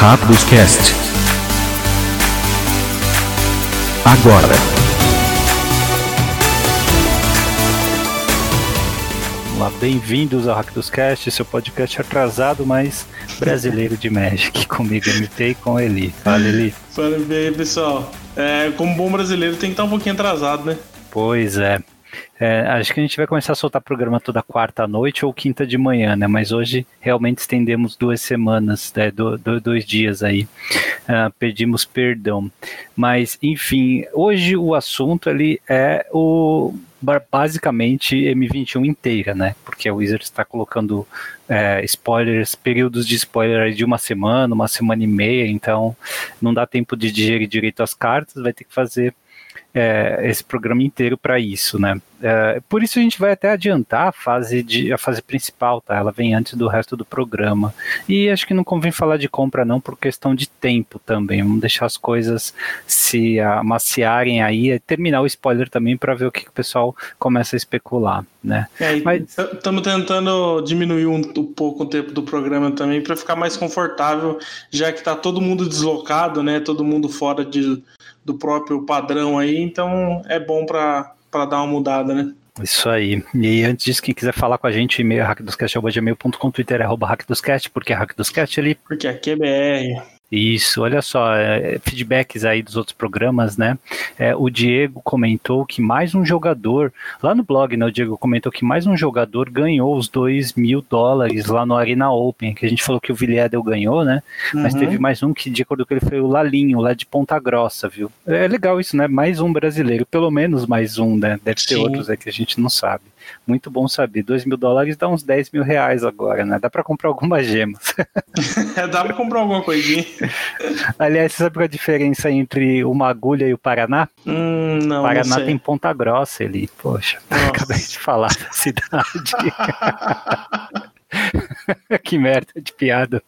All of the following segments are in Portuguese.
Rápidos Cast. Agora. Olá, bem-vindos ao Rápidos Cast, seu podcast atrasado, mas brasileiro de Magic. Comigo, MT e com Eli. Fala, Eli. Fala bem, pessoal. É, como bom brasileiro, tem que estar um pouquinho atrasado, né? Pois é. É, acho que a gente vai começar a soltar programa toda quarta à noite ou quinta de manhã, né? Mas hoje realmente estendemos duas semanas, né? do, do, dois dias aí. Uh, pedimos perdão. Mas, enfim, hoje o assunto ali é o basicamente M21 inteira, né? Porque a Wizard está colocando é, spoilers, períodos de spoiler de uma semana, uma semana e meia, então não dá tempo de digerir direito as cartas, vai ter que fazer é, esse programa inteiro para isso, né? É, por isso a gente vai até adiantar a fase de a fase principal, tá? Ela vem antes do resto do programa. E acho que não convém falar de compra não por questão de tempo também. Vamos deixar as coisas se amaciarem aí, e terminar o spoiler também para ver o que, que, o pessoal começa a especular, né? É, estamos tentando diminuir um, um, pouco o tempo do programa também para ficar mais confortável, já que está todo mundo deslocado, né? Todo mundo fora de, do próprio padrão aí, então é bom para dar uma mudada, né? Isso aí. E antes disso, quem quiser falar com a gente, e-mail é hackdoscast.gmail.com, Twitter é hackdoscast, porque é hackdoscast ali. Porque aqui é BR. Isso, olha só, é, feedbacks aí dos outros programas, né? É, o Diego comentou que mais um jogador, lá no blog, né? O Diego comentou que mais um jogador ganhou os 2 mil dólares lá no Arena Open, que a gente falou que o Villiedel ganhou, né? Uhum. Mas teve mais um que, de acordo com ele, foi o Lalinho, lá de Ponta Grossa, viu? É legal isso, né? Mais um brasileiro, pelo menos mais um, né? Deve ter Sim. outros aí que a gente não sabe. Muito bom saber. 2 mil dólares dá uns 10 mil reais agora, né? Dá para comprar algumas gemas. dá para comprar alguma coisinha. Aliás, você sabe qual é a diferença entre uma agulha e o Paraná? Hum, não. O Paraná não tem Ponta Grossa ali. Poxa, Nossa. acabei de falar da cidade. que merda de piada.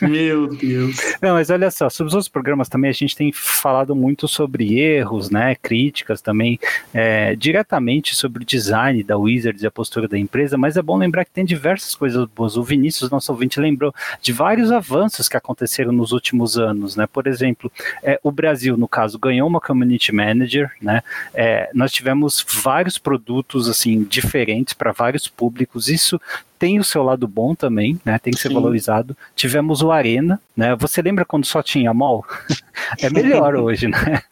Meu Deus. Não, mas olha só, sobre os outros programas também a gente tem falado muito sobre erros, né? Críticas também, é, diretamente sobre o design da Wizards e a postura da empresa, mas é bom lembrar que tem diversas coisas boas. O Vinícius, nosso ouvinte, lembrou de vários avanços que aconteceram nos últimos anos, né? Por exemplo, é, o Brasil, no caso, ganhou uma community manager, né? É, nós tivemos vários produtos assim diferentes para vários públicos. Isso tem o seu lado bom também, né? Tem que ser Sim. valorizado. Tivemos o Arena, né? Você lembra quando só tinha mall? é melhor hoje, né?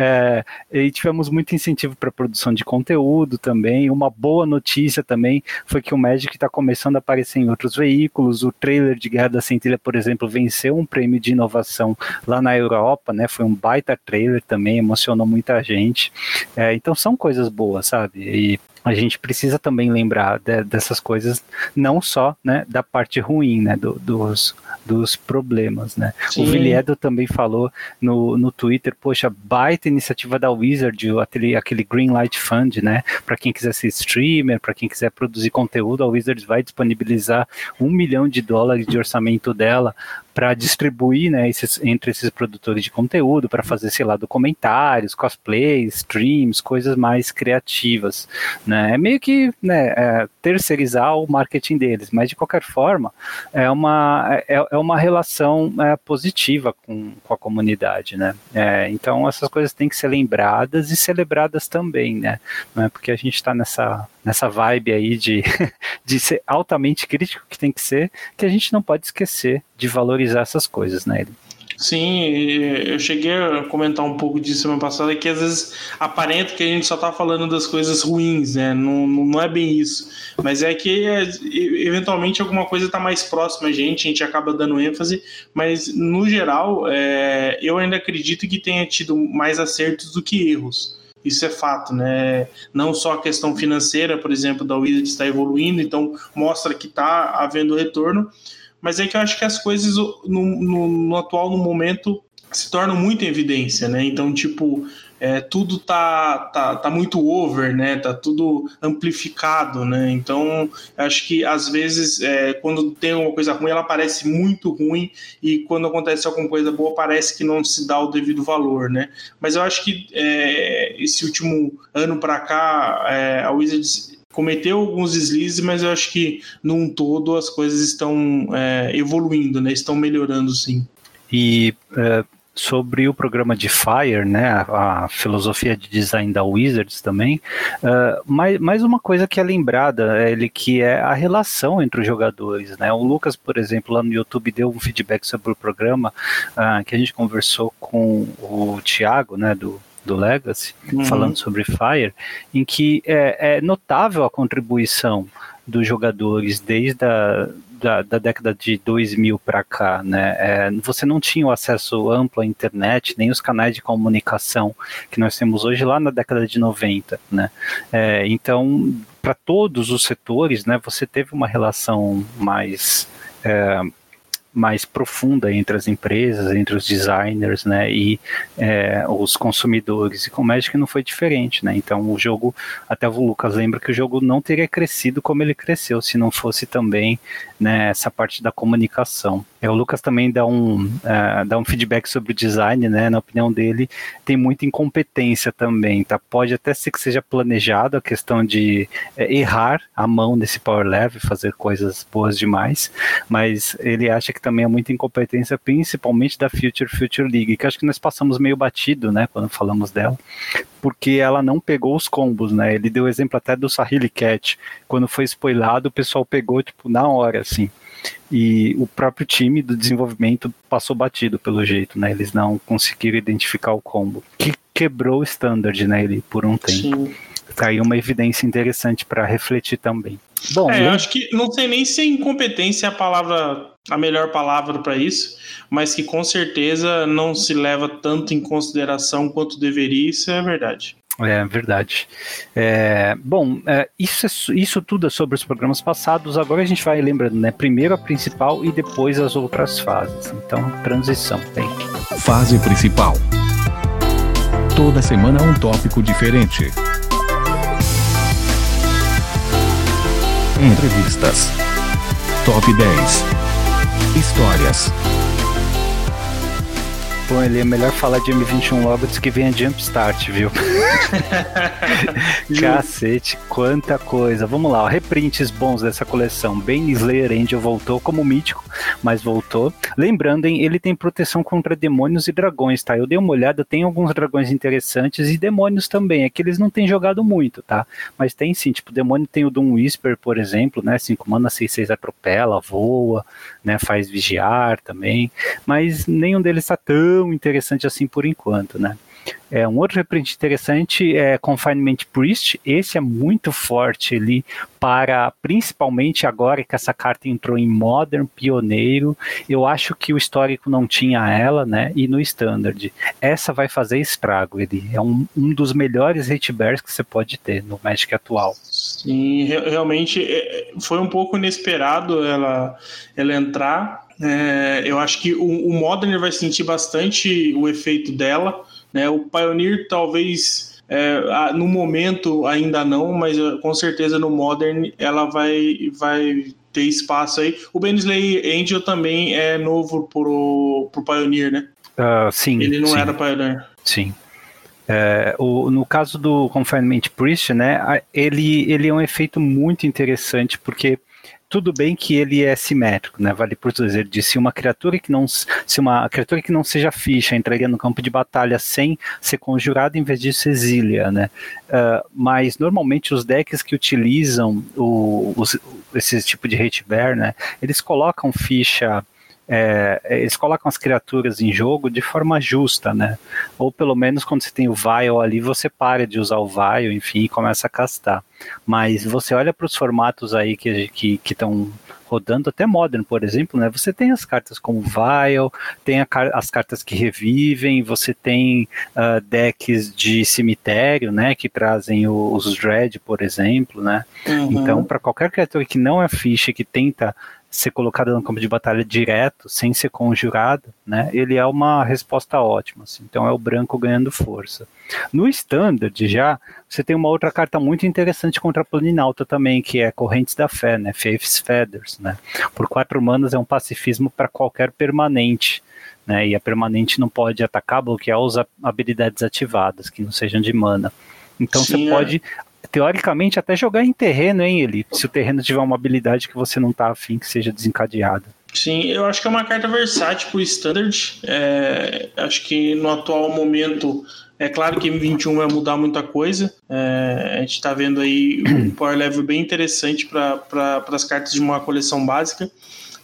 É, e tivemos muito incentivo para produção de conteúdo também. Uma boa notícia também foi que o Magic está começando a aparecer em outros veículos. O trailer de Guerra da Centelha, por exemplo, venceu um prêmio de inovação lá na Europa, né? Foi um baita trailer também, emocionou muita gente. É, então são coisas boas, sabe? E a gente precisa também lembrar de, dessas coisas, não só né, da parte ruim, né, do, dos, dos problemas, né? Sim. O Viliedo também falou no, no Twitter, poxa, baita iniciativa da Wizard, aquele, aquele Greenlight Fund, né? Para quem quiser ser streamer, para quem quiser produzir conteúdo, a Wizard vai disponibilizar um milhão de dólares de orçamento dela para distribuir né, esses, entre esses produtores de conteúdo, para fazer, sei lá, documentários, cosplays, streams, coisas mais criativas. Né? É meio que né, é, terceirizar o marketing deles, mas de qualquer forma é uma, é, é uma relação é, positiva com, com a comunidade. Né? É, então essas coisas têm que ser lembradas e celebradas também, né? É porque a gente está nessa nessa vibe aí de, de ser altamente crítico que tem que ser, que a gente não pode esquecer de valorizar essas coisas, né? Sim, eu cheguei a comentar um pouco disso semana passada, que às vezes aparenta que a gente só tá falando das coisas ruins, né? Não, não é bem isso. Mas é que é, eventualmente alguma coisa tá mais próxima a gente, a gente acaba dando ênfase, mas no geral, é, eu ainda acredito que tenha tido mais acertos do que erros. Isso é fato, né? Não só a questão financeira, por exemplo, da Wizard está evoluindo, então mostra que está havendo retorno, mas é que eu acho que as coisas no, no, no atual, no momento, se tornam muito em evidência, né? Então, tipo, é, tudo tá, tá, tá muito over, né? Tá tudo amplificado, né? Então, acho que às vezes, é, quando tem uma coisa ruim, ela parece muito ruim e quando acontece alguma coisa boa, parece que não se dá o devido valor, né? Mas eu acho que é, esse último ano para cá, é, a Wizards cometeu alguns deslizes, mas eu acho que num todo as coisas estão é, evoluindo, né? Estão melhorando sim. E uh, sobre o programa de Fire, né, a, a, filosofia de design da Wizards também, uh, mais, mais uma coisa que é lembrada, ele que é a relação entre os jogadores, né, o Lucas, por exemplo, lá no YouTube deu um feedback sobre o programa, uh, que a gente conversou com o Thiago, né, do, do Legacy, uhum. falando sobre Fire, em que é, é notável a contribuição dos jogadores desde a da, da década de 2000 para cá, né? É, você não tinha o acesso amplo à internet, nem os canais de comunicação que nós temos hoje lá na década de 90, né? É, então, para todos os setores, né, você teve uma relação mais é, mais profunda entre as empresas, entre os designers, né, e é, os consumidores. E com o Magic não foi diferente, né? Então o jogo, até o Lucas lembra que o jogo não teria crescido como ele cresceu se não fosse também né, essa parte da comunicação. É, o Lucas também dá um, uh, dá um feedback sobre o design, né? Na opinião dele, tem muita incompetência também, tá? Pode até ser que seja planejado a questão de é, errar a mão nesse power level, fazer coisas boas demais, mas ele acha que também é muita incompetência, principalmente da Future Future League, que acho que nós passamos meio batido, né? Quando falamos dela, porque ela não pegou os combos, né? Ele deu exemplo até do Sahili Cat, quando foi spoilado, o pessoal pegou, tipo, na hora, assim e o próprio time do desenvolvimento passou batido pelo jeito, né? Eles não conseguiram identificar o combo, que quebrou o standard, né? Ele por um tempo. Sim. Tá aí uma evidência interessante para refletir também. Bom, é, eu acho que não sei nem se incompetência é a palavra a melhor palavra para isso, mas que com certeza não se leva tanto em consideração quanto deveria, isso é verdade. É verdade. É, bom, é, isso, é, isso tudo é sobre os programas passados. Agora a gente vai lembrando, né? Primeiro a principal e depois as outras fases. Então, transição. Tem. Fase principal. Toda semana um tópico diferente. Entrevistas. Top 10. Histórias. Bom, ele é melhor falar de M21 logo antes que venha Jumpstart, viu? Cacete, quanta coisa. Vamos lá, ó, reprints bons dessa coleção. Bane Slayer Angel voltou como mítico, mas voltou. Lembrando, hein, ele tem proteção contra demônios e dragões, tá? Eu dei uma olhada, tem alguns dragões interessantes e demônios também. É que eles não têm jogado muito, tá? Mas tem sim, tipo, demônio tem o Doom Whisper, por exemplo, né? 5 mana, 6, 6 atropela, voa, né? Faz vigiar também. Mas nenhum deles tá tão tão interessante assim por enquanto, né? É, um outro reprint interessante é Confinement Priest. Esse é muito forte ali para, principalmente agora que essa carta entrou em Modern, pioneiro. Eu acho que o histórico não tinha ela, né? E no Standard. Essa vai fazer estrago. Ele é um, um dos melhores hate bears que você pode ter no Magic atual. Sim, realmente é, foi um pouco inesperado ela, ela entrar é, eu acho que o, o Modern vai sentir bastante o efeito dela. Né? O Pioneer talvez é, no momento ainda não, mas é, com certeza no Modern ela vai, vai ter espaço aí. O Bensley Angel também é novo pro, pro Pioneer, né? Uh, sim. Ele não sim. era Pioneer. Sim. É, o, no caso do Confinement Priest, né, ele, ele é um efeito muito interessante porque tudo bem que ele é simétrico, né? Vale por dizer, de se uma criatura que não se uma criatura que não seja ficha entraria no campo de batalha sem ser conjurada, em vez disso exilia, né? Uh, mas normalmente os decks que utilizam o, os, esse tipo de hate bear, né? Eles colocam ficha é, eles colocam as criaturas em jogo de forma justa, né? Ou pelo menos quando você tem o Vile ali, você para de usar o Vile, enfim, e começa a castar. Mas você olha para os formatos aí que estão que, que rodando, até Modern, por exemplo, né? Você tem as cartas como Vile, tem a, as cartas que revivem, você tem uh, decks de cemitério, né? Que trazem o, os Dread, por exemplo, né? Uhum. Então, para qualquer criatura que não é ficha, que tenta ser colocada no campo de batalha direto, sem ser conjurada, né, ele é uma resposta ótima. Assim, então é o branco ganhando força. No Standard já, você tem uma outra carta muito interessante contra a Planinalta também, que é Correntes da Fé, né, Faith's Feathers. Né. Por quatro manas é um pacifismo para qualquer permanente. Né, e a permanente não pode atacar, bloquear as habilidades ativadas, que não sejam de mana. Então Sim, você é. pode teoricamente, até jogar em terreno, hein, ele? Se o terreno tiver uma habilidade que você não tá afim que seja desencadeada. Sim, eu acho que é uma carta versátil para o Standard. É, acho que no atual momento, é claro que M21 vai mudar muita coisa. É, a gente está vendo aí um power level bem interessante para pra, as cartas de uma coleção básica.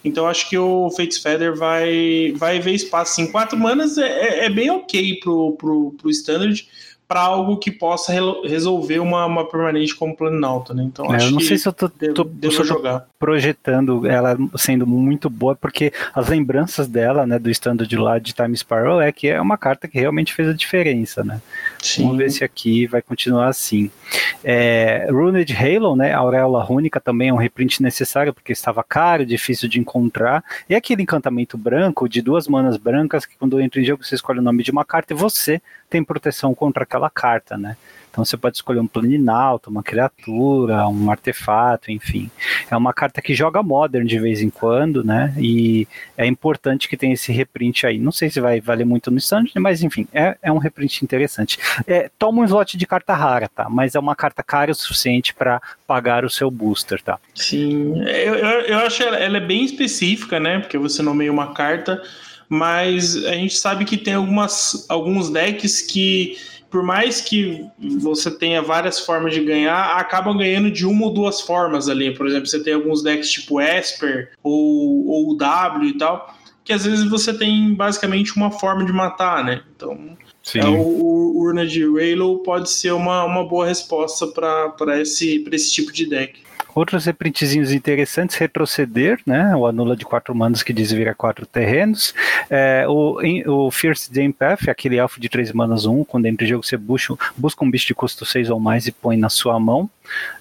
Então acho que o Fates Feather vai, vai ver espaço. Em quatro manas é, é, é bem ok pro, pro, pro Standard para algo que possa re resolver uma, uma permanente como Planalto, né? Então é, acho eu não sei se eu tô, devo, tô, devo tô projetando ela sendo muito boa, porque as lembranças dela, né, do standard lá de Time Spiral é que é uma carta que realmente fez a diferença, né? Sim. Vamos ver se aqui vai continuar assim. É, Runed Halo, né, Auréola Rúnica também é um reprint necessário, porque estava caro, difícil de encontrar. E aquele encantamento branco, de duas manas brancas, que quando entra em jogo você escolhe o nome de uma carta e você tem proteção contra aquela carta, né? Então você pode escolher um planinalto, uma criatura, um artefato, enfim. É uma carta que joga modern de vez em quando, né? E é importante que tenha esse reprint aí. Não sei se vai valer muito no stand, mas enfim, é, é um reprint interessante. É, toma um slot de carta rara, tá? Mas é uma carta cara o suficiente para pagar o seu booster, tá? Sim, eu, eu, eu acho ela, ela é bem específica, né? Porque você nomeia uma carta mas a gente sabe que tem algumas, alguns decks que, por mais que você tenha várias formas de ganhar, acabam ganhando de uma ou duas formas ali. Por exemplo, você tem alguns decks tipo Esper ou, ou W e tal, que às vezes você tem basicamente uma forma de matar, né? Então, é, o, o Urna de Raylo pode ser uma, uma boa resposta para esse, esse tipo de deck. Outros reprintzinhos interessantes, retroceder, né? O anula de quatro manos que desvira quatro terrenos. É, o, o Fierce Dame Path, aquele elfo de três manas um, quando entra em jogo você busca, busca um bicho de custo 6 ou mais e põe na sua mão.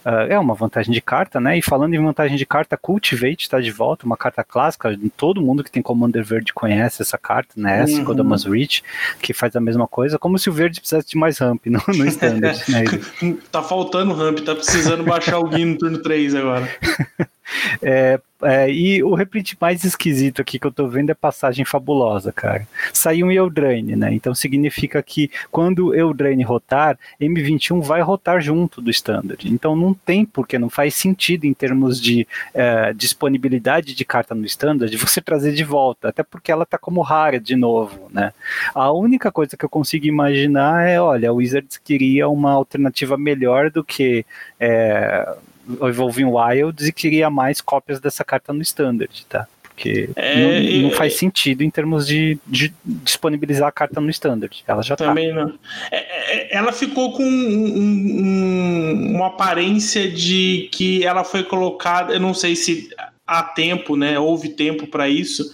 Uh, é uma vantagem de carta, né? E falando em vantagem de carta, Cultivate está de volta, uma carta clássica. Todo mundo que tem Commander Verde conhece essa carta, né? Essa uhum. Kodamas Reach, que faz a mesma coisa, como se o verde precisasse de mais ramp no, no standard. né? tá faltando ramp, tá precisando baixar alguém no turno 3 agora. É, é, e o reprint mais esquisito aqui que eu tô vendo é passagem fabulosa, cara. Saiu um Eldraine, né? Então significa que quando Eldraine rotar, M21 vai rotar junto do standard. Então não tem porque não faz sentido em termos de é, disponibilidade de carta no standard você trazer de volta, até porque ela tá como rara de novo, né? A única coisa que eu consigo imaginar é, olha, o Wizards queria uma alternativa melhor do que é, Evolving Wilds e queria mais cópias dessa carta no Standard, tá? Porque é, não, não, faz sentido em termos de, de, disponibilizar a carta no Standard. Ela já tá. Também tá. não. É, é, ela ficou com um, um, uma aparência de que ela foi colocada, eu não sei se há tempo, né? Houve tempo para isso,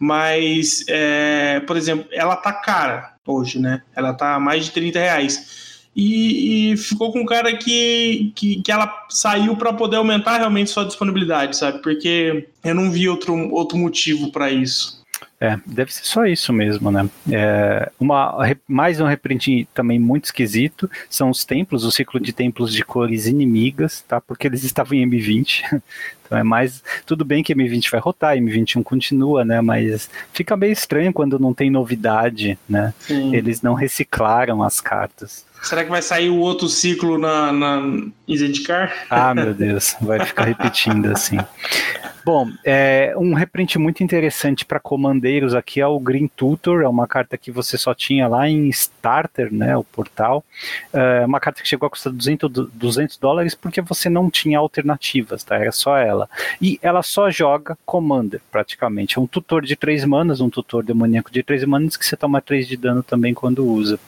mas, é, por exemplo, ela tá cara hoje, né? Ela tá mais de 30 reais e, e, ficou com um cara que, que, que ela saiu para poder aumentar realmente sua disponibilidade, sabe? Porque eu não vi outro, outro motivo para isso. É, deve ser só isso mesmo, né? É, uma, mais um reprint também muito esquisito são os templos, o ciclo de templos de cores inimigas, tá? Porque eles estavam em M20. Então é mais. Tudo bem que M20 vai rotar, M21 continua, né? Mas fica meio estranho quando não tem novidade, né? Sim. Eles não reciclaram as cartas. Será que vai sair o outro ciclo na, na Zendikar? Ah, meu Deus, vai ficar repetindo assim. Bom, é, um reprint muito interessante para comandeiros aqui é o Green Tutor, é uma carta que você só tinha lá em Starter, né, o portal. É uma carta que chegou a custar 200, 200 dólares porque você não tinha alternativas, tá? Era só ela. E ela só joga Commander, praticamente. É um tutor de 3 manas, um tutor demoníaco de 3 manas que você toma 3 de dano também quando usa.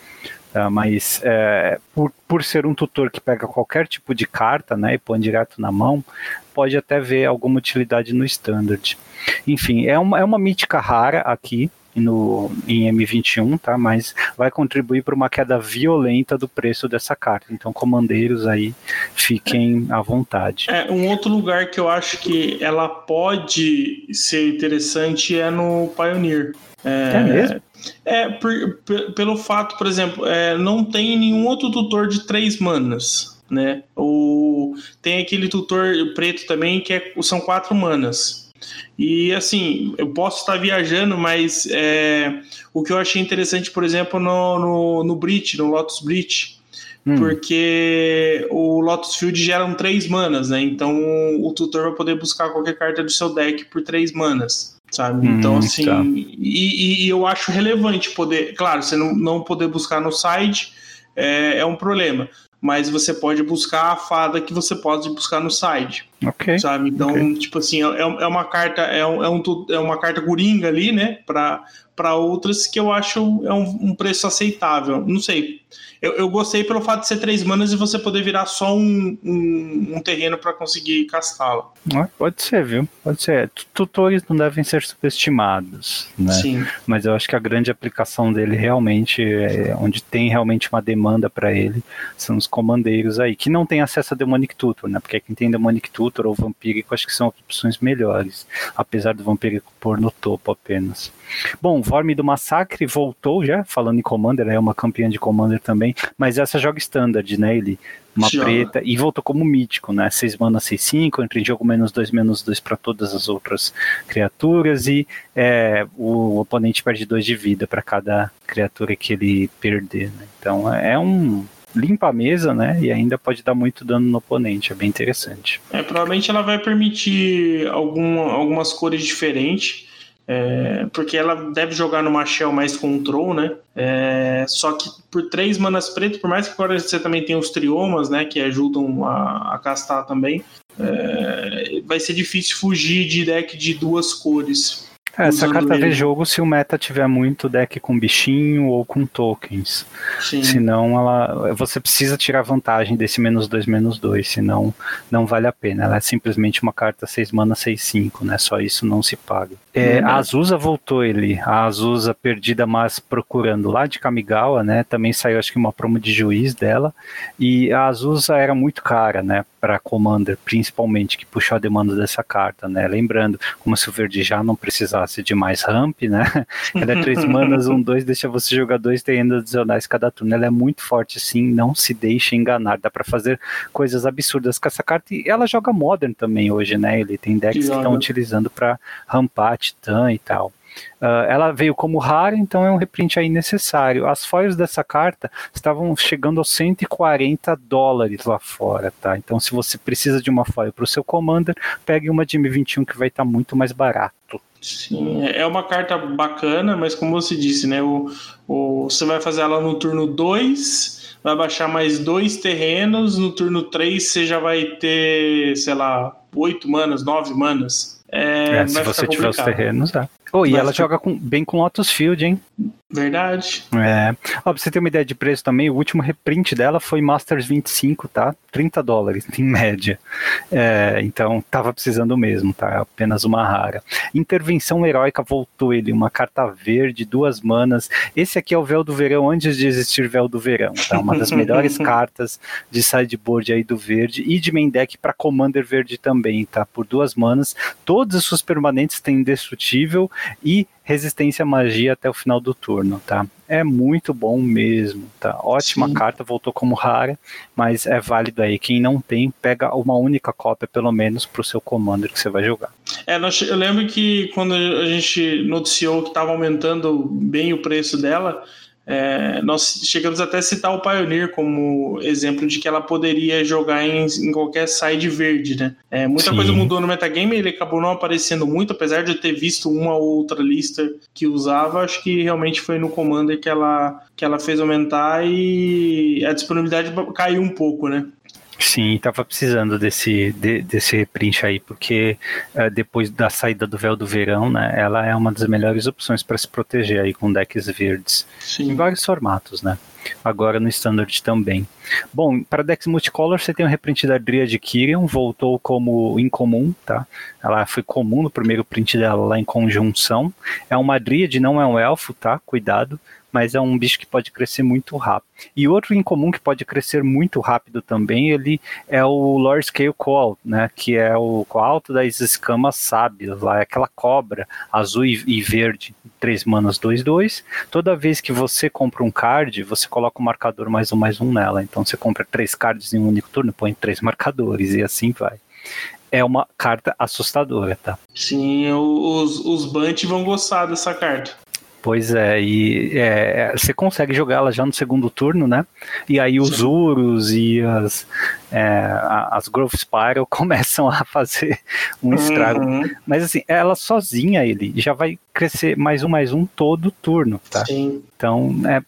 Tá, mas é, por, por ser um tutor que pega qualquer tipo de carta né, e põe direto na mão, pode até ver alguma utilidade no standard. Enfim, é uma, é uma mítica rara aqui, no, em M21, tá? Mas vai contribuir para uma queda violenta do preço dessa carta. Então, comandeiros aí, fiquem à vontade. É, um outro lugar que eu acho que ela pode ser interessante é no Pioneer. É, é mesmo? É, por, por, pelo fato, por exemplo, é, não tem nenhum outro tutor de três manas, né? O, tem aquele tutor preto também que é, são quatro manas. E assim, eu posso estar viajando, mas é, o que eu achei interessante, por exemplo, no, no, no Brit, no Lotus Brit, hum. porque o Lotus Field geram três manas, né? Então o tutor vai poder buscar qualquer carta do seu deck por três manas. Sabe? Hum, então, assim, tá. e, e, eu acho relevante poder, claro, você não, não poder buscar no site é, é um problema, mas você pode buscar a fada que você pode buscar no site. Ok. Sabe? Então, okay. tipo assim, é, é uma carta, é, um, é, um, é uma carta coringa ali, né? Para outras que eu acho é um, um preço aceitável. Não sei. Eu, eu, gostei pelo fato de ser três manas e você poder virar só um, um, um terreno para conseguir castá-la. Ah, pode ser, viu? Pode ser. Tutores não devem ser subestimados, né? Sim. Mas eu acho que a grande aplicação dele realmente, é, onde tem realmente uma demanda para ele, são os comandeiros aí, que não tem acesso a Demonic Tutor, né? Porque quem tem Demonic Tutor ou Vampírico, acho que são opções melhores, apesar do Vampírico pôr no topo apenas. Bom, Vorme do Massacre voltou já, falando em Commander, é uma campeã de Commander também, mas essa joga standard, né? Ele, uma joga. preta, e voltou como mítico, né? 6 mana, 6, 5, entre jogo menos 2, menos 2 para todas as outras criaturas, e é, o oponente perde 2 de vida para cada criatura que ele perder, né? Então é um limpa a mesa, né? E ainda pode dar muito dano no oponente. É bem interessante. É, provavelmente ela vai permitir algum, algumas cores diferentes. É, porque ela deve jogar numa shell mais control, né? É, só que por três manas pretas, por mais que agora você também tem os triomas, né? Que ajudam a, a castar também, é, vai ser difícil fugir de deck de duas cores. É, essa carta ele. vê jogo se o meta tiver muito deck com bichinho ou com tokens. Sim. Senão ela, você precisa tirar vantagem desse menos 2, menos 2, senão não vale a pena. Ela é simplesmente uma carta 6 mana, 6, 5, né? Só isso não se paga. É. A Azusa voltou ele, a Azusa perdida, mas procurando lá de Kamigawa, né? Também saiu acho que uma promo de juiz dela. E a Azusa era muito cara, né? Para Commander, principalmente, que puxou a demanda dessa carta, né? Lembrando, como se o verde já não precisasse fácil de mais ramp, né? Ela é três manas, um, dois, deixa você jogar dois terrenos adicionais cada turno. Ela é muito forte, sim, não se deixe enganar. Dá para fazer coisas absurdas com essa carta. E ela joga Modern também hoje, né? Ele tem decks que estão utilizando para rampar Titã e tal. Uh, ela veio como rara, então é um reprint aí necessário. As foils dessa carta estavam chegando aos 140 dólares lá fora, tá? Então, se você precisa de uma foil para o seu Commander, pegue uma de M21 que vai estar tá muito mais barato. Sim, é uma carta bacana, mas como você disse, né? O, o, você vai fazer ela no turno 2, vai baixar mais dois terrenos, no turno 3 você já vai ter, sei lá, 8 manas, 9 manas. É, é, se você tiver os terrenos, é. Oh, e ela joga com, bem com Lotus Field, hein? Verdade. É. Ó, pra você ter uma ideia de preço também, o último reprint dela foi Masters 25, tá? 30 dólares, em média. É, então, tava precisando mesmo, tá? Apenas uma rara. Intervenção Heróica voltou ele, uma carta verde, duas manas. Esse aqui é o Véu do Verão antes de existir Véu do Verão, tá? Uma das melhores cartas de sideboard aí do verde e de main deck para Commander verde também, tá? Por duas manas. Todos os seus permanentes têm indestrutível e resistência à magia até o final do turno, tá? É muito bom mesmo, tá? Ótima Sim. carta, voltou como rara, mas é válido aí. Quem não tem, pega uma única cópia, pelo menos, para o seu commander que você vai jogar. É, eu lembro que quando a gente noticiou que estava aumentando bem o preço dela, é, nós chegamos até a citar o Pioneer como exemplo de que ela poderia jogar em, em qualquer side verde, né? É, muita Sim. coisa mudou no metagame, ele acabou não aparecendo muito, apesar de eu ter visto uma ou outra lista que usava, acho que realmente foi no Commander que ela, que ela fez aumentar e a disponibilidade caiu um pouco, né? Sim, estava precisando desse, de, desse reprint aí, porque uh, depois da saída do véu do verão, né, ela é uma das melhores opções para se proteger aí com decks verdes. Sim. Em vários formatos, né? Agora no Standard também. Bom, para decks multicolor você tem o reprint da Dryad Kyrian, voltou como incomum, tá? Ela foi comum no primeiro print dela lá em conjunção. É uma Dryad, não é um elfo, tá? Cuidado mas é um bicho que pode crescer muito rápido. E outro incomum que pode crescer muito rápido também, ele é o Lord Scale Call, né, que é o alto das escamas sábias, lá é aquela cobra azul e, verde, 3 manas 2 2. Toda vez que você compra um card, você coloca um marcador mais um mais um nela. Então você compra três cards em um único turno, põe três marcadores e assim vai é uma carta assustadora, tá? Sim, os, os vão gostar dessa carta. Pois é, e é, você consegue jogá-la já no segundo turno, né? E aí os Sim. Urus e as, é, as Growth Spiral começam a fazer um estrago. Uhum. Mas assim, ela sozinha, ele já vai crescer mais um, mais um todo turno, tá? Sim. Então, é,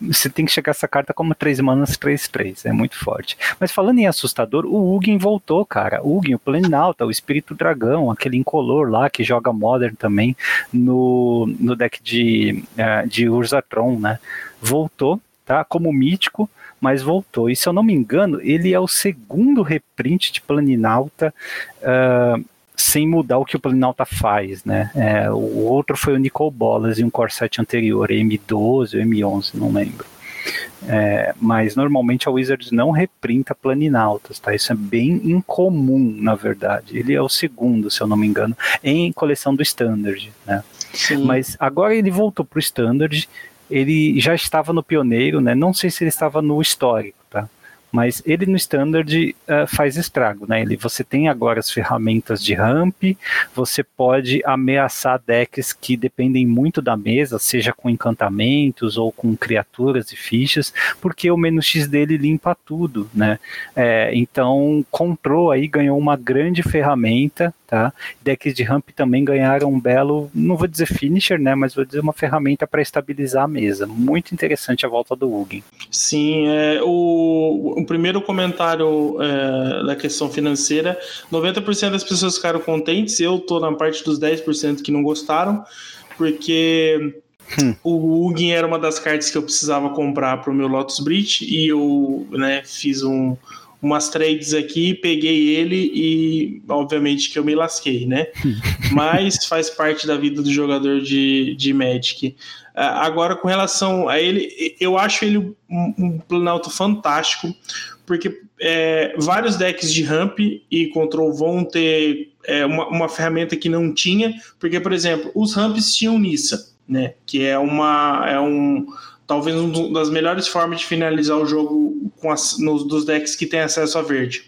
você tem que chegar essa carta como 3 manas 3, 3, é muito forte. Mas falando em assustador, o Ugin voltou, cara. O Ugin, o Planinauta, o Espírito Dragão, aquele incolor lá que joga Modern também no, no deck de, uh, de Ursatron, né? Voltou, tá? Como mítico, mas voltou. E se eu não me engano, ele é o segundo reprint de Planinauta uh, sem mudar o que o Planinauta faz, né? É, o outro foi o Nicol Bolas e um Corset anterior, M12 ou M11, não lembro. É, mas normalmente a Wizards não reprinta planinautas, tá? Isso é bem incomum, na verdade. Ele é o segundo, se eu não me engano, em coleção do Standard, né? Sim. Mas agora ele voltou para o Standard ele já estava no pioneiro, né? Não sei se ele estava no histórico, tá? Mas ele no standard uh, faz estrago, né? Ele, você tem agora as ferramentas de ramp, você pode ameaçar decks que dependem muito da mesa, seja com encantamentos ou com criaturas e fichas, porque o menos X dele limpa tudo, né? É, então, Control aí ganhou uma grande ferramenta tá? Decks de ramp também ganharam um belo, não vou dizer finisher, né, mas vou dizer uma ferramenta para estabilizar a mesa. Muito interessante a volta do Ugin. Sim, é, o, o primeiro comentário é, da questão financeira, 90% das pessoas ficaram contentes, eu tô na parte dos 10% que não gostaram, porque Hum. O Ugin era uma das cartas que eu precisava comprar para o meu Lotus Bridge e eu né, fiz um, umas trades aqui, peguei ele e obviamente que eu me lasquei, né? Mas faz parte da vida do jogador de, de Magic. Uh, agora, com relação a ele, eu acho ele um, um planalto fantástico, porque é, vários decks de ramp e control vão ter é, uma, uma ferramenta que não tinha, porque, por exemplo, os ramps tinham Nissa, né? Que é uma. É um talvez uma das melhores formas de finalizar o jogo com as, nos, dos decks que tem acesso a verde.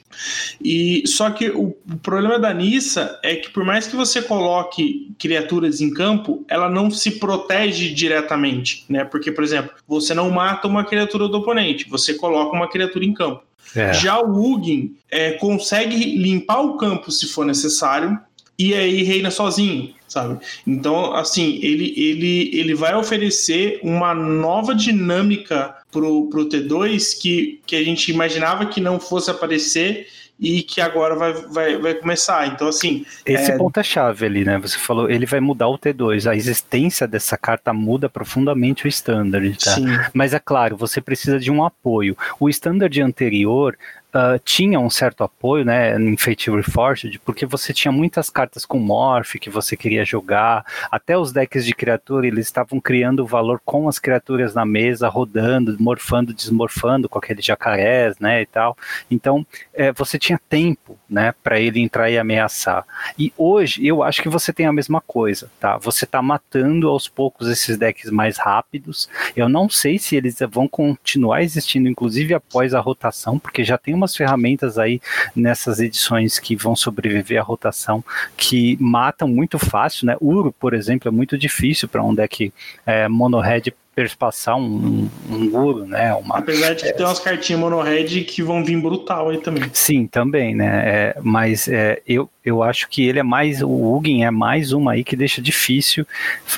E só que o, o, problema da Nissa é que por mais que você coloque criaturas em campo, ela não se protege diretamente, né? Porque, por exemplo, você não mata uma criatura do oponente, você coloca uma criatura em campo. É. Já o Ugin é, consegue limpar o campo se for necessário, e aí reina sozinho, sabe? Então, assim, ele, ele, ele vai oferecer uma nova dinâmica pro, pro T2 que, que a gente imaginava que não fosse aparecer e que agora vai, vai, vai começar. Então, assim. Esse é... ponto é chave ali, né? Você falou, ele vai mudar o T2. A existência dessa carta muda profundamente o standard, tá? Sim. Mas é claro, você precisa de um apoio. O standard anterior uh, tinha um certo apoio, né, em Fate Reforged, porque você tinha muitas cartas com morph que você queria jogar, até os decks de criatura, eles estavam criando valor com as criaturas na mesa, rodando, morfando, desmorfando com aqueles jacarés, né, e tal. Então, é, você tinha tempo, né, para ele entrar e ameaçar. E hoje, eu acho que você tem a mesma coisa, tá? Você tá matando aos poucos esses decks mais rápidos. Eu não sei se eles vão continuar existindo, inclusive após a rotação, porque já tem umas ferramentas aí nessas edições que vão sobreviver à rotação que matam muito fácil, né? Uro, por exemplo, é muito difícil para um deck é, mono-red perspassar um, um uro, né? Uma, Apesar de que é, tem umas cartinhas mono-red que vão vir brutal aí também. Sim, também, né? É, mas é, eu, eu acho que ele é mais, o Ugin é mais uma aí que deixa difícil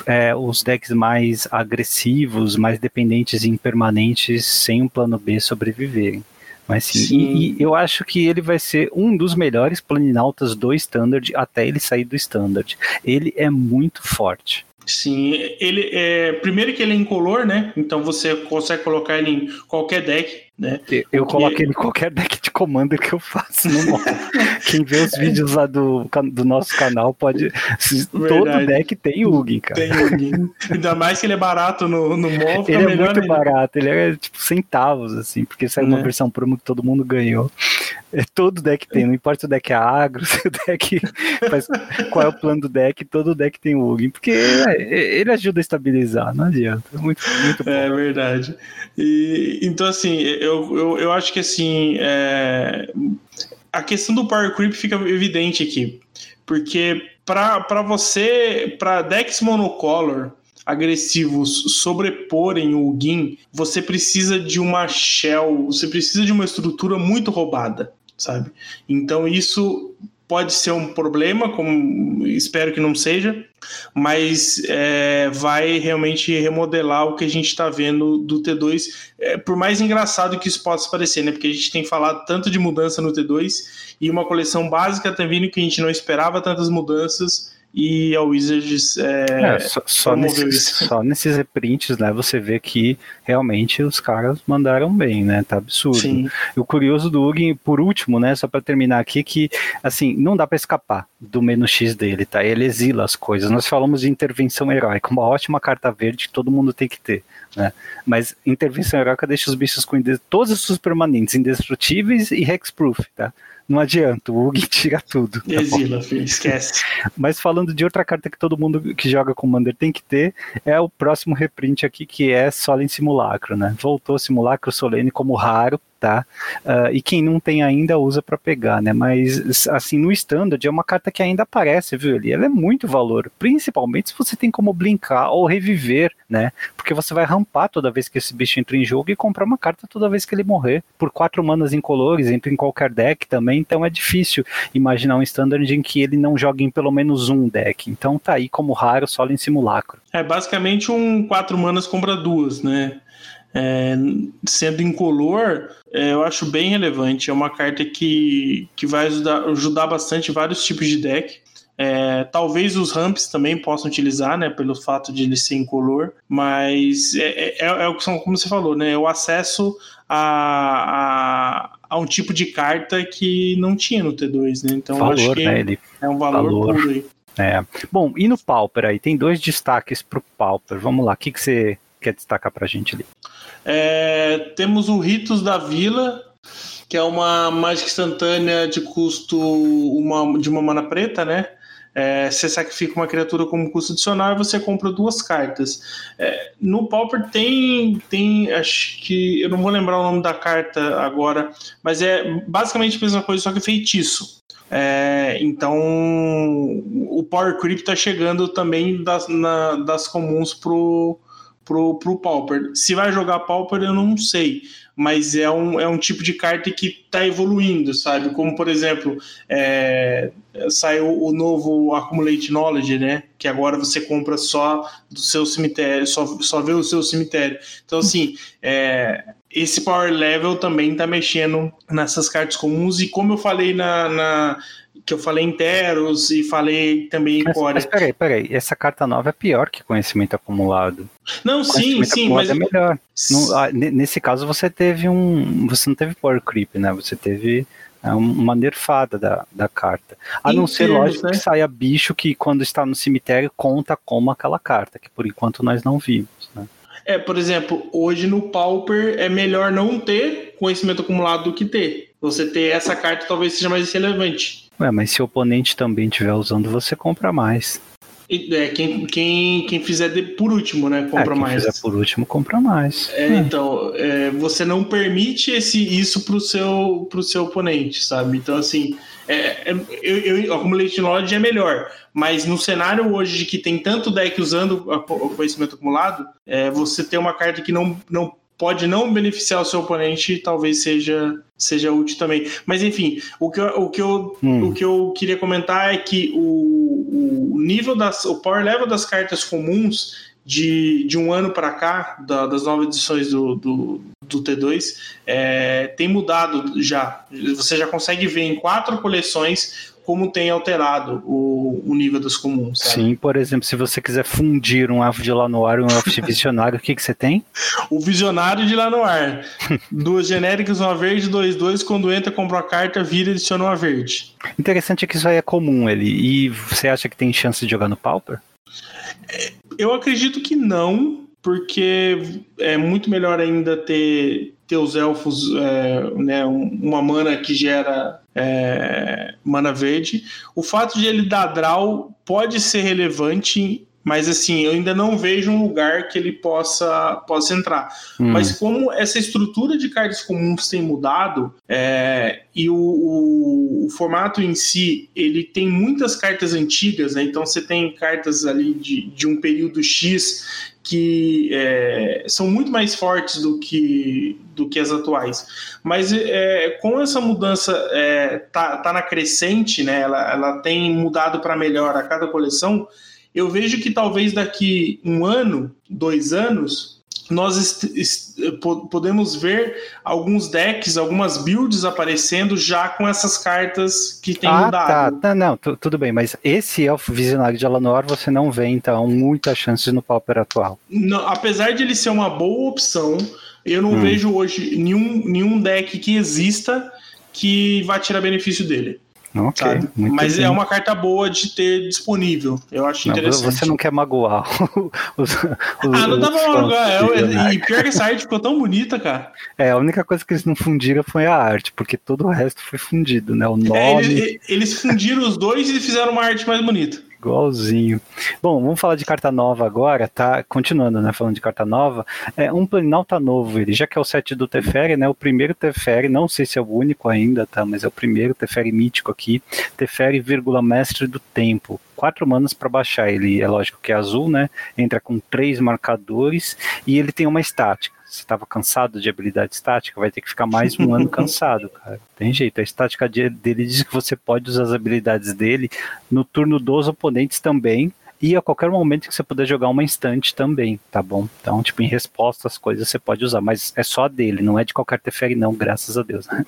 é, os decks mais agressivos, mais dependentes em permanentes sem um plano B sobreviverem. Mas sim, sim. E, e, eu acho que ele vai ser um dos melhores planinautas do Standard até ele sair do Standard. Ele é muito forte. Sim, ele é. Primeiro que ele é incolor, né? Então você consegue colocar ele em qualquer deck. Né? Eu Porque... coloco ele em qualquer deck de Commander que eu faço no modo. Quem vê os vídeos lá do, do nosso canal pode. Todo deck tem Ugin, cara. Tem Ugin. Ainda mais que ele é barato no, no MOL. Ele é muito ainda. barato, ele é tipo centavos, assim, porque saiu uma é. versão promo que todo mundo ganhou. É, todo deck tem, não importa o deck é agro, se o deck. Faz, qual é o plano do deck, todo deck tem Ugin, porque é, ele ajuda a estabilizar, não adianta. Muito, muito bom. É verdade. E, então, assim, eu, eu, eu acho que assim. É, a questão do power creep fica evidente aqui. Porque para você, para decks monocolor agressivos sobreporem o GIN, você precisa de uma shell, você precisa de uma estrutura muito roubada. Sabe? Então isso pode ser um problema, como espero que não seja, mas é, vai realmente remodelar o que a gente está vendo do T2, é, por mais engraçado que isso possa parecer, né? Porque a gente tem falado tanto de mudança no T2 e uma coleção básica tá vindo que a gente não esperava tantas mudanças e a Wizards é, é, só, só, nesses, só, nesses, reprints, né, você vê que realmente os caras mandaram bem, né, tá absurdo. Sim. E o curioso do Ugin, por último, né, só para terminar aqui, que, assim, não dá para escapar do menos X dele, tá, ele exila as coisas. Nós falamos de intervenção heróica, uma ótima carta verde que todo mundo tem que ter, né, mas intervenção heróica deixa os bichos com todos os permanentes indestrutíveis e hexproof, tá, não adianta, o Ugin tira tudo. Tá Exila, filho, esquece. Mas falando de outra carta que todo mundo que joga Commander tem que ter, é o próximo reprint aqui, que é Solen Simulacro, né? Voltou Simulacro Solene como raro, tá? Uh, e quem não tem ainda usa para pegar, né? Mas assim, no standard é uma carta que ainda aparece, viu? Ali, ela é muito valor, principalmente se você tem como blinkar ou reviver, né? Porque você vai rampar toda vez que esse bicho entra em jogo e comprar uma carta toda vez que ele morrer. Por quatro manas incolores, entra em qualquer deck também, então é difícil imaginar um standard em que ele não jogue em pelo menos um deck. Então tá aí como raro só em simulacro. É basicamente um quatro manas compra duas, né? É, sendo incolor, é, eu acho bem relevante. É uma carta que, que vai ajudar, ajudar bastante vários tipos de deck. É, talvez os ramps também possam utilizar, né, pelo fato de ele ser incolor, mas é, é, é o que são, como você falou, né, o acesso a, a, a, um tipo de carta que não tinha no T2, né? Então valor, acho que né, ele... é um valor, valor. puro aí. É. Bom, e no Pauper aí? Tem dois destaques para o Pauper. Vamos lá, o que, que você quer destacar para a gente ali? É, temos o Ritos da Vila, que é uma mágica instantânea de custo uma, de uma mana preta, né? É, você sacrifica uma criatura como custo adicional e você compra duas cartas. É, no Pauper tem, tem, acho que eu não vou lembrar o nome da carta agora, mas é basicamente a mesma coisa, só que feitiço. É, então o Power Creep está chegando também das, na, das comuns pro, pro, pro Pauper. Se vai jogar Pauper, eu não sei. Mas é um, é um tipo de carta que está evoluindo, sabe? Como, por exemplo, é, saiu o novo Accumulate Knowledge, né? Que agora você compra só do seu cemitério, só, só vê o seu cemitério. Então, assim, é, esse power level também está mexendo nessas cartas comuns. E como eu falei na, na que eu falei em Teros e falei também em Core. Mas peraí, peraí, essa carta nova é pior que conhecimento acumulado. Não, sim, sim, mas é melhor. No, ah, nesse caso você teve um, você não teve power creep, né? Você teve é, uma nerfada da, da carta. A não ser, lógico, né? que saia bicho que quando está no cemitério conta como aquela carta, que por enquanto nós não vimos, né? É, por exemplo, hoje no Pauper é melhor não ter conhecimento acumulado do que ter. Você ter essa carta talvez seja mais relevante. Ué, mas se o oponente também estiver usando, você compra mais. É, quem, quem, quem fizer de, por último, né? Compra é, quem mais. Quem fizer por último, compra mais. É, é. Então, é, você não permite esse, isso pro seu, pro seu oponente, sabe? Então, assim, é, eu, eu, Accumulate Knowledge é melhor, mas no cenário hoje de que tem tanto deck usando o conhecimento acumulado, você ter uma carta que não, não pode não beneficiar o seu oponente talvez seja, seja útil também. Mas enfim, o que eu, o que eu, hum. o que eu queria comentar é que o, o nível das. o power level das cartas comuns de, de um ano para cá, da, das novas edições do, do, do T2, é, tem mudado já. Você já consegue ver em quatro coleções como tem alterado o, o nível dos comuns. Sabe? Sim, por exemplo, se você quiser fundir um elfo de Lanoir e um elfo de visionário, o que, que você tem? O visionário de Lanoir. Duas genéricas, uma verde, dois, dois. Quando entra, compra uma carta, vira e adiciona uma verde. Interessante é que isso aí é comum ele. E você acha que tem chance de jogar no Pauper? É, eu acredito que não, porque é muito melhor ainda ter, ter os elfos, é, né, uma mana que gera é, mana verde. O fato de ele dar draw pode ser relevante mas assim, eu ainda não vejo um lugar que ele possa, possa entrar. Hum. Mas como essa estrutura de cartas comuns tem mudado, é, e o, o, o, formato em si, ele tem muitas cartas antigas, né? Então você tem cartas ali de, de um período X que é, são muito mais fortes do que, do que as atuais. Mas é, com essa mudança é, tá, tá na crescente, né? Ela, ela tem mudado para melhor a cada coleção. Eu vejo que talvez daqui um ano, dois anos, nós podemos ver alguns decks, algumas builds aparecendo já com essas cartas que tem ah, mudado. Tá, não, tudo bem, mas esse Elfo Visionário de Alanor você não vê, então, muitas chances no Pauper atual. Não, apesar de ele ser uma boa opção, eu não hum. vejo hoje nenhum, nenhum deck que exista que vai tirar benefício dele. Ok. Mas bem. é uma carta boa de ter disponível. Eu acho não, interessante. Você não quer magoar os, os, Ah, não dá pra magoar. É, e pior que essa arte ficou tão bonita, cara. É, a única coisa que eles não fundiram foi a arte, porque todo o resto foi fundido, né? O nome. É, eles, eles fundiram os dois e fizeram uma arte mais bonita. Igualzinho. Bom, vamos falar de carta nova agora, tá? Continuando, né? Falando de carta nova. É um Planalta novo, ele já que é o set do Teferi, né? O primeiro Teferi, não sei se é o único ainda, tá? Mas é o primeiro Teferi mítico aqui. Teferi, vírgula, mestre do tempo. Quatro manas para baixar. Ele é lógico que é azul, né? Entra com três marcadores e ele tem uma estática você estava cansado de habilidade estática, vai ter que ficar mais um ano cansado, cara. Tem jeito. A estática dele diz que você pode usar as habilidades dele no turno dos oponentes também, e a qualquer momento que você puder jogar uma instante também, tá bom? Então, tipo, em resposta às coisas você pode usar, mas é só a dele, não é de qualquer Teferi não, graças a Deus, né?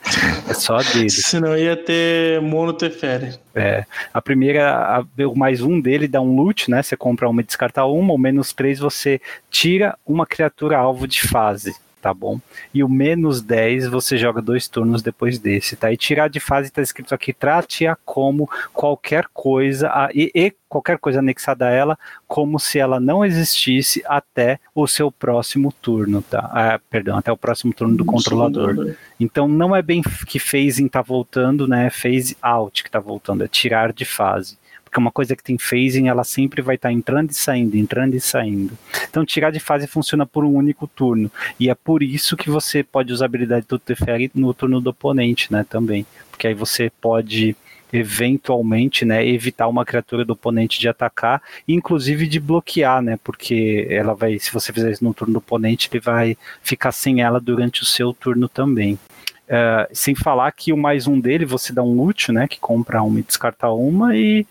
É só a dele. Senão ia ter mono Teferi. É, a primeira, o mais um dele dá um loot, né? Você compra uma e descarta uma, ou menos três você tira uma criatura alvo de fase tá bom? E o menos 10 você joga dois turnos depois desse, tá? E tirar de fase tá escrito aqui, trate-a como qualquer coisa, a, e, e, qualquer coisa anexada a ela, como se ela não existisse até o seu próximo turno, tá? Ah, perdão, até o próximo turno do controlador. Então não é bem que phasing tá voltando, né? É phase out que tá voltando, é tirar de fase porque uma coisa que tem phasing, ela sempre vai estar tá entrando e saindo, entrando e saindo. Então, tirar de fase funciona por um único turno, e é por isso que você pode usar a habilidade do Teferi no turno do oponente, né, também, porque aí você pode eventualmente, né, evitar uma criatura do oponente de atacar, inclusive de bloquear, né, porque ela vai, se você fizer isso no turno do oponente, ele vai ficar sem ela durante o seu turno também. Uh, sem falar que o mais um dele, você dá um loot, né, que compra uma e descarta uma, e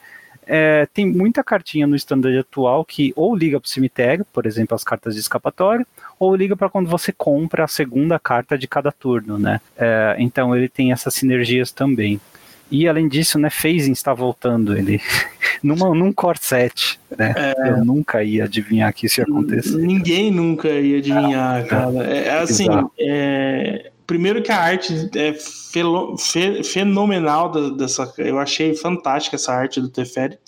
é, tem muita cartinha no standard atual que ou liga para o cemitério, por exemplo, as cartas de escapatória, ou liga para quando você compra a segunda carta de cada turno, né? É, então ele tem essas sinergias também. E além disso, né, Phasing está voltando ele numa, num core set, né? É... Eu nunca ia adivinhar que isso ia acontecer. Ninguém nunca ia adivinhar, ah, cara. É, é assim, é, Primeiro que a arte é fenomenal dessa. Eu achei fantástica essa arte do Teferi.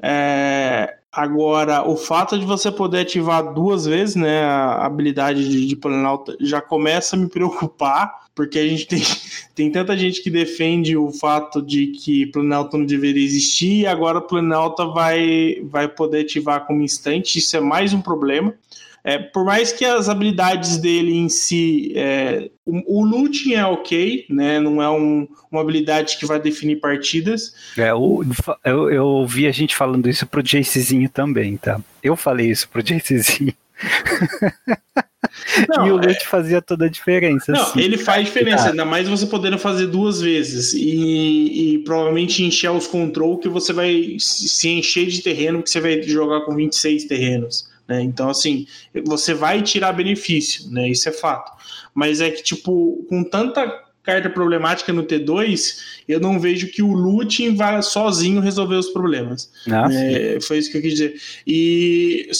É, agora, o fato de você poder ativar duas vezes né, a habilidade de, de Planalta já começa a me preocupar, porque a gente tem, tem tanta gente que defende o fato de que Planalta não deveria existir e agora Planalta vai, vai poder ativar como instante. Isso é mais um problema. É, por mais que as habilidades dele em si. É, o, o looting é ok, né? Não é um, uma habilidade que vai definir partidas. É, o, eu, eu ouvi a gente falando isso pro Jacezinho também, tá? Eu falei isso pro Jacezinho. Não, e o loot é... fazia toda a diferença. Não, assim. ele faz diferença, ah. ainda mais você podendo fazer duas vezes e, e, provavelmente encher os control que você vai se encher de terreno, que você vai jogar com 26 terrenos. Né? Então, assim, você vai tirar benefício, né? Isso é fato. Mas é que, tipo, com tanta carta problemática no T2, eu não vejo que o looting vá sozinho resolver os problemas. Ah, é, foi isso que eu quis dizer. E,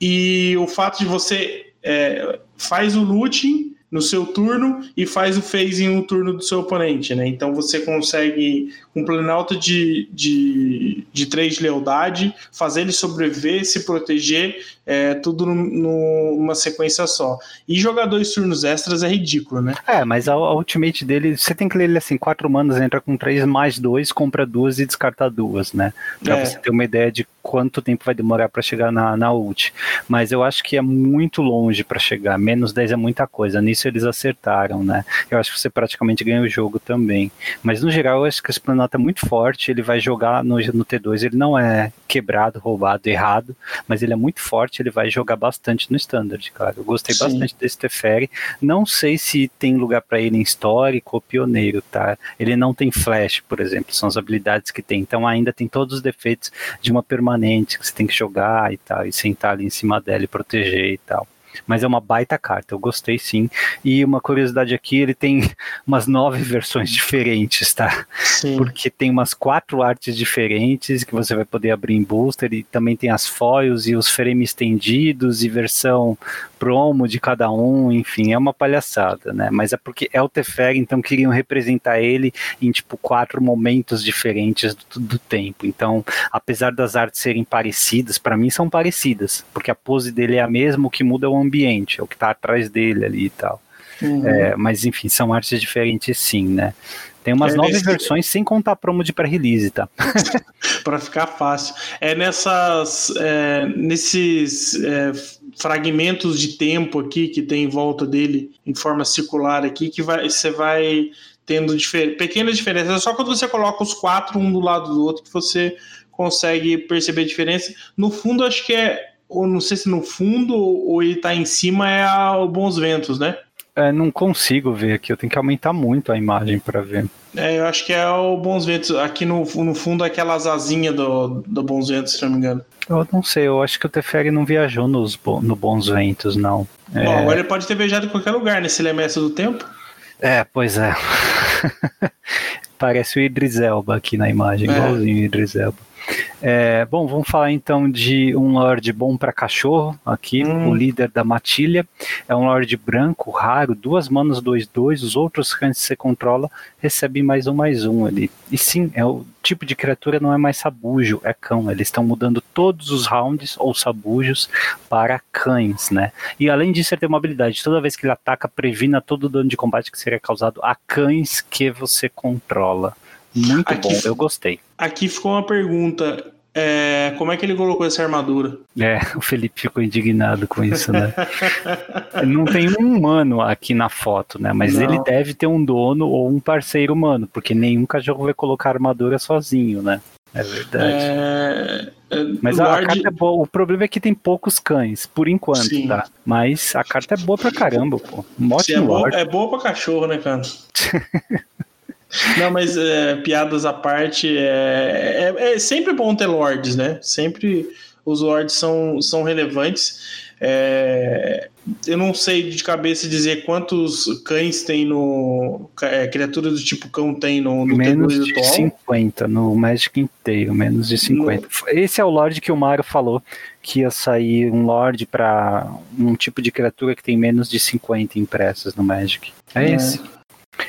e o fato de você é, faz o looting no seu turno e faz o phasing no turno do seu oponente, né? Então você consegue, com um planalto de, de, de 3 de lealdade, fazer ele sobreviver, se proteger, é, tudo numa sequência só. E jogar dois turnos extras é ridículo, né? É, mas a, a ultimate dele, você tem que ler ele assim, 4 manas, entra com 3 mais 2, compra duas e descarta duas, né? Pra é. você ter uma ideia de quanto tempo vai demorar para chegar na, na ult. Mas eu acho que é muito longe para chegar. Menos 10 é muita coisa. Nisso eles acertaram, né? Eu acho que você praticamente ganha o jogo também. Mas no geral, eu acho que esse Planalto é muito forte. Ele vai jogar no, no T2. Ele não é quebrado, roubado, errado, mas ele é muito forte. Ele vai jogar bastante no Standard, cara. Eu gostei Sim. bastante desse Teferi. Não sei se tem lugar para ele em histórico ou pioneiro, tá? Ele não tem flash, por exemplo. São as habilidades que tem. Então ainda tem todos os defeitos de uma permanente que você tem que jogar e tal, e sentar ali em cima dela e proteger e tal mas é uma baita carta, eu gostei sim. E uma curiosidade aqui, ele tem umas nove versões diferentes, tá? Sim. Porque tem umas quatro artes diferentes que você vai poder abrir em booster, e também tem as foils e os frames estendidos e versão promo de cada um, enfim, é uma palhaçada, né? Mas é porque é o Teferi, então queriam representar ele em tipo quatro momentos diferentes do, do tempo. Então, apesar das artes serem parecidas, para mim são parecidas, porque a pose dele é a mesma, o que muda é o ambiente, é o que está atrás dele ali e tal. Uhum. É, mas enfim, são artes diferentes sim, né? Tem umas é nove nesse... versões sem contar a promo de pré-release, tá? para ficar fácil. É nessas, é, nesses é, fragmentos de tempo aqui que tem em volta dele, em forma circular aqui, que vai, você vai tendo difer pequenas diferenças. É só quando você coloca os quatro um do lado do outro que você consegue perceber a diferença. No fundo, acho que é ou não sei se no fundo ou ele tá em cima, é o Bons Ventos, né? É, não consigo ver aqui, eu tenho que aumentar muito a imagem para ver. É, eu acho que é o Bons Ventos. Aqui no, no fundo, aquelas asinhas do, do Bons Ventos, se não me engano. Eu não sei, eu acho que o Teferi não viajou nos, no Bons Ventos, não. É... Bom, agora ele pode ter viajado em qualquer lugar, né? Se ele é mestre do tempo. É, pois é. Parece o Idris Elba aqui na imagem, é. igualzinho o Idris Elba. É, bom, vamos falar então de um Lorde bom para cachorro aqui, hum. o líder da matilha. É um Lorde branco, raro, duas manas 2-2. Os outros cães que você controla recebem mais um, mais um ali. E sim, é o tipo de criatura não é mais sabujo, é cão. Eles estão mudando todos os rounds ou sabujos para cães, né? E além disso, ele tem uma habilidade: toda vez que ele ataca, previna todo o dano de combate que seria causado a cães que você controla. Muito aqui, bom, eu gostei. Aqui ficou uma pergunta. É, como é que ele colocou essa armadura? É, o Felipe ficou indignado com isso, né? não tem um humano aqui na foto, né? Mas não. ele deve ter um dono ou um parceiro humano, porque nenhum cachorro vai colocar armadura sozinho, né? É verdade. É... é Mas a, Lord... a, carta é boa. O problema é que tem poucos cães, por enquanto, Sim. tá? Mas a carta é boa pra caramba, pô. Um ótimo Sim, é, boa, é boa pra cachorro, né, cara? Não, mas é, piadas à parte, é, é, é, sempre bom ter lords, né? Sempre os lords são, são relevantes. É, eu não sei de cabeça dizer quantos cães tem no. É, criaturas do tipo cão tem no, no Menos de 50, no Magic inteiro, menos de 50. No... Esse é o Lorde que o Mario falou que ia sair um Lorde para um tipo de criatura que tem menos de 50 impressas no Magic. É, é. esse.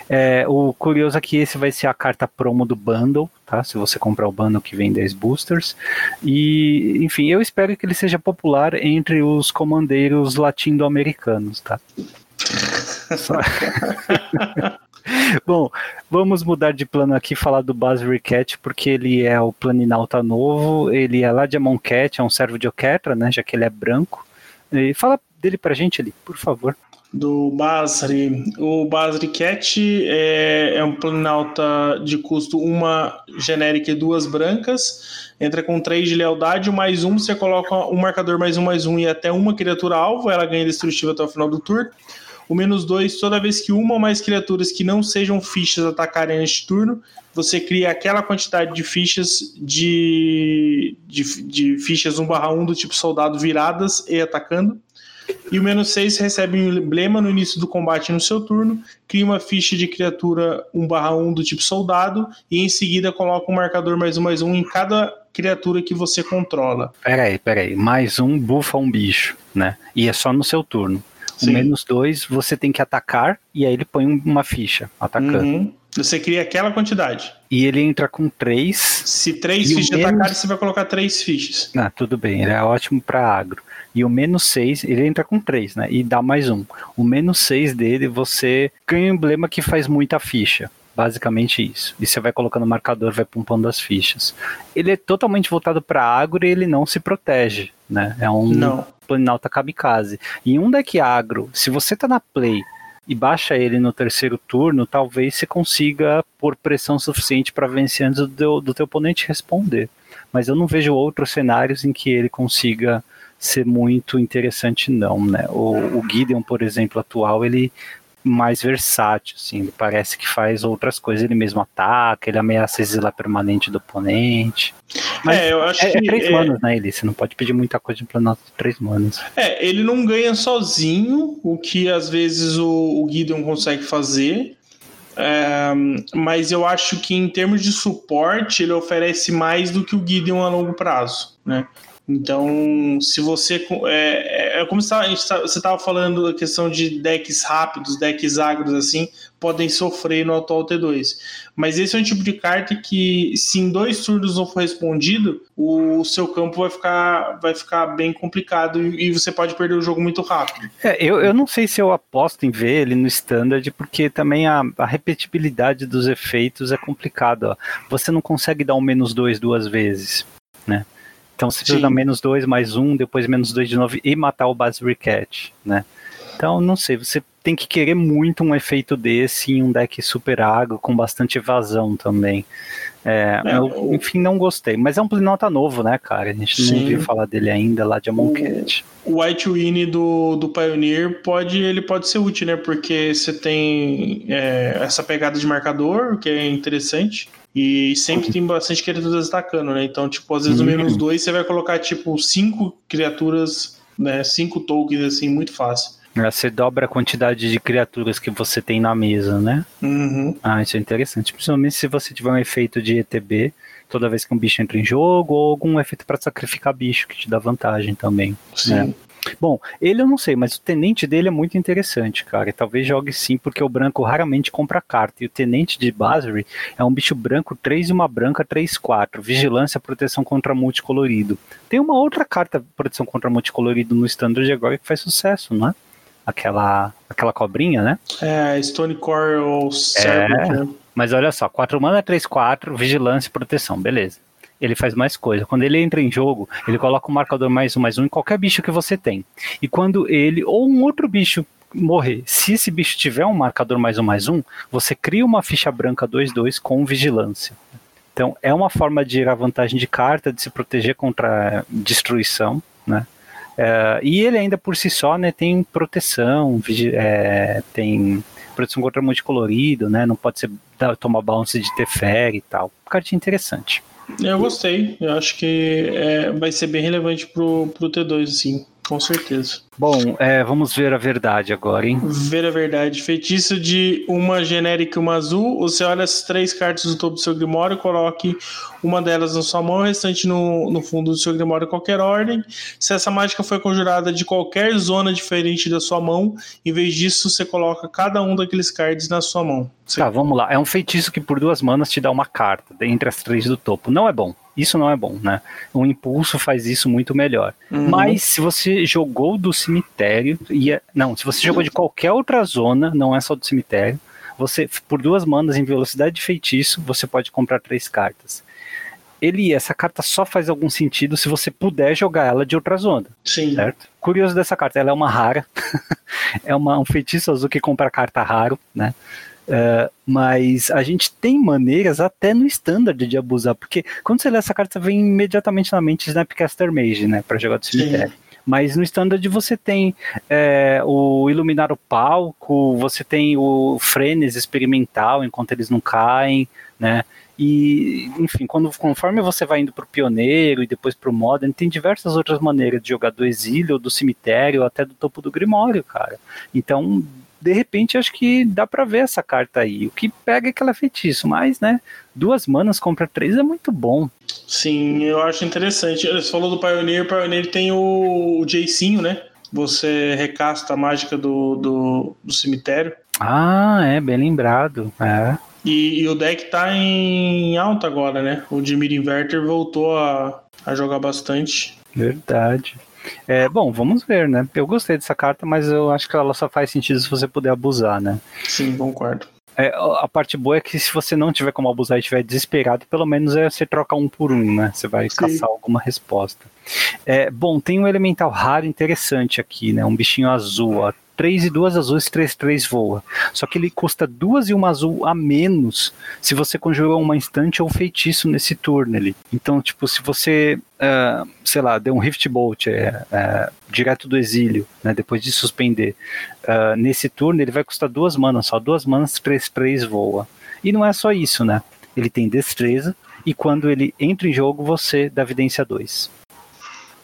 É, o curioso é que esse vai ser a carta promo do bundle, tá? Se você comprar o bundle que vem 10 boosters. E, enfim, eu espero que ele seja popular entre os comandeiros latino-americanos, tá? Bom, vamos mudar de plano aqui falar do Basri Cat, porque ele é o planinauta novo, ele é lá de Amonkhet, é um servo de Oketra, né, já que ele é branco. E fala dele pra gente ali, por favor do Basri. O Basri Cat é, é um planalta de custo uma genérica e duas brancas. Entra com três de lealdade, mais um, você coloca um marcador mais um, mais um e até uma criatura alvo, ela ganha destrutivo até o final do turno. O menos dois, toda vez que uma ou mais criaturas que não sejam fichas atacarem neste turno, você cria aquela quantidade de fichas de, de, de fichas 1/1 do tipo soldado viradas e atacando. E o menos 6 recebe um emblema no início do combate no seu turno, cria uma ficha de criatura 1/1 do tipo soldado e em seguida coloca um marcador mais um mais um em cada criatura que você controla. Peraí, peraí. Mais um bufa um bicho, né? E é só no seu turno. O menos dois você tem que atacar e aí ele põe uma ficha atacando. Uhum. Você cria aquela quantidade. E ele entra com três. Se três fichas menos... atacarem, você vai colocar três fichas. Ah, tudo bem. Ele é ótimo para agro. E o menos 6, ele entra com 3, né? E dá mais um. O menos 6 dele, você ganha um emblema que faz muita ficha. Basicamente isso. E você vai colocando o marcador, vai pumpando as fichas. Ele é totalmente voltado para agro e ele não se protege, né? É um Não. Planinauta Kamikaze. Em um deck agro, se você tá na play e baixa ele no terceiro turno, talvez você consiga pôr pressão suficiente para vencer antes do do teu oponente responder. Mas eu não vejo outros cenários em que ele consiga ser muito interessante, não, né? O, o Gideon, por exemplo, atual, ele mais versátil, assim, ele parece que faz outras coisas, ele mesmo ataca, ele ameaça exilar permanente do oponente. Mas É, eu acho é, é que. três é- manas, né, ele? Você não pode pedir muita coisa de um planalto de três manas. É, ele não ganha sozinho, o que às vezes o, o Gideon consegue fazer. É, mas eu acho que em termos de suporte ele oferece mais do que o Gideon a longo prazo, né? Então, se você. É, é- é como você estava falando da questão de decks rápidos, decks agros assim, podem sofrer no atual T2. Mas esse é um tipo de carta que, se em dois turnos não for respondido, o seu campo vai ficar, vai ficar bem complicado e, você pode perder o jogo muito rápido. É, eu, eu não sei se eu aposto em ver ele no standard, porque também a, a repetibilidade dos efeitos é complicado. ó. Você não consegue dar um menos dois duas vezes, né? Então você precisa Sim. dar menos dois, mais um, depois menos dois de novo e matar o base recat, né? Então, não sei, você tem que querer muito um efeito desse em um deck super agro, com bastante evasão também. É, É, eu, enfim, não gostei. Mas é um Plinota novo, né, cara? A gente não Sim. ouviu falar dele ainda lá de Amonkhet. O White Winnie do, do Pioneer pode, ele pode ser útil, né? Porque você tem é, essa pegada de marcador, que é interessante. E sempre tem bastante criaturas atacando, né? Então, tipo, às vezes no Uhum. menos dois você vai colocar, tipo, cinco criaturas, né? Cinco tokens, assim, muito fácil. É, Você dobra a quantidade de criaturas que você tem na mesa, né? Uhum. Ah, isso é interessante. Principalmente se você tiver um efeito de ETB toda vez que um bicho entra em jogo, ou algum efeito para sacrificar bicho, que te dá vantagem também. Sim. É. Bom, ele eu não sei, mas o tenente dele é muito interessante, cara. E talvez jogue sim, porque o branco raramente compra carta. E o tenente de Basri é um bicho branco 3 e uma branca 3-4. Vigilância, proteção contra multicolorido. Tem uma outra carta, proteção contra multicolorido, no standard agora que faz sucesso, não é? Aquela, aquela cobrinha, né? É, Stone Coral Serpent, né? Mas olha só, 4 mana, 3, 4, vigilância e proteção, beleza. Ele faz mais coisa. Quando ele entra em jogo, ele coloca um marcador mais um, mais um em qualquer bicho que você tem. E quando ele ou um outro bicho morrer, se esse bicho tiver um marcador mais um, mais um, você cria uma ficha branca 2-2 com vigilância. Então é uma forma de gerar vantagem de carta, de se proteger contra destruição, né? É, e ele ainda por si só né, tem proteção, é, tem proteção contra multicolorido, né? Não pode ser tomar bounce de Teferi e tal. Cartinha interessante. Eu gostei. Eu acho que é, vai ser bem relevante pro, pro T2, sim. Com certeza. Bom, é, vamos ver a verdade agora, hein? Ver a verdade. Feitiço de uma genérica e uma azul. Você olha as três cartas do topo do seu Grimório, coloque uma delas na sua mão, o restante no, no fundo do seu Grimório em qualquer ordem. Se essa mágica foi conjurada de qualquer zona diferente da sua mão, em vez disso, você coloca cada um daqueles cards na sua mão. Você- Tá, vamos lá. É um feitiço que por duas manas te dá uma carta entre as três do topo. Não é bom. Isso não é bom, né? Um impulso faz isso muito melhor. Uhum. Mas se você jogou do cemitério, ia, não, se você jogou de qualquer outra zona, não é só do cemitério, você por duas manas em velocidade de feitiço, você pode comprar três cartas. Ele, essa carta só faz algum sentido se você puder jogar ela de outra zona, Sim. certo? Curioso dessa carta, ela é uma rara, é uma, um feitiço azul que compra carta raro, né? É, mas a gente tem maneiras até no standard de abusar, porque quando você lê essa carta, vem imediatamente na mente Snapcaster Mage, né, para jogar do Sim. cemitério. Mas no standard você tem é, o iluminar o palco, você tem o frenes experimental enquanto eles não caem, né? E, enfim, quando, conforme você vai indo pro pioneiro e depois pro modern, tem diversas outras maneiras de jogar do exílio, do cemitério, até do topo do grimório, cara. Então, de repente, acho que dá pra ver essa carta aí. O que pega é que ela é feitiço, mas, né, duas manas compra três é muito bom. Sim, eu acho interessante. Você falou do Pioneer, o Pioneer tem o, o Jacinho, né? Você recasta a mágica do, do, do cemitério. Ah, é, bem lembrado. É. E, e o deck tá em alta agora, né? O Dimir Inverter voltou a, a jogar bastante. Verdade. É, bom, vamos ver, né? Eu gostei dessa carta, mas eu acho que ela só faz sentido se você puder abusar, né? Sim, concordo. É, a parte boa é que se você não tiver como abusar e estiver desesperado, pelo menos é você troca um por um, né? Você vai Sim. caçar alguma resposta. É, bom, tem um elemental raro interessante aqui, né? Um bichinho azul, ó. 3 e duas azuis, 3, 3 voa. Só que ele custa duas e uma azul a menos se você conjurou uma instante ou feitiço nesse turno ali. Então, tipo, se você, uh, sei lá, deu um Rift Bolt é, é, direto do exílio, né, depois de suspender, uh, nesse turno ele vai custar duas manas, só duas manas, 3, 3 voa. E não é só isso, né? Ele tem destreza, e quando ele entra em jogo, você dá evidência 2.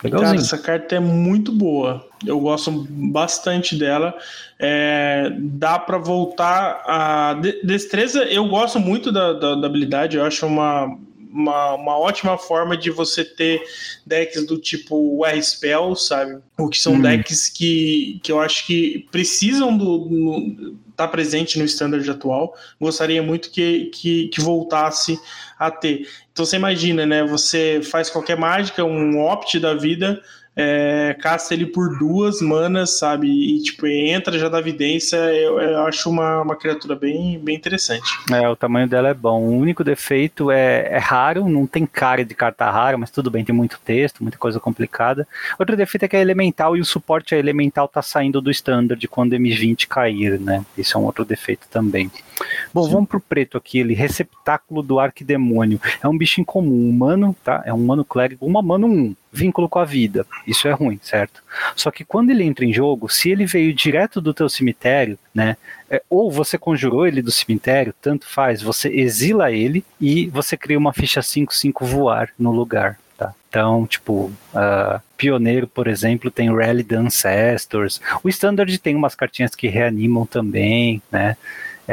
Legalzinho. Cara, essa carta é muito boa. Eu gosto bastante dela. É, dá para voltar a. Destreza, eu gosto muito da, da, da habilidade, eu acho uma, uma, uma, ótima forma de você ter decks do tipo R-Spell, sabe? O que são hum. decks que, que eu acho que precisam do, do tá presente no standard atual. Gostaria muito que, que, que, voltasse a ter. Então você imagina, né? Você faz qualquer mágica, um opt da vida, é, casta ele por duas manas, sabe? E tipo, entra já da evidência, eu, eu, acho uma, uma criatura bem, bem interessante. É, o tamanho dela é bom. O único defeito é, é raro, não tem cara de carta rara, mas tudo bem, tem muito texto, muita coisa complicada. Outro defeito é que é elemental e o suporte a elemental tá saindo do standard quando M20 cair, né? Isso é um outro defeito também. Bom, Sim. vamos pro preto aqui, ele receptáculo do arquidemônio. É um bicho incomum, humano, tá? É um humano clérigo, uma mano 1 vínculo com a vida. Isso é ruim, certo? Só que quando ele entra em jogo, se ele veio direto do teu cemitério, né? É, ou você conjurou ele do cemitério, tanto faz, você exila ele e você cria uma ficha 5-5 voar no lugar. Tá? Então, tipo, uh, Pioneiro, por exemplo, tem Rally the Ancestors. O Standard tem umas cartinhas que reanimam também, né?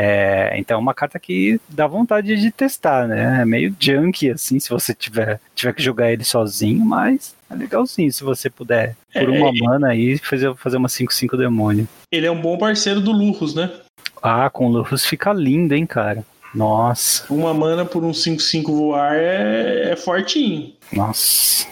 É, então é uma carta que dá vontade de testar, né? É meio junk, assim, se você tiver, tiver que jogar ele sozinho, mas é legalzinho se você puder, por uma é, mana aí, fazer, fazer uma 5-5 demônio. Ele é um bom parceiro do Lurrus, né? Ah, com o Lurrus fica lindo, hein, cara? Nossa. Uma mana por um 5-5 voar é, é fortinho. Nossa,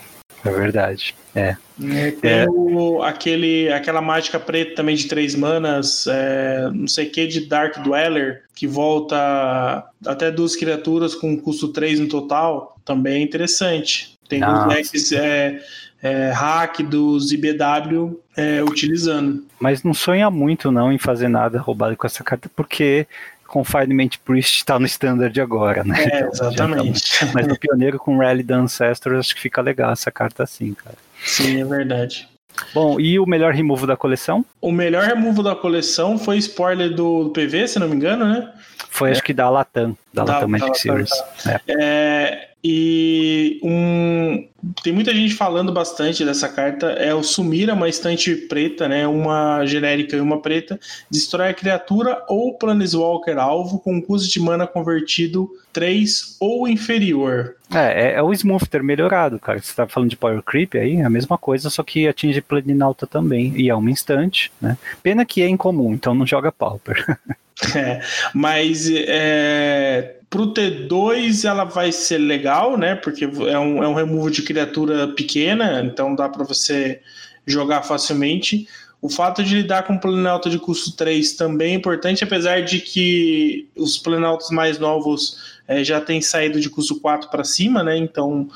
é verdade. É. é tem é. O, aquele, aquela mágica preta também de três manas, é, não sei o que, de Dark Dweller, que volta até duas criaturas com custo 3 no total, também é interessante. Tem os decks é, é, hack dos IBW é, utilizando. Mas não sonha muito não em fazer nada roubado com essa carta, porque Confinement Priest está no standard agora, né? É, então, exatamente. Tá... Mas no Pioneiro com Rally the Ancestors, acho que fica legal essa carta assim, cara. Sim, é verdade. Bom, e o melhor removo da coleção? O melhor removo da coleção foi spoiler do PV, se não me engano, né? Foi, é. acho que da Latam, da, da Latam Magic Series. É. é. E um, tem muita gente falando bastante dessa carta. É o Sumira, uma estante preta, né? Uma genérica e uma preta. Destrói a criatura ou Planeswalker alvo com custo de mana convertido 3 ou inferior. É, é, é o Smoother melhorado, cara. Você tá falando de Power Creep aí, é a mesma coisa, só que atinge Planinauta também. E é uma instante, né? Pena que é incomum, então não joga Pauper. É, mas é, pro T2 ela vai ser legal, né? Porque é um, é um removal de criatura pequena, então dá para você jogar facilmente. O fato de lidar com Planalto de custo 3 também é importante, apesar de que os Planaltos mais novos é, já têm saído de custo 4 para cima, né? Então,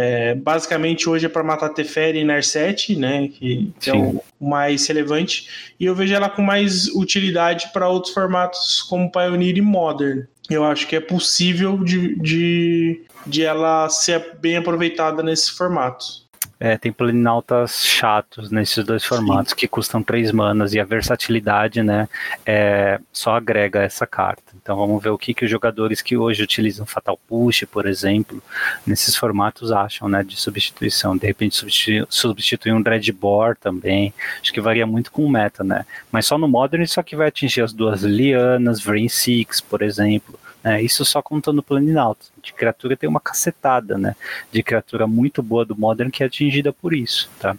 é, basicamente hoje é para matar Teferi e Narset, né? Que, que é o mais relevante. E eu vejo ela com mais utilidade para outros formatos como Pioneer e Modern. Eu acho que é possível de, de, de ela ser bem aproveitada nesses formatos. É, tem planinautas chatos nesses dois formatos, Sim. que custam três manas, e a versatilidade, né, é, só agrega essa carta. Então vamos ver o que, que os jogadores que hoje utilizam Fatal Push, por exemplo, nesses formatos acham, né, de substituição. De repente substituir, substituir um Dreadbore também, acho que varia muito com o meta, né. Mas só no Modern isso aqui vai atingir as duas Lianas, Vrain Six, por exemplo, é, isso só contando o Planinauta. De criatura tem uma cacetada, né? De criatura muito boa do Modern que é atingida por isso, tá?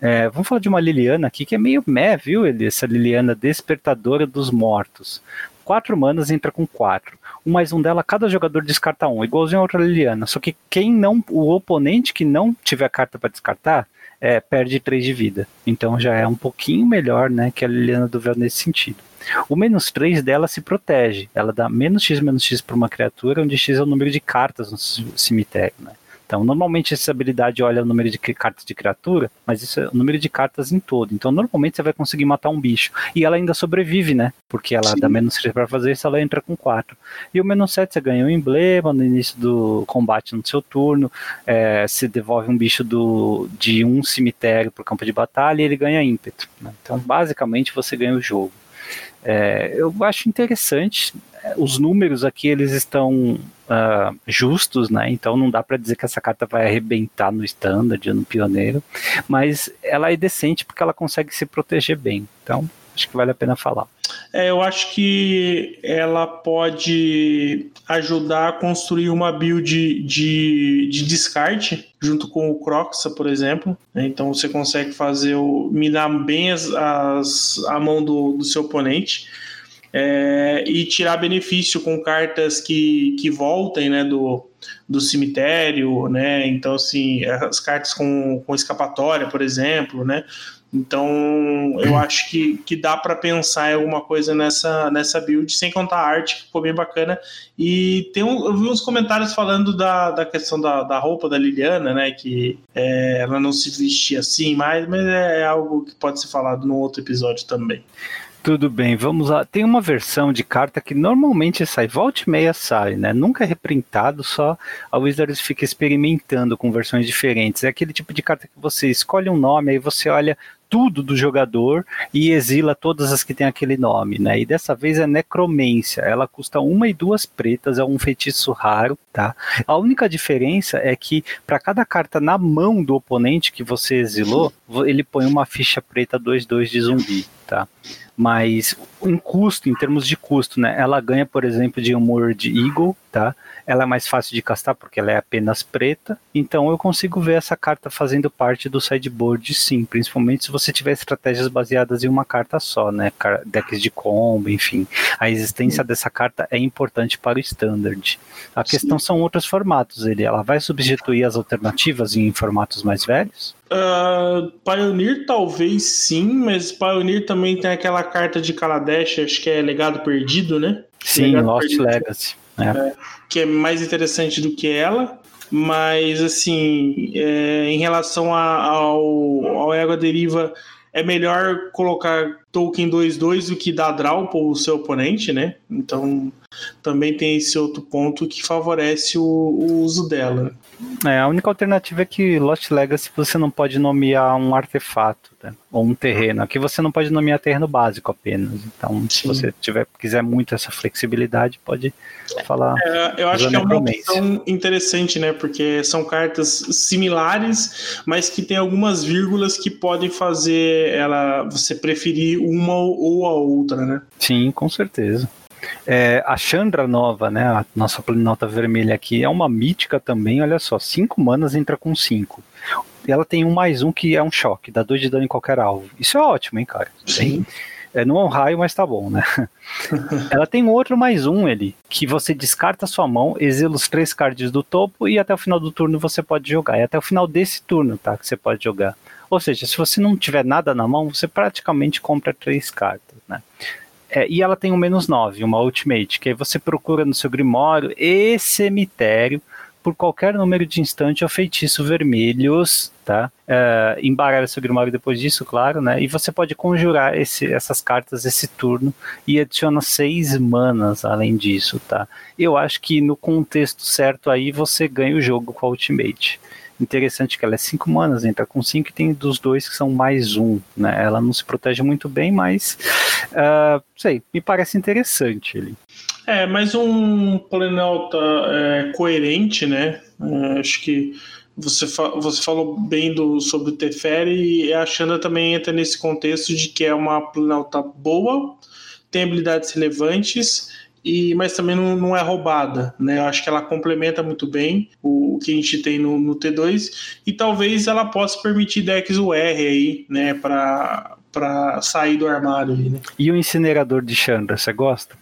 É, vamos falar de uma Liliana aqui que é meio meh, viu? Essa Liliana Despertadora dos Mortos. Quatro manas entra com quatro. Um mais um dela, cada jogador descarta um, igualzinho a outra Liliana. Só que quem não, o oponente que não tiver carta para descartar, é, perde três de vida. Então já é um pouquinho melhor, né, que a Liliana do Véu nesse sentido. O menos 3 dela se protege. Ela dá menos x menos x para uma criatura, onde x é o número de cartas no cemitério. Né? Então, normalmente essa habilidade olha o número de cartas de criatura, mas isso é o número de cartas em todo. Então, normalmente você vai conseguir matar um bicho. E ela ainda sobrevive, né? Porque ela Sim. dá menos 3 para fazer isso, ela entra com 4. E o menos 7 você ganha um emblema no início do combate no seu turno. É, você devolve um bicho do, de um cemitério para o campo de batalha e ele ganha ímpeto. Né? Então, basicamente, você ganha o jogo. É, eu acho interessante. Os números aqui eles estão uh, justos, né? Então não dá para dizer que essa carta vai arrebentar no standard, no pioneiro, mas ela é decente porque ela consegue se proteger bem. Então acho que vale a pena falar. É, eu acho que ela pode ajudar a construir uma build de, de descarte junto com o Croxa, por exemplo. Então você consegue fazer o minar bem as, as, a mão do, do seu oponente é, e tirar benefício com cartas que, que voltem né, do, do cemitério, né? Então, assim, as cartas com, com escapatória, por exemplo, né? Então, eu acho que, que dá para pensar em alguma coisa nessa, nessa build, sem contar a arte, que ficou bem bacana. E tem um, eu vi uns comentários falando da, da questão da, da roupa da Liliana, né? Que é, ela não se vestia assim mais, mas é algo que pode ser falado num outro episódio também. Tudo bem, vamos lá. Tem uma versão de carta que normalmente sai, volta e meia sai, né? Nunca é reprintado, só a Wizards fica experimentando com versões diferentes. É aquele tipo de carta que você escolhe um nome, aí você olha tudo do jogador e exila todas as que tem aquele nome, né? E dessa vez é necromência. Ela custa uma e duas pretas, é um feitiço raro, tá? A única diferença é que para cada carta na mão do oponente que você exilou, ele põe uma ficha preta 2-2 de zumbi, tá? Mas em custo, em termos de custo, né? Ela ganha, por exemplo, de Humor de Eagle, tá? ela é mais fácil de castar porque ela é apenas preta, então eu consigo ver essa carta fazendo parte do sideboard sim, principalmente se você tiver estratégias baseadas em uma carta só, né, decks de combo, enfim. A existência dessa carta é importante para o standard. A questão sim. são outros formatos, ele, ela vai substituir as alternativas em formatos mais velhos? Uh, Pioneer talvez sim, mas Pioneer também tem aquela carta de Kaladesh, acho que é legado perdido, né? Sim, legado Lost perdido. Legacy. É. É que é mais interessante do que ela, mas assim, é, em relação a, ao, ao Ego Deriva, é melhor colocar token 2-2 do que dar draw para o seu oponente, né? Então também tem esse outro ponto que favorece o, o uso dela. É, a única alternativa é que Lost Legacy você não pode nomear um artefato né? ou um terreno. Aqui você não pode nomear terreno básico apenas. Então, Sim. se você tiver, quiser muito essa flexibilidade, pode falar. É, eu acho que é uma opção interessante, né? Porque são cartas similares, mas que tem algumas vírgulas que podem fazer ela você preferir uma ou a outra, né? Sim, com certeza. É, a Chandra nova, né? A nossa planalta vermelha aqui é uma mítica também, olha só, 5 manas entra com 5. Ela tem um mais um que é um choque, dá 2 de dano em qualquer alvo. Isso é ótimo, hein, cara? Sim. É, não é um raio, mas tá bom, né? Ela tem outro mais um, ele, que você descarta a sua mão, exila os três cards do topo e até o final do turno você pode jogar. É até o final desse turno, tá? Que você pode jogar. Ou seja, se você não tiver nada na mão, você praticamente compra três cartas, né? É, e ela tem um menos 9, uma ultimate, que aí você procura no seu grimório e cemitério por qualquer número de instante ou feitiço vermelhos, tá? É, embaralha seu grimório depois disso, claro, né? E você pode conjurar esse, essas cartas esse turno e adiciona seis manas além disso, tá? Eu acho que no contexto certo aí você ganha o jogo com a ultimate interessante que ela é 5 manas, entra com 5 e tem dos dois que são mais um, né? Ela não se protege muito bem, mas uh, sei, me parece interessante ele. É, mais um Planalta é, coerente, né? É, acho que você, fa você falou bem do, sobre o Teferi e a Xanda também entra nesse contexto de que é uma Planalta boa, tem habilidades relevantes e mas também não, não é roubada, né? Eu acho que ela complementa muito bem o, o que a gente tem no, no, T2 e talvez ela possa permitir decks UR aí, né? Para para sair do armário. Aí, né? E o incinerador de Chandra, você gosta?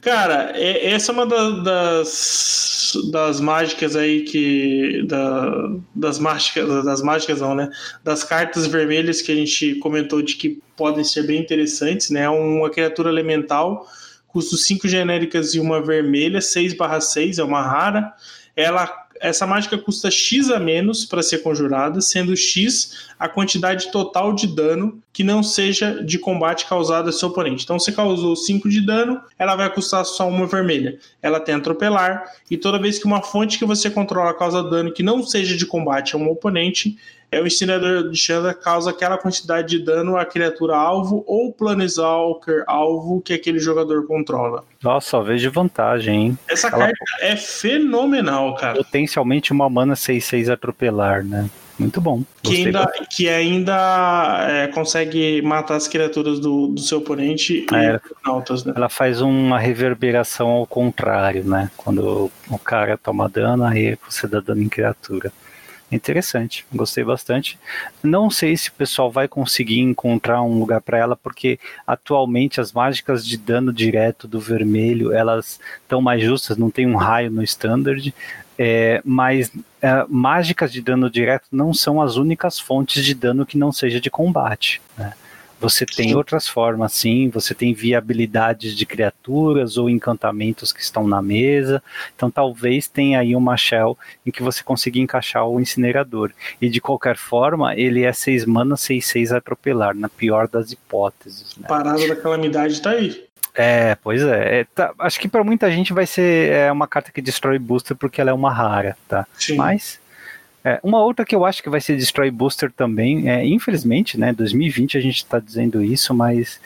Cara, é, essa é uma das, das mágicas aí que. Da, das mágicas. Das mágicas não, né? Das cartas vermelhas que a gente comentou de que podem ser bem interessantes, né? Uma criatura elemental, custo 5 genéricas e uma vermelha, 6/6, é uma rara. Ela essa mágica custa X a menos para ser conjurada, sendo X a quantidade total de dano que não seja de combate causado a seu oponente. Então, você causou 5 de dano, ela vai custar só uma vermelha. Ela tem atropelar, e toda vez que uma fonte que você controla causa dano que não seja de combate a um oponente, é o incinerador de Chandra causa aquela quantidade de dano à criatura alvo ou Planeswalker alvo que aquele jogador controla. Nossa, só vejo vantagem, hein? Essa Ela... carta é fenomenal, cara. Potencialmente uma mana 6-6 atropelar, né? Muito bom. Que ainda, que ainda é, consegue matar as criaturas do, do seu oponente é, altas, né? Ela faz uma reverberação ao contrário, né? Quando o cara toma dano, aí você dá dano em criatura. Interessante, gostei bastante. Não sei se o pessoal vai conseguir encontrar um lugar para ela, porque atualmente as mágicas de dano direto do vermelho elas estão mais justas, não tem um raio no standard, é, mas é, mágicas de dano direto não são as únicas fontes de dano que não seja de combate. Né? Você tem outras formas, sim. Você tem viabilidades de criaturas ou encantamentos que estão na mesa. Então, talvez tenha aí uma shell em que você consiga encaixar o incinerador. E de qualquer forma, ele é 6 mana, 6, 6 atropelar, na pior das hipóteses. Né? Parada da calamidade tá aí. É, pois é. é tá, acho que para muita gente vai ser é, uma carta que destrói booster porque ela é uma rara, tá? Sim. Mas é, uma outra que eu acho que vai ser Destroy Booster também, é, infelizmente, né, 2020 a gente está dizendo isso, mas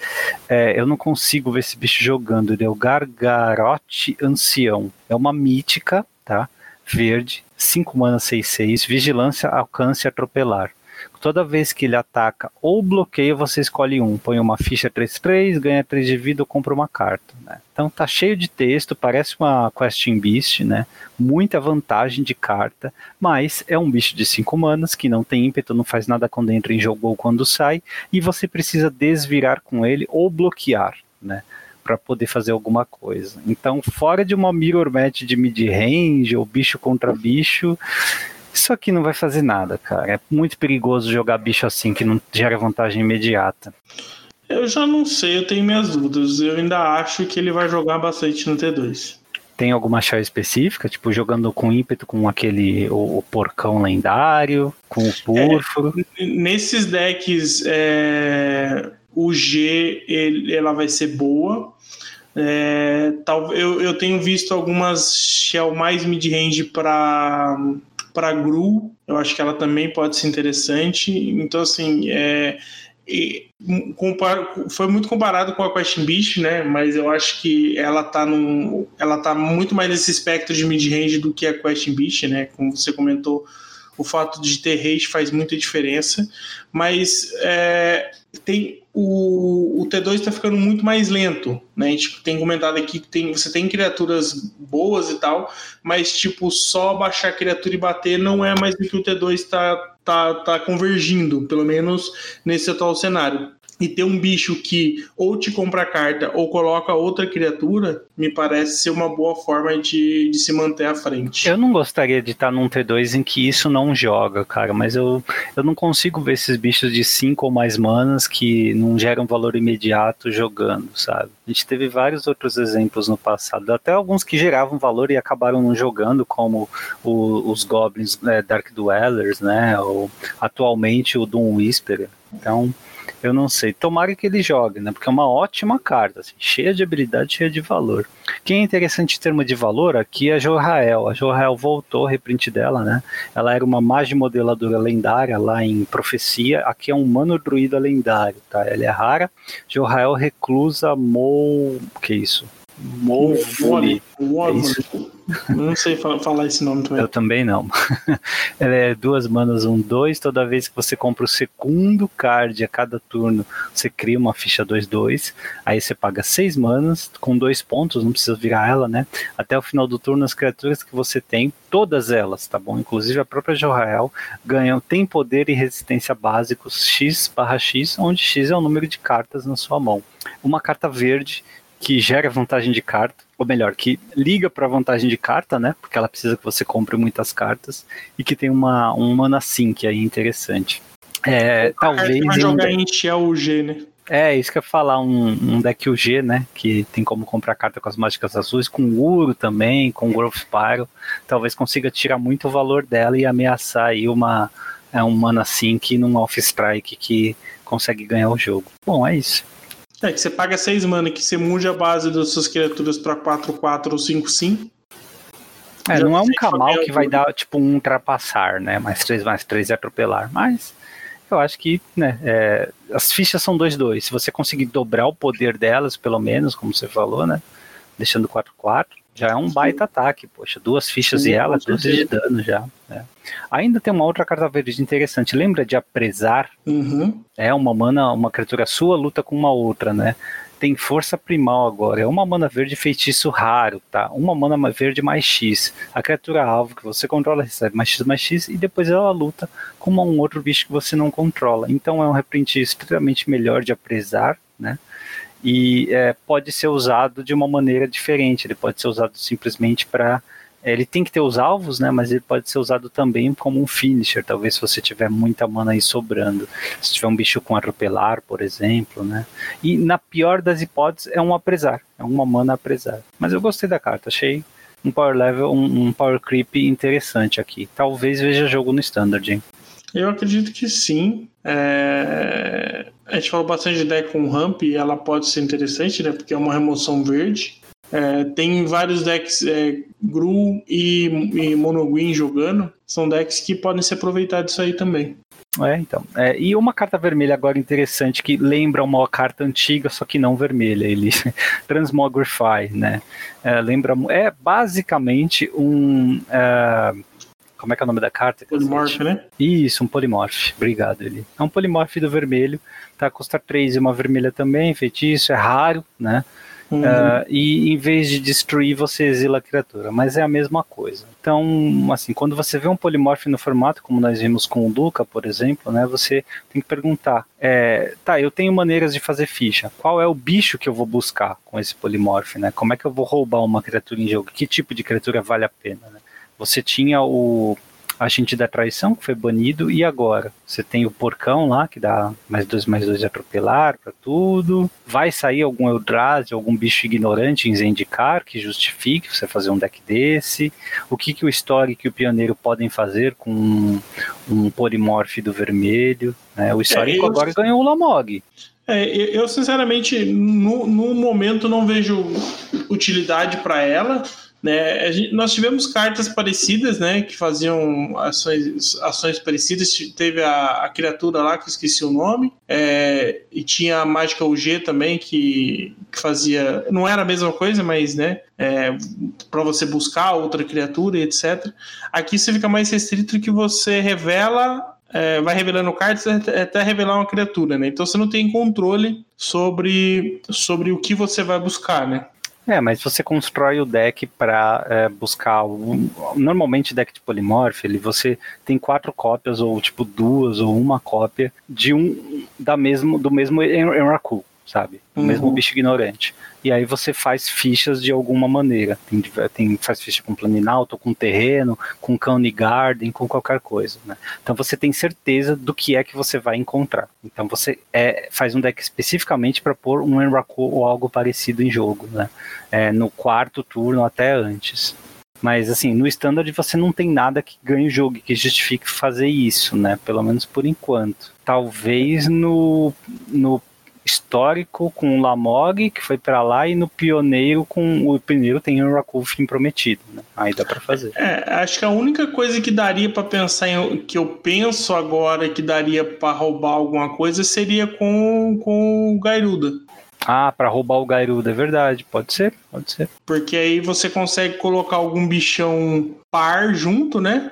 é, eu não consigo ver esse bicho jogando. Ele é o Gargarote Ancião. É uma mítica, tá? Verde, 5 mana 6-6, vigilância, alcance atropelar. Toda vez que ele ataca ou bloqueia, você escolhe um. Põe uma ficha 3-3, ganha 3 de vida ou compra uma carta. Né? Então tá cheio de texto, parece uma Question Beast, né? Muita vantagem de carta, mas é um bicho de 5 manas que não tem ímpeto, não faz nada quando entra em jogo ou quando sai, e você precisa desvirar com ele ou bloquear, né? para poder fazer alguma coisa. Então, fora de uma mirror match de mid-range ou bicho contra bicho, isso aqui não vai fazer nada, cara. É muito perigoso jogar bicho assim que não gera vantagem imediata. Eu já não sei, eu tenho minhas dúvidas. Eu ainda acho que ele vai jogar bastante no T2. Tem alguma chave específica? Tipo, jogando com ímpeto com aquele. O, o porcão lendário, com o púrpuro? É, nesses decks, é, o G ele, ela vai ser boa. É, tal, eu, eu tenho visto algumas shell mais mid-range para para Gru, eu acho que ela também pode ser interessante. Então, assim, é, foi muito comparado com a Question Beast, né? Mas eu acho que ela tá num, ela tá muito mais nesse espectro de mid-range do que a Question Beast, né? Como você comentou, o fato de ter rage faz muita diferença. Mas é, tem o, o T2 está ficando muito mais lento, né? A gente tem comentado aqui que tem, você tem criaturas boas e tal, mas tipo, só baixar a criatura e bater não é mais do que o T2 está tá, tá convergindo, pelo menos nesse atual cenário e ter um bicho que ou te compra carta ou coloca outra criatura, me parece ser uma boa forma de, de se manter à frente. Eu não gostaria de estar num T2 em que isso não joga, cara, mas eu, eu não consigo ver esses bichos de 5 ou mais manas que não geram valor imediato jogando, sabe? A gente teve vários outros exemplos no passado, até alguns que geravam valor e acabaram não jogando, como o, os Goblins é, Dark Dwellers, né? Ou atualmente o Doom Whisperer. Então, eu não sei. Tomara que ele jogue, né? Porque é uma ótima carta, assim, cheia de habilidade, cheia de valor. Quem é interessante em termos de valor aqui é a Jorrael. A Jorrael voltou, reprint dela, né? Ela era uma magi modeladora lendária lá em Profecia. Aqui é um mano druida lendário, tá? Ela é rara. Jorrael reclusa Mou. que é isso? Mowgli. É não sei falar esse nome também. Eu também não. Ela é duas manas, um, dois. Toda vez que você compra o segundo card a cada turno, você cria uma ficha 2-2. Aí você paga seis manas com dois pontos, não precisa virar ela, né? Até o final do turno, as criaturas que você tem, todas elas, tá bom? Inclusive a própria Jorrael, ganham, tem poder e resistência básicos X barra X, onde X é o número de cartas na sua mão. Uma carta verde que gera vantagem de carta, ou melhor, que liga para vantagem de carta, né? Porque ela precisa que você compre muitas cartas e que tem uma um mana sync aí interessante. É, talvez vai jogar em UG, né? É, isso que eu ia falar, um, um deck UG, né? Que tem como comprar carta com as mágicas azuis, com Uro também, com Growth Pyro. Talvez consiga tirar muito o valor dela e ameaçar aí uma, é, um mana sync num Off Strike que consegue ganhar o jogo. Bom, é isso. É que você paga 6 mana, que você mude a base das suas criaturas pra 4-4 ou 5-5. É, não é um Kamal que vai dar tipo um ultrapassar, né? Mais 3, mais 3 e atropelar. Mas eu acho que né, é, as fichas são 2-2. Se você conseguir dobrar o poder delas, pelo menos, como você falou, né? Deixando 4-4, já é um baita ataque, poxa, duas fichas Sim, e ela, 12 de dano já. Né? Ainda tem uma outra carta verde interessante, lembra de apresar? Uhum. É uma mana, uma criatura sua luta com uma outra, né? Tem força primal agora, é uma mana verde feitiço raro, tá? Uma mana verde mais X. A criatura alvo que você controla recebe mais X mais X e depois ela luta com um outro bicho que você não controla. Então é um reprint extremamente melhor de apresar, né? E é, pode ser usado de uma maneira diferente. Ele pode ser usado simplesmente para é, ele tem que ter os alvos, né? Mas ele pode ser usado também como um finisher, talvez se você tiver muita mana aí sobrando. Se tiver um bicho com atropelar, por exemplo, né? E na pior das hipóteses é um apresar, é uma mana apresar. Mas eu gostei da carta, achei um power level, um, um power creep interessante aqui. Talvez veja jogo no standard, hein? Eu acredito que sim. É... A gente falou bastante de deck com ramp e ela pode ser interessante, né? Porque é uma remoção verde. É, tem vários decks é, Gru e, e jogando. São decks que podem se aproveitar disso aí também. É, então. É, e uma carta vermelha agora interessante que lembra uma carta antiga, só que não vermelha. Ele Transmogrify, né? É, lembra. É basicamente um. É, como é que é o nome da carta? Polimorph, né? Isso, um polimorph. Obrigado, ele. É um polimorph do vermelho. Tá, custa 3 e uma vermelha também, feitiço, é raro, né? Uhum. Uh, e em vez de destruir, você exila a criatura, mas é a mesma coisa. Então, assim, quando você vê um polimorfo no formato, como nós vimos com o Luca, por exemplo, né, você tem que perguntar: é, tá, eu tenho maneiras de fazer ficha, qual é o bicho que eu vou buscar com esse polimorfo, né? Como é que eu vou roubar uma criatura em jogo? Que tipo de criatura vale a pena, né? Você tinha o agente da traição, que foi banido, e agora? Você tem o porcão lá, que dá mais dois, mais dois de atropelar para tudo. Vai sair algum Eldrazi, algum bicho ignorante em Zendikar que justifique você fazer um deck desse. O que, que o Story e o Pioneiro podem fazer com um, um Polimorph do vermelho? Né? O Histórico é, agora ganhou o Lamog. É, eu, sinceramente, no, no momento, não vejo utilidade para ela. Né? Gente, nós tivemos cartas parecidas, né, que faziam ações, ações parecidas. Teve a, a criatura lá, que eu esqueci o nome, é, e tinha a mágica UG também, que, que fazia. Não era a mesma coisa, mas, né, é, para você buscar outra criatura e etc. Aqui você fica mais restrito que você revela é, vai revelando cartas até revelar uma criatura, né? Então você não tem controle sobre, sobre o que você vai buscar, né? É, mas você constrói o deck para é, buscar. Um, normalmente, deck de polimorph, ele, você tem quatro cópias, ou tipo duas, ou uma cópia de um da mesmo, do mesmo Enraku, sabe? O uhum. mesmo bicho ignorante e aí você faz fichas de alguma maneira. Tem, tem faz ficha com Planinalto, com terreno, com County Garden, com qualquer coisa. Né? Então você tem certeza do que é que você vai encontrar. Então você é, faz um deck especificamente para pôr um Enraku ou algo parecido em jogo, né? É, no quarto turno até antes. Mas assim, no standard você não tem nada que ganhe o jogo, que justifique fazer isso, né? Pelo menos por enquanto. Talvez no, no histórico com o Lamog, que foi para lá, e no Pioneiro com o Pioneiro tem o Rakufin prometido, né? Aí dá para fazer. É, acho que a única coisa que daria para pensar em que eu penso agora que daria para roubar alguma coisa seria com, com o Gairuda. Ah, para roubar o Gairuda, é verdade. Pode ser, pode ser. Porque aí você consegue colocar algum bichão par junto, né?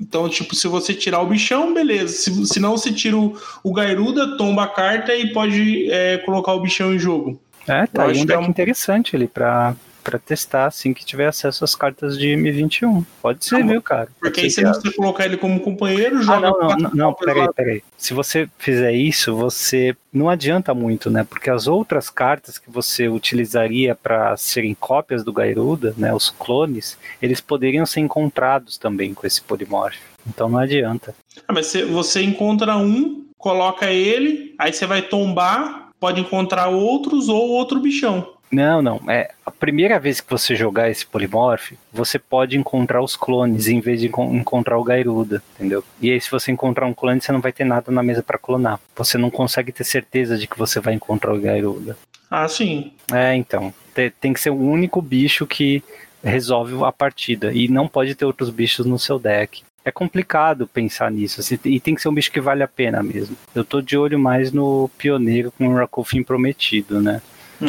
Então, tipo, se você tirar o bichão, beleza. Se, se não, você tira o, o Gairuda, tomba a carta e pode é, colocar o bichão em jogo. É, tá aí um deck é um... interessante ali pra, para testar assim que tiver acesso às cartas de M21. Pode ser, viu, cara? Porque aí você não precisa colocar ele como companheiro, ah, joga. Ah, não, não, não, não peraí, peraí. Se você fizer isso, você não adianta muito, né? Porque as outras cartas que você utilizaria para serem cópias do Gairuda, né? Os clones, eles poderiam ser encontrados também com esse polimorfo. Então não adianta. Ah, mas você encontra um, coloca ele, aí você vai tombar, pode encontrar outros ou outro bichão. Não, não. É a primeira vez que você jogar esse Polymorph, você pode encontrar os clones em vez de encontrar o Gairuda, entendeu? E aí, se você encontrar um clone, você não vai ter nada na mesa para clonar. Você não consegue ter certeza de que você vai encontrar o Gairuda. Ah, sim. É, então. Tem que ser o único bicho que resolve a partida. E não pode ter outros bichos no seu deck. É complicado pensar nisso, assim, e tem que ser um bicho que vale a pena mesmo. Eu tô de olho mais no pioneiro com o Rakufin prometido, né?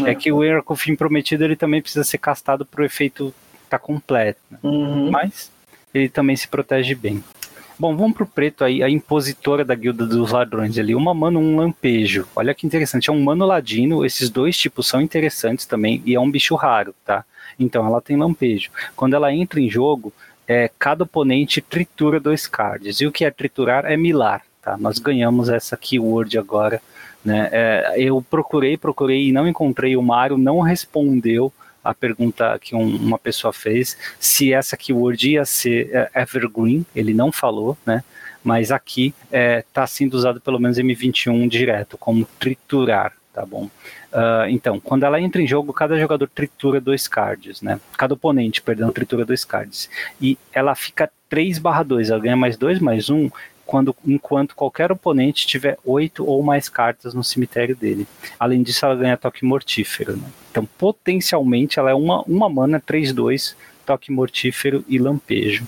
É. é que o erro com o fim prometido ele também precisa ser castado para o efeito estar tá completo. Né? Uhum. Mas ele também se protege bem. Bom, vamos pro preto aí, a impositora da Guilda dos Ladrões ali, uma mano, um lampejo. Olha que interessante, é um mano ladino, esses dois tipos são interessantes também, e é um bicho raro, tá? Então ela tem lampejo. Quando ela entra em jogo, é, cada oponente tritura dois cards. E o que é triturar é milar, tá? Nós ganhamos essa keyword agora né? É, eu procurei, procurei e não encontrei. O Mário não respondeu a pergunta que um, uma pessoa fez se essa keyword ia ser é, evergreen. Ele não falou, né? Mas aqui está é, tá sendo usado pelo menos M21 direto, como triturar, tá bom? Uh, então, quando ela entra em jogo, cada jogador tritura dois cards, né? Cada oponente, perdão, tritura dois cards. E ela fica 3 barra 2, ela ganha mais 2, mais 1, um, quando, enquanto qualquer oponente tiver oito ou mais cartas no cemitério dele. Além disso, ela ganha toque mortífero. Né? Então, potencialmente, ela é uma, uma mana 3-2, toque mortífero e lampejo.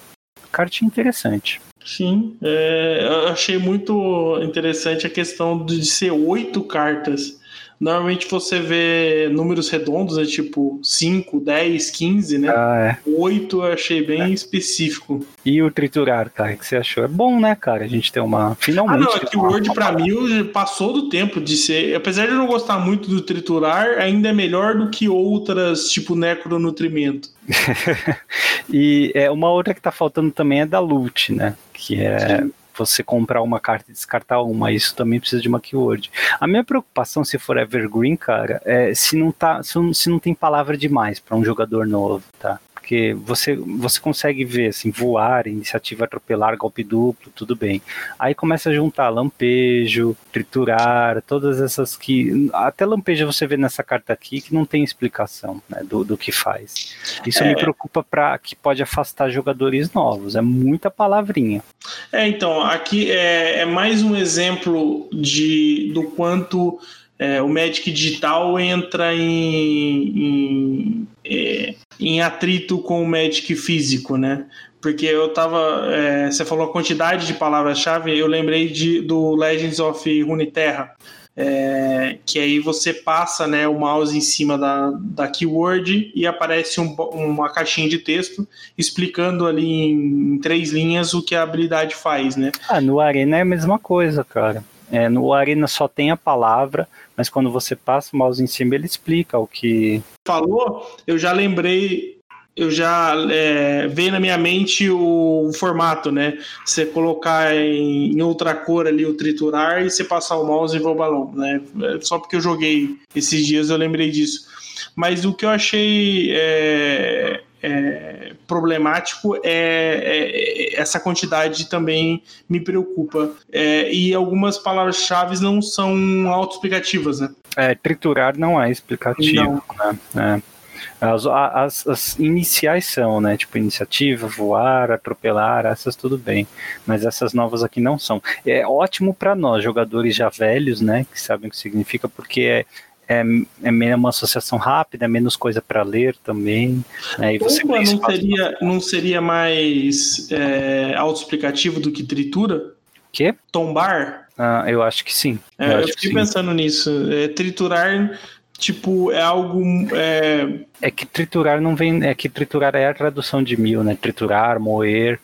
Cartinha interessante. Sim, é, eu achei muito interessante a questão de ser oito cartas Normalmente você vê números redondos, é tipo 5, 10, 15, né? Ah, é. 8 eu achei bem é. específico. E o triturar, cara, que você achou? É bom, né, cara? A gente tem uma. Finalmente. Ah, não, é que o Word pra mim passou do tempo de ser. Apesar de eu não gostar muito do triturar, ainda é melhor do que outras, tipo necronutrimento. e é, uma outra que tá faltando também é da Loot, né? Que é. Sim você comprar uma carta e descartar uma, isso também precisa de uma keyword. A minha preocupação, se for Evergreen, cara, é se não, tá, se não tem palavra demais para um jogador novo, tá? Porque você, você consegue ver assim, voar, iniciativa atropelar, golpe duplo, tudo bem. Aí começa a juntar lampejo, triturar, todas essas que. Até lampejo você vê nessa carta aqui que não tem explicação né, do, do que faz. Isso é. me preocupa para que pode afastar jogadores novos. É muita palavrinha. É, então, aqui é, é mais um exemplo de do quanto é, o Magic digital entra em, em, é, em, atrito com o Magic físico, né? Porque eu tava. É, você falou a quantidade de palavras-chave, eu lembrei de, do Legends of Runeterra. É, que aí você passa né, o mouse em cima da, da keyword e aparece um, uma caixinha de texto explicando ali em, em, três linhas o que a habilidade faz, né? Ah, no Arena é a mesma coisa, cara. É, no Arena só tem a palavra, mas quando você passa o mouse em cima, ele explica o que. Falou, eu já lembrei, eu já é, veio na minha mente o, o, formato, né? Você colocar em, em, outra cor ali o triturar e você passar o mouse e voar o balão, né? É, só porque eu joguei esses dias eu lembrei disso. Mas o que eu achei é, é, problemático é, é, essa quantidade também me preocupa. É, e algumas palavras-chave não são autoexplicativas, né? É, triturar não é explicativo, não. né? É. As, as, as, iniciais são, né? Tipo, iniciativa, voar, atropelar, essas tudo bem. Mas essas novas aqui não são. É ótimo para nós, jogadores já velhos, né? Que sabem o que significa, porque é, é, é uma associação rápida, é menos coisa para ler também. Né, e você não seria, não seria mais é, autoexplicativo do que tritura? Quê? Tombar? Ah, eu acho que sim. É, eu, eu fiquei pensando nisso. É, triturar Tipo, é algo. É... é que triturar não vem. É que triturar é a tradução de mil, né? Triturar, moer.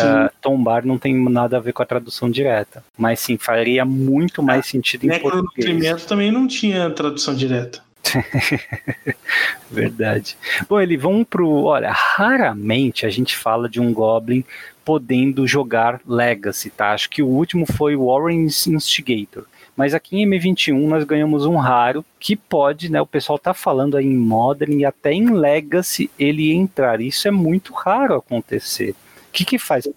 Uh, tombar não tem nada a ver com a tradução direta. Mas sim, faria muito mais sentido em português. também não tinha tradução direta. Verdade. Bom, ele vão pro. Olha, raramente a gente fala de um Goblin podendo jogar Legacy, tá? Acho que o último foi o Warren Instigator. Mas aqui em M21 nós ganhamos um raro que pode, né? O pessoal tá falando aí em Modern e até em Legacy ele entrar. Isso é muito raro acontecer. O que que faz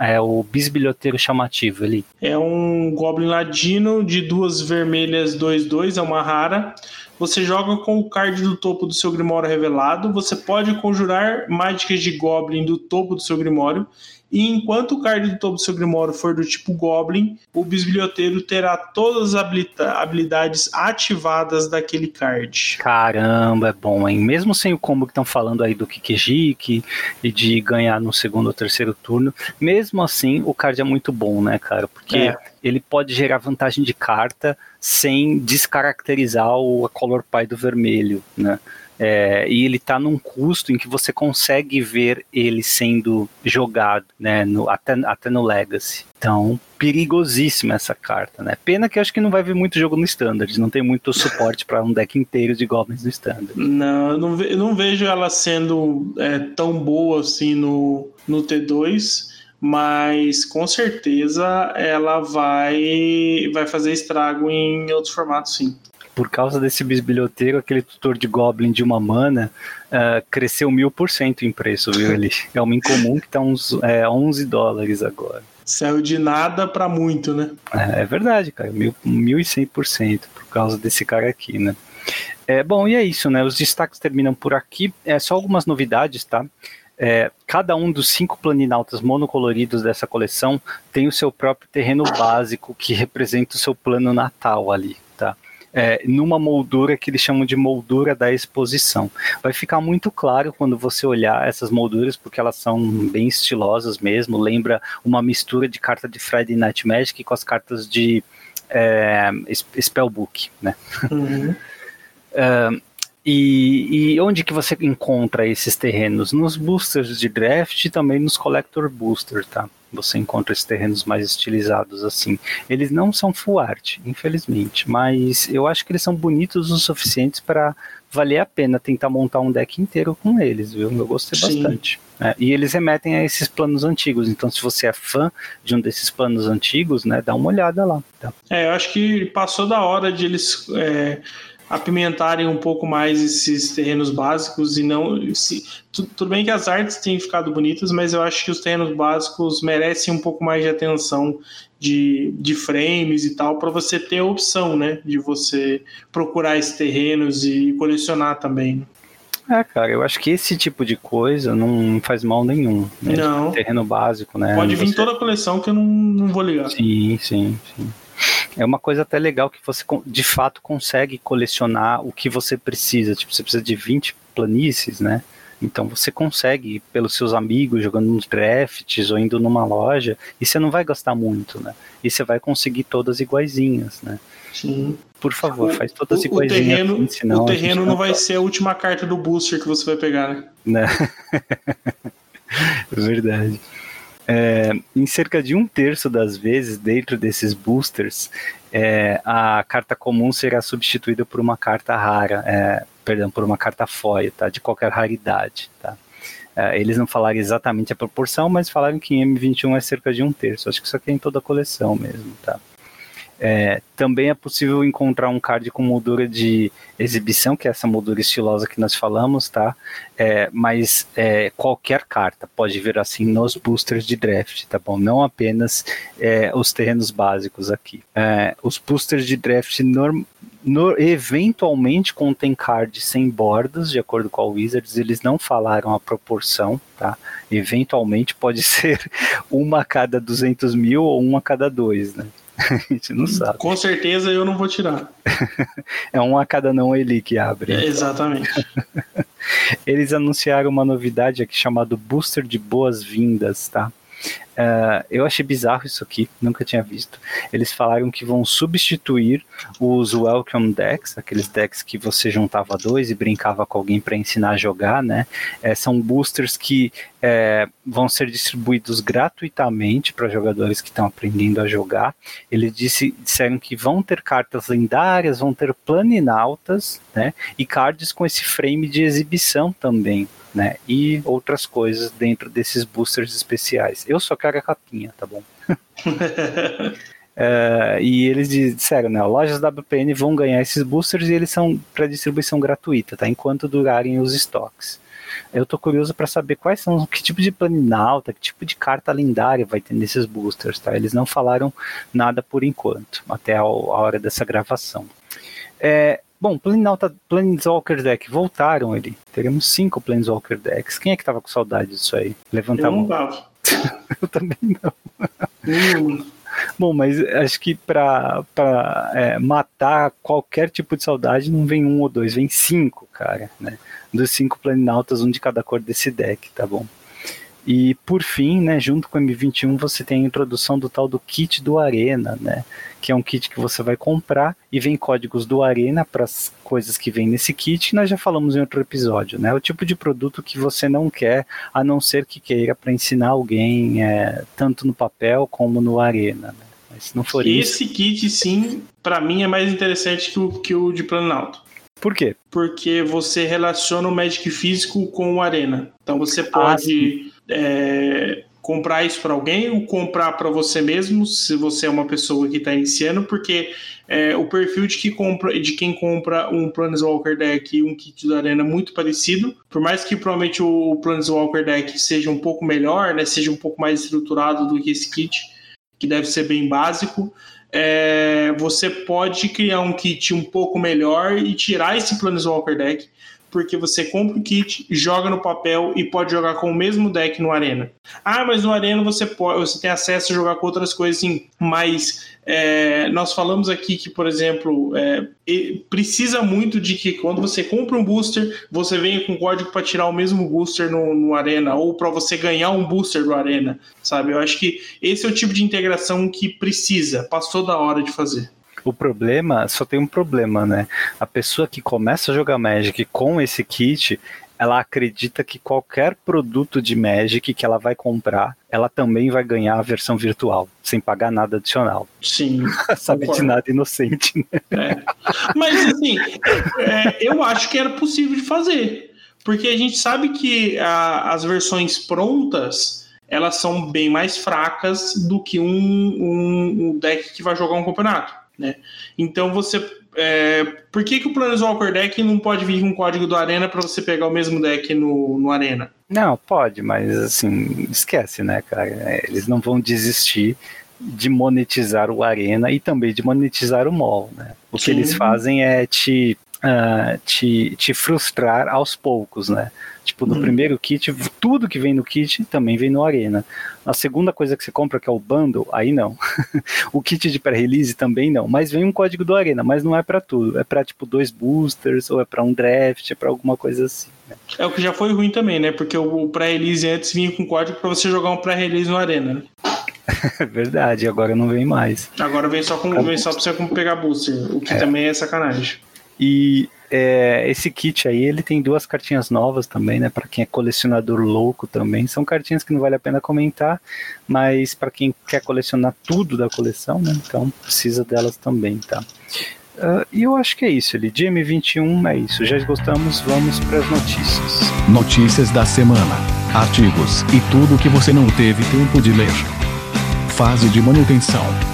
é o bisbilhoteiro chamativo ali? É um Goblin Ladino de duas vermelhas 2-2, é uma rara. Você joga com o card do topo do seu Grimório revelado. Você pode conjurar mágicas de Goblin do topo do seu Grimório e enquanto o card do topo do seu Grimório for do tipo Goblin, o bisbilhoteiro terá todas as habilidades ativadas daquele card. Caramba, é bom, hein? Mesmo sem o combo que estão falando aí do Kikijiki e de ganhar no segundo ou terceiro turno, mesmo assim o card é muito bom, né, cara? Porque é. ele pode gerar vantagem de carta sem descaracterizar o color pie do vermelho, né? É, e ele está num custo em que você consegue ver ele sendo jogado, né, no, até, até no Legacy. Então, perigosíssima essa carta, né? Pena que eu acho que não vai vir muito jogo no Standard, não tem muito suporte para um deck inteiro de Goblins no Standard. Não, eu não, ve não vejo ela sendo é, tão boa assim no, no T2 mas com certeza ela vai vai fazer estrago em outros formatos sim por causa desse bisbilhoteiro, aquele tutor de Goblin de uma mana uh, cresceu mil por cento em preço, viu? Ele é uma incomum que tá uns é, 11 dólares agora. Saiu de nada para muito, né? É, é verdade, cara, mil, mil e cem por cento por causa desse cara aqui, né? É, bom, e é isso, né? Os destaques terminam por aqui. É só algumas novidades, tá? É, cada um dos cinco planinautas monocoloridos dessa coleção tem o seu próprio terreno básico que representa o seu plano natal ali, tá? É, numa moldura que eles chamam de moldura da exposição. Vai ficar muito claro quando você olhar essas molduras, porque elas são bem estilosas mesmo, lembra uma mistura de carta de Friday Night Magic com as cartas de é, Spellbook, né? Uhum. uh, e, e, onde que você encontra esses terrenos? Nos boosters de draft e também nos collector booster, tá? Você encontra esses terrenos mais estilizados assim. Eles não são full art, infelizmente, mas eu acho que eles são bonitos o suficientes para valer a pena tentar montar um deck inteiro com eles, viu? Eu gostei Sim. bastante. É, e eles remetem a esses planos antigos. Então, se você é fã de um desses planos antigos, né, dá uma olhada lá. Tá? É, eu acho que passou da hora de eles é, apimentarem um pouco mais esses terrenos básicos e não. Se, tudo bem que as artes têm ficado bonitas, mas eu acho que os terrenos básicos merecem um pouco mais de atenção de, de frames e tal, para você ter a opção, né? De você procurar esses terrenos e colecionar também. É, cara, eu acho que esse tipo de coisa não faz mal nenhum. Né? Não. Terreno básico, né? Pode vir você... toda a coleção que eu não, não vou ligar. Sim, sim, sim. É uma coisa até legal que você de fato consegue colecionar o que você precisa. Tipo, você precisa de 20 planícies, né? Então você consegue, pelos seus amigos, jogando nos drafts ou indo numa loja, e você não vai gastar muito, né? E você vai conseguir todas iguaizinhas, né? Sim. Por favor, o, faz todas o, iguaizinhas. O terreno, assim, senão o terreno não vai ser a última carta do booster que você vai pegar, né? né? Verdade. É, em cerca de um terço das vezes, dentro desses boosters, é, a carta comum será substituída por uma carta rara, é, perdão, por uma carta foil, tá? De qualquer raridade, tá? É, eles não falaram exatamente a proporção, mas falaram que em M21 é cerca de um terço. Acho que isso aqui é em toda a coleção mesmo, tá? É, também é possível encontrar um card com moldura de exibição, que é essa moldura estilosa que nós falamos, tá? É, mas é, qualquer carta pode vir assim nos boosters de draft, tá bom? Não apenas é, os terrenos básicos aqui. É, os boosters de draft norm, no, eventualmente contém cards sem bordas, de acordo com a Wizards, eles não falaram a proporção, tá? Eventualmente pode ser uma a cada 200 mil ou uma a cada dois, né? a gente não sabe. Com certeza eu não vou tirar. é um a cada não ele que abre. É, exatamente. Eles anunciaram uma novidade aqui chamado Booster de Boas-Vindas, tá? Uh, eu achei bizarro isso aqui, nunca tinha visto. Eles falaram que vão substituir os Welcome Decks, aqueles decks que você juntava dois e brincava com alguém para ensinar a jogar, né? É, são boosters que é, vão ser distribuídos gratuitamente para jogadores que estão aprendendo a jogar. Eles disse, disseram que vão ter cartas lendárias, vão ter planinautas, né? E cards com esse frame de exibição também né? E outras coisas dentro desses boosters especiais. Eu só quero a capinha, tá bom? Uh, e eles disseram, né, lojas WPN vão ganhar esses boosters e eles são para distribuição gratuita, tá? Enquanto durarem os estoques. Eu tô curioso para saber quais são, que tipo de planinalta, que tipo de carta lendária vai ter nesses boosters, tá? Eles não falaram nada por enquanto, até a, a hora dessa gravação. É, Bom, Planeswalker Deck voltaram ele. Teremos cinco Planeswalker Decks. Quem é que tava com saudade disso aí? Levanta a mão. Eu Eu também não. Hum. Bom, mas acho que para é, matar qualquer tipo de saudade não vem um ou dois, vem cinco, cara, né? Dos cinco Planinautas, um de cada cor desse deck, tá bom? E por fim, né, junto com o M21, você tem a introdução do tal do kit do Arena, né? Que é um kit que você vai comprar e vem códigos do Arena para as coisas que vem nesse kit. Nós já falamos em outro episódio, né? O tipo de produto que você não quer, a não ser que queira para ensinar alguém, é, tanto no papel como no Arena. Né? Mas se não for Esse isso... kit, sim, para mim é mais interessante que o, que o de Planalto. Por quê? Porque você relaciona o Magic físico com o Arena. Então você ah, pode. Ah, é, comprar isso para alguém ou comprar para você mesmo, se você é uma pessoa que está iniciando, porque é, o perfil de, que compra, de quem compra um Planeswalker Deck e um kit da Arena é muito parecido, por mais que provavelmente o Planeswalker Deck seja um pouco melhor, né, seja um pouco mais estruturado do que esse kit, que deve ser bem básico, é, você pode criar um kit um pouco melhor e tirar esse Planeswalker Deck porque você compra o kit, joga no papel e pode jogar com o mesmo deck no Arena. Ah, mas no Arena você pode, você tem acesso a jogar com outras coisas assim, mas é, nós falamos aqui que, por exemplo, é, precisa muito de que quando você compra um booster, você venha com código para tirar o mesmo booster no, no Arena, ou para você ganhar um booster do Arena, sabe? Eu acho que esse é o tipo de integração que precisa, passou da hora de fazer. O problema, só tem um problema, né? A pessoa que começa a jogar Magic com esse kit, ela acredita que qualquer produto de Magic que ela vai comprar, ela também vai ganhar a versão virtual, sem pagar nada adicional. Sim. Sabe concordo. de nada inocente, né? É. Mas, assim, é, eu acho que era possível de fazer. Porque a gente sabe que a, as versões prontas, elas são bem mais fracas do que um, um, um deck que vai jogar um campeonato. Né? Então você. É, por que, que o Planeswalker Deck não pode vir com um código do Arena para você pegar o mesmo deck no, no Arena? Não, pode, mas assim, esquece, né, cara? Eles não vão desistir de monetizar o Arena e também de monetizar o MOL, né? O Sim. que eles fazem é te, uh, te, te frustrar aos poucos, né? Tipo, no uhum. primeiro kit, tudo que vem no kit também vem no Arena. A segunda coisa que você compra, que é o bundle, aí não. o kit de pré-release também não. Mas vem um código do Arena, mas não é para tudo. É para tipo dois boosters, ou é para um draft, é para alguma coisa assim. Né? É o que já foi ruim também, né? Porque o pré-release antes vinha com código para você jogar um pré-release no Arena, né? Verdade, agora não vem mais. Agora vem só, com, vem só pra você pegar booster, o que é. também é sacanagem. E é, esse kit aí, ele tem duas cartinhas novas também, né? Para quem é colecionador louco também. São cartinhas que não vale a pena comentar, mas para quem quer colecionar tudo da coleção, né? Então precisa delas também, tá? Uh, e eu acho que é isso, ele. GM21 é isso. Já gostamos, vamos para as notícias. Notícias da semana, artigos e tudo que você não teve tempo de ler. Fase de manutenção.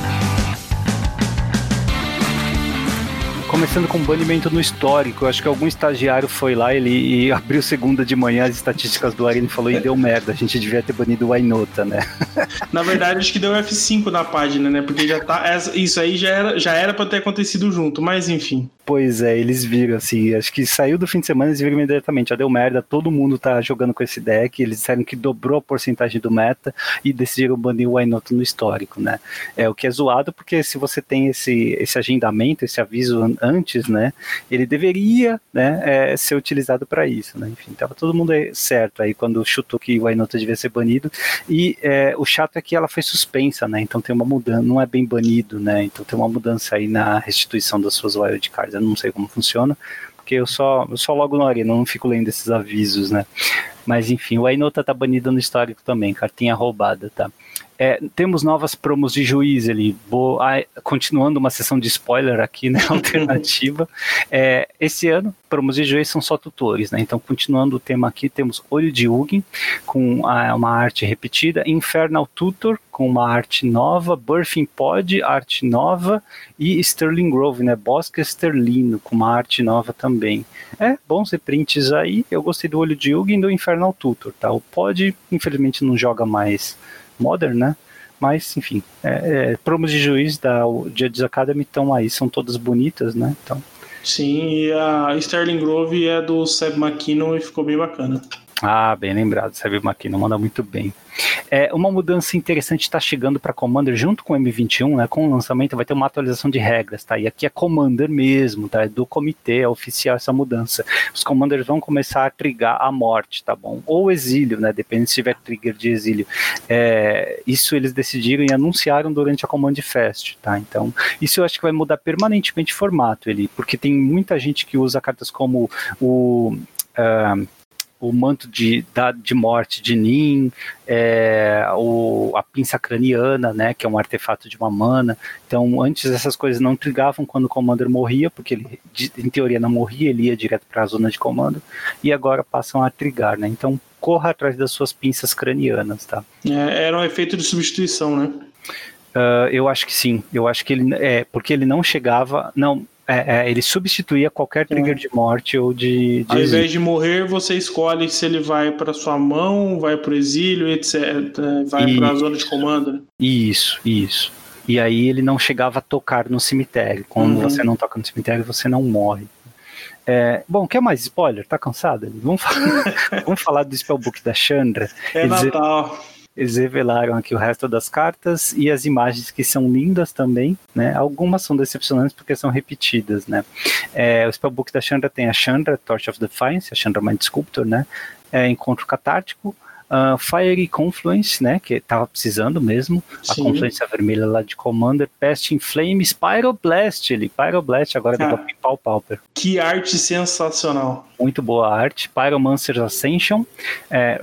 Começando com banimento no histórico, eu acho que algum estagiário foi lá ele, e abriu segunda de manhã as estatísticas do Arena e falou: e deu merda, a gente devia ter banido o Ainota, né? Na verdade, acho que deu F5 na página, né? Porque já tá. Isso aí já era, já era pra ter acontecido junto, mas enfim. Pois é, eles viram assim, acho que saiu do fim de semana, eles viram imediatamente, já deu merda, todo mundo tá jogando com esse deck, eles disseram que dobrou a porcentagem do meta e decidiram banir o Ainota no histórico, né? É o que é zoado, porque se você tem esse, esse agendamento, esse aviso antes, né, ele deveria né, é, ser utilizado para isso. Né? Enfim, estava todo mundo certo aí quando chutou que o Ainota devia ser banido. E é, o chato é que ela foi suspensa, né? Então tem uma mudança, não é bem banido, né? Então tem uma mudança aí na restituição das suas wildcards. Eu não sei como funciona, porque eu só, eu só logo na arena, não fico lendo esses avisos, né? Mas enfim, o Ainota tá banido no histórico também, cartinha roubada, tá? É, temos novas promos de juiz ali. Continuando uma sessão de spoiler aqui, né? Alternativa. É, esse ano, promos de juiz são só tutores, né? Então, continuando o tema aqui, temos Olho de Ugin, com uma arte repetida, Infernal Tutor, com uma arte nova, Birthing Pod, arte nova, e Sterling Grove, né? Bosque Esterlino, com uma arte nova também. É, bons reprints aí. Eu gostei do Olho de Ugin e do Infernal Tutor, tá? O Pod, infelizmente, não joga mais Modern, né? Mas, enfim, é, é, promos de juiz da Judges Academy estão aí, são todas bonitas, né? Então. Sim, e a Sterling Grove é do Seb McKinnon e ficou bem bacana. Ah, bem lembrado, Seb McKinnon manda muito bem. É, uma mudança interessante está chegando para Commander junto com o M21, né? Com o lançamento vai ter uma atualização de regras, tá? E aqui é Commander mesmo, tá? É do comitê, é oficial essa mudança. Os Commanders vão começar a trigar a morte, tá bom? Ou exílio, né? Depende se tiver trigger de exílio. É, isso eles decidiram e anunciaram durante a Command Fest, tá? Então, isso eu acho que vai mudar permanentemente o formato, ele, porque tem muita gente que usa cartas como o Uh, o manto de, da, de morte de Nin, é, o, a pinça craniana, né, que é um artefato de uma mana. Então, antes essas coisas não trigavam quando o Commander morria, porque ele, em teoria, não morria, ele ia direto para a zona de comando, e agora passam a trigar, né? Então, corra atrás das suas pinças cranianas, tá? É, era um efeito de substituição, né? Uh, eu acho que sim. Eu acho que ele é porque ele não chegava. Não, é, é, ele substituía qualquer trigger é. de morte ou de, de Ao invés de morrer, você escolhe se ele vai para sua mão, vai para o exílio, etc. Vai para a zona de comando. Né? Isso, isso. E aí ele não chegava a tocar no cemitério. Quando uhum. você não toca no cemitério, você não morre. É, bom, quer mais spoiler? Tá cansado? Vamos falar, vamos falar do spellbook da Chandra. É Natal. Dizer eles revelaram aqui o resto das cartas e as imagens que são lindas também, né? Algumas são decepcionantes porque são repetidas, né? É, o spellbook da Chandra tem a Chandra, Torch of Defiance, a Chandra Mind Sculptor, né? É, encontro catártico, Uh, Fiery Confluence, né, que tava precisando mesmo, Sim. a Confluência Vermelha lá de Commander, Pest in Flames, Pyroblast, ele, Pyroblast agora Cara, deu pra Pauper. Que arte sensacional. Muito boa arte, Pyromancer's Ascension, é,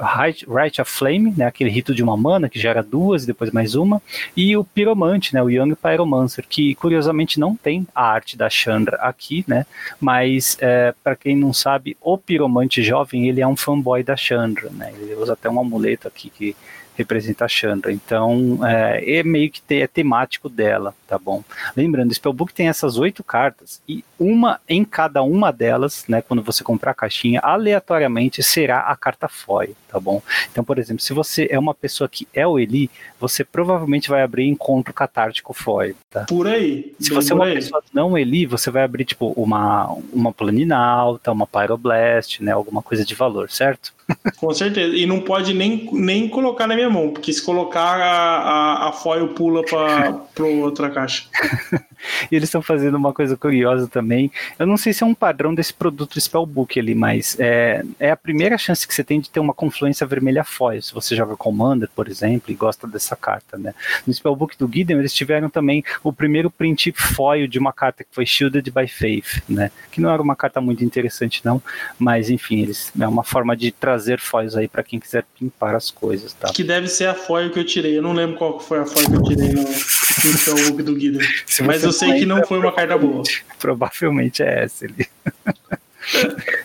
Right of Flame, né, aquele rito de uma mana que gera duas e depois mais uma, e o Piromante, né, o Young Pyromancer, que curiosamente não tem a arte da Chandra aqui, né, mas é, para quem não sabe, o Piromante jovem, ele é um fanboy da Chandra, né, ele usa até um amuleto aqui que representa a Chandra. Então, é, é meio que te, é temático dela, tá bom? Lembrando, o Spellbook tem essas oito cartas e uma em cada uma delas, né, quando você comprar a caixinha, aleatoriamente será a carta foil, tá bom? Então, por exemplo, se você é uma pessoa que é o Eli, você provavelmente vai abrir encontro catártico foil, tá? Por aí. Se você é uma aí. pessoa não Eli, você vai abrir, tipo, uma, uma planina alta, uma Pyroblast, né, alguma coisa de valor, certo? Com certeza. E não pode nem, nem colocar na minha mão, porque se colocar a, a, a foil pula para outra caixa. e eles estão fazendo uma coisa curiosa também. Eu não sei se é um padrão desse produto Spellbook ali, mas é, é a primeira chance que você tem de ter uma confluência vermelha foil. Se você joga Commander, por exemplo, e gosta dessa carta, né? No Spellbook do Gideon, eles tiveram também o primeiro print foil de uma carta que foi Shielded by Faith, né? Que não era uma carta muito interessante, não, mas enfim, eles é uma forma de trazer foils aí para quem quiser pimpar as coisas, tá? Que deve ser a foil que eu tirei. Eu não lembro qual foi a foil que eu tirei no, no Spellbook do Gideon. Mas eu sei que não foi uma carta boa. Provavelmente é essa ali.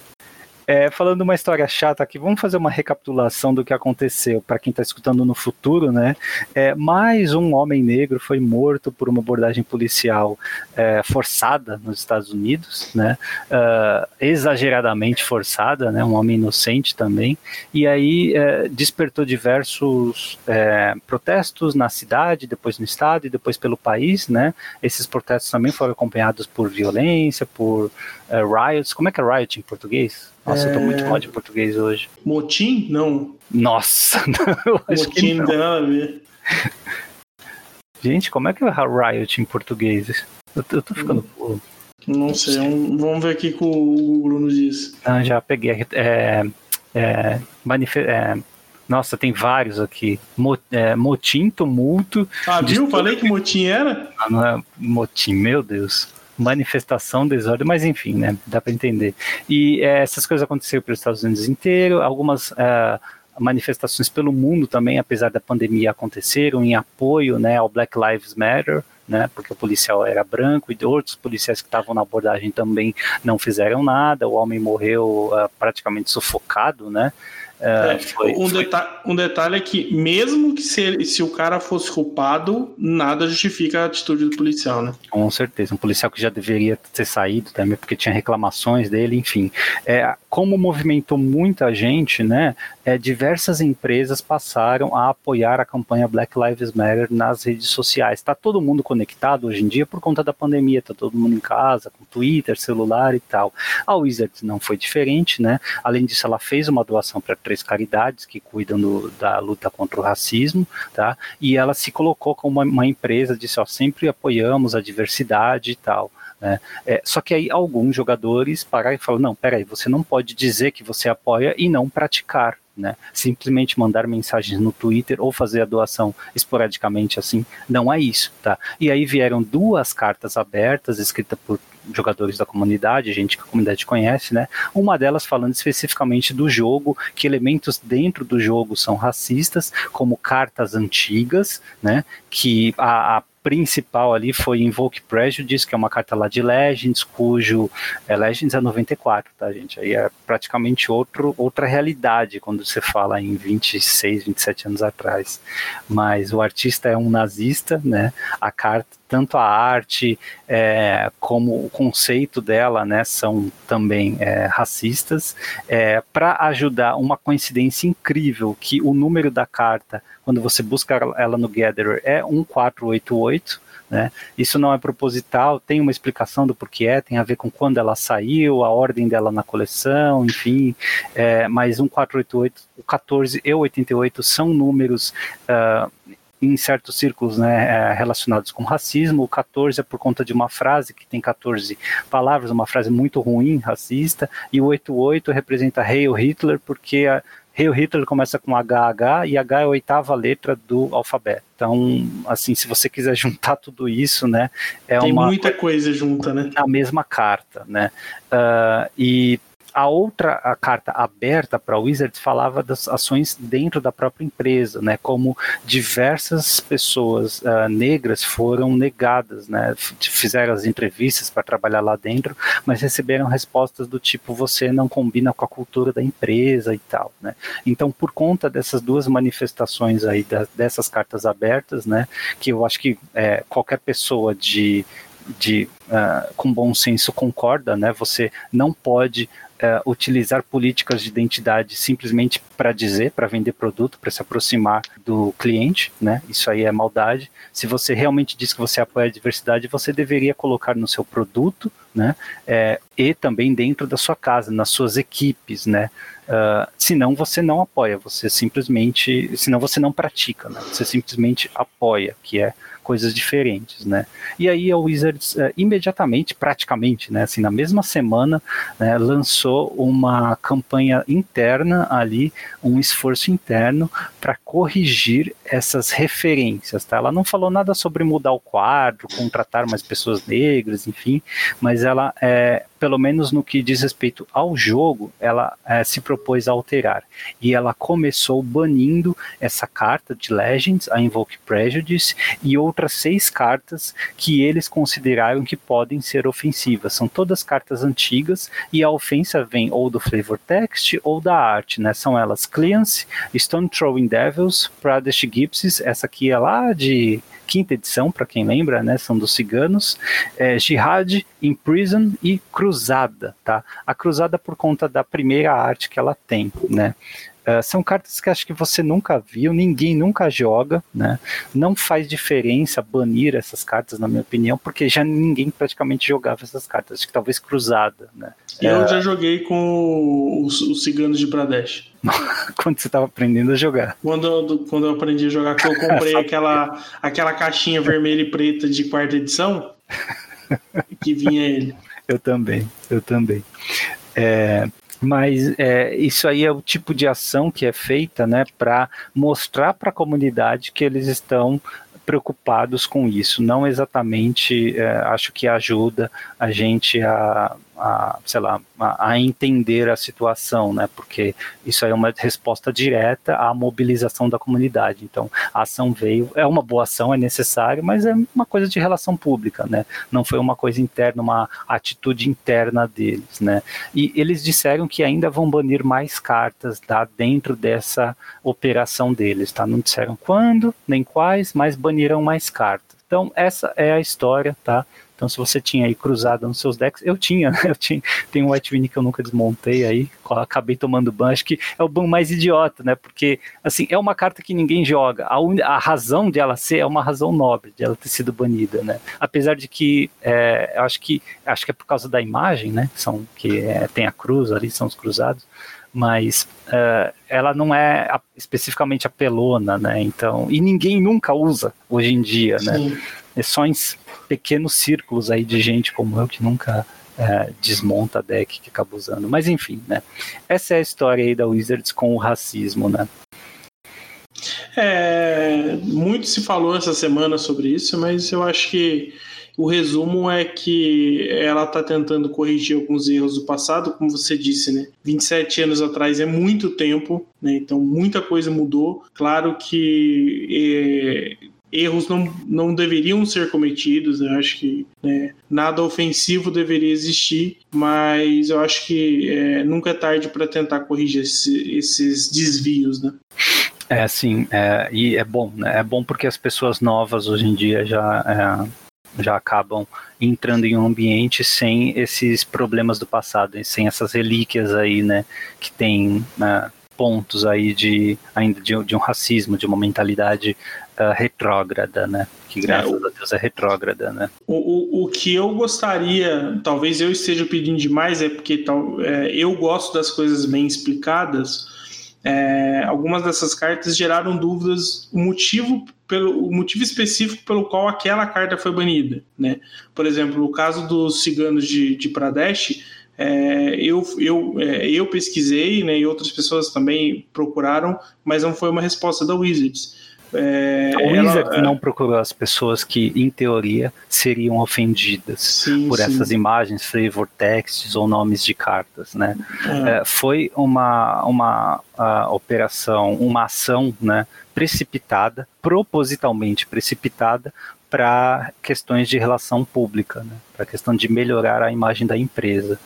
É, falando uma história chata aqui, vamos fazer uma recapitulação do que aconteceu para quem está escutando no futuro, né? É, mais um homem negro foi morto por uma abordagem policial é, forçada nos Estados Unidos, né? Uh, exageradamente forçada, né? Um homem inocente também. E aí é, despertou diversos é, protestos na cidade, depois no estado e depois pelo país, né? Esses protestos também foram acompanhados por violência, por é, riots. Como é que é riot em português? Nossa, é... eu tô muito é. mal de português hoje. Motim? Não. Nossa, não, Motim não. tem nada a ver. Gente, como é que é riot em português? Eu, eu tô ficando hum. Não sei, um, vamos ver aqui o que o Bruno diz. Ah, já peguei. É, é, é, nossa, tem vários aqui. Mo, é, motim, tumulto. Ah, viu? Falei que motim era? Ah, não é motim, meu Deus manifestação, desordem, mas enfim, né, dá para entender. E é, essas coisas aconteceram pelos Estados Unidos inteiro, algumas é, manifestações pelo mundo também, apesar da pandemia, aconteceram em apoio né, ao Black Lives Matter, né, porque o policial era branco e outros policiais que estavam na abordagem também não fizeram nada, o homem morreu uh, praticamente sufocado, né, é, é, foi, um, foi... Deta um, detalhe é que, mesmo que se, ele, se o cara fosse culpado, nada justifica a atitude do policial, né? Com certeza. Um policial que já deveria ter saído também, porque tinha reclamações dele, enfim. É, como movimentou muita gente, né? É, diversas empresas passaram a apoiar a campanha Black Lives Matter nas redes sociais. Está todo mundo conectado hoje em dia por conta da pandemia, está todo mundo em casa, com Twitter, celular e tal. A Wizards não foi diferente, né? Além disso, ela fez uma doação para três caridades que cuidam do, da luta contra o racismo, tá? E ela se colocou como uma, uma empresa, disse, ó, sempre apoiamos a diversidade e tal. Né? É, só que aí alguns jogadores pararam e falaram, não, peraí, você não pode dizer que você apoia e não praticar. Né? Simplesmente mandar mensagens no Twitter ou fazer a doação esporadicamente assim, não é isso, tá? E aí vieram duas cartas abertas escritas por jogadores da comunidade, gente que a comunidade conhece, né? Uma delas falando especificamente do jogo, que elementos dentro do jogo são racistas, como cartas antigas, né? Que a, a principal ali foi Invoke Prejudice, que é uma carta lá de Legends, cujo é, Legends é 94, tá, gente? Aí é praticamente outro, outra realidade quando você fala em 26, 27 anos atrás. Mas o artista é um nazista, né? A carta tanto a arte é, como o conceito dela né, são também é, racistas, é, para ajudar uma coincidência incrível que o número da carta, quando você busca ela no Gatherer, é 1488, né? Isso não é proposital, tem uma explicação do porquê é, tem a ver com quando ela saiu, a ordem dela na coleção, enfim, é, mas 1488, o 14 e o 88 são números uh, em certos círculos né, é, relacionados com racismo, o 14 é por conta de uma frase que tem 14 palavras, uma frase muito ruim, racista, e o 88 representa Heil Hitler, porque a, Heil Hitler começa com HH e H é a oitava letra do alfabeto. Então, assim, se você quiser juntar tudo isso, né, é Tem uma muita coisa junta, né? Na mesma carta, né? Uh, e a outra a carta aberta para Wizards falava das ações dentro da própria empresa, né, como diversas pessoas uh, negras foram negadas, né, fizeram as entrevistas para trabalhar lá dentro, mas receberam respostas do tipo você não combina com a cultura da empresa e tal, né. Então, por conta dessas duas manifestações aí da, dessas cartas abertas, né, que eu acho que é, qualquer pessoa de de uh, com bom senso concorda, né? Você não pode uh, utilizar políticas de identidade simplesmente para dizer, para vender produto, para se aproximar do cliente, né? Isso aí é maldade. Se você realmente diz que você apoia a diversidade, você deveria colocar no seu produto, né? É, e também dentro da sua casa, nas suas equipes, né? Uh, senão você não apoia, você simplesmente, senão você não pratica, né? Você simplesmente apoia, que é coisas diferentes, né? E aí a Wizards uh, imediatamente, praticamente, né, assim, na mesma semana, né, lançou uma campanha interna ali, um esforço interno para corrigir essas referências, tá? Ela não falou nada sobre mudar o quadro, contratar mais pessoas negras, enfim, mas ela é, pelo menos no que diz respeito ao jogo, ela é, se propôs a alterar. E ela começou banindo essa carta de Legends, a Invoke Prejudice, e outras seis cartas que eles consideraram que podem ser ofensivas. São todas cartas antigas e a ofensa vem ou do flavor text ou da arte, né? São elas Cleance, Stone Throwing Devils, Pradesh Gypsies, essa aqui é lá de quinta edição, para quem lembra, né? São dos ciganos. É, Jihad, Imprison e Cruzada, tá? A Cruzada por conta da primeira arte que ela tem, né? Uh, são cartas que acho que você nunca viu, ninguém nunca joga, né? Não faz diferença banir essas cartas, na minha opinião, porque já ninguém praticamente jogava essas cartas. Acho que talvez cruzada, né? Eu uh, já joguei com os, os ciganos de Pradesh. quando você estava aprendendo a jogar? Quando, quando eu aprendi a jogar, eu comprei aquela, aquela caixinha vermelha e preta de quarta edição, que vinha ele. Eu também, eu também. É, mas é, isso aí é o tipo de ação que é feita né, para mostrar para a comunidade que eles estão preocupados com isso. Não exatamente é, acho que ajuda a gente a, a sei lá, a, a, entender a situação, né? Porque isso aí é uma resposta direta à mobilização da comunidade. Então, a ação veio, é uma boa ação, é necessário, mas é uma coisa de relação pública, né? Não foi uma coisa interna, uma atitude interna deles, né? E eles disseram que ainda vão banir mais cartas tá, dentro dessa operação deles, tá? Não disseram quando, nem quais, mas baniram mais cartas. Então, essa é a história, tá? Então, se você tinha aí cruzada nos seus decks, eu tinha, eu tinha, tem um White Vini que eu nunca desmontei aí, acabei tomando ban, acho que é o ban mais idiota, né? Porque, assim, é uma carta que ninguém joga. A, un... a razão de ela ser é uma razão nobre, de ela ter sido banida, né? Apesar de que, é, eu acho que, acho que é por causa da imagem, né? São, que é, tem a cruz ali, são os cruzados mas uh, ela não é especificamente apelona, né? Então, e ninguém nunca usa hoje em dia, né? É só em pequenos círculos aí de gente como eu que nunca é, desmonta deck que acaba usando. Mas enfim, né? Essa é a história aí da Wizards com o racismo, né? É, muito se falou essa semana sobre isso, mas eu acho que o resumo é que ela está tentando corrigir alguns erros do passado, como você disse, né? 27 anos atrás é muito tempo, né? Então muita coisa mudou. Claro que é, erros não, não deveriam ser cometidos, eu acho que né, nada ofensivo deveria existir, mas eu acho que é, nunca é tarde para tentar corrigir esse, esses desvios, né? É, sim, é, e é bom, né? É bom porque as pessoas novas hoje em dia já é, já acabam entrando em um ambiente sem esses problemas do passado, sem essas relíquias aí, né, que tem né, pontos aí de ainda de, de, um racismo, de uma mentalidade uh, retrógrada, né, que graças é, a Deus é retrógrada, né. O, o, o que eu gostaria, talvez eu esteja pedindo demais, é porque tal, é, eu gosto das coisas bem explicadas. É, algumas dessas cartas geraram dúvidas, o motivo pelo o motivo específico pelo qual aquela carta foi banida, né? Por exemplo, o caso dos ciganos de, de Pradesh, é, eu, eu, é, eu pesquisei, né, e outras pessoas também procuraram, mas não foi uma resposta da Wizards. É, a Wizard ela, não procurou as pessoas que, em teoria, seriam ofendidas sim, por sim. essas imagens, flavor texts ou nomes de cartas, né? É. É, foi uma, uma operação, uma ação, né, precipitada, propositalmente precipitada, para questões de relação pública, né? para a questão de melhorar a imagem da empresa.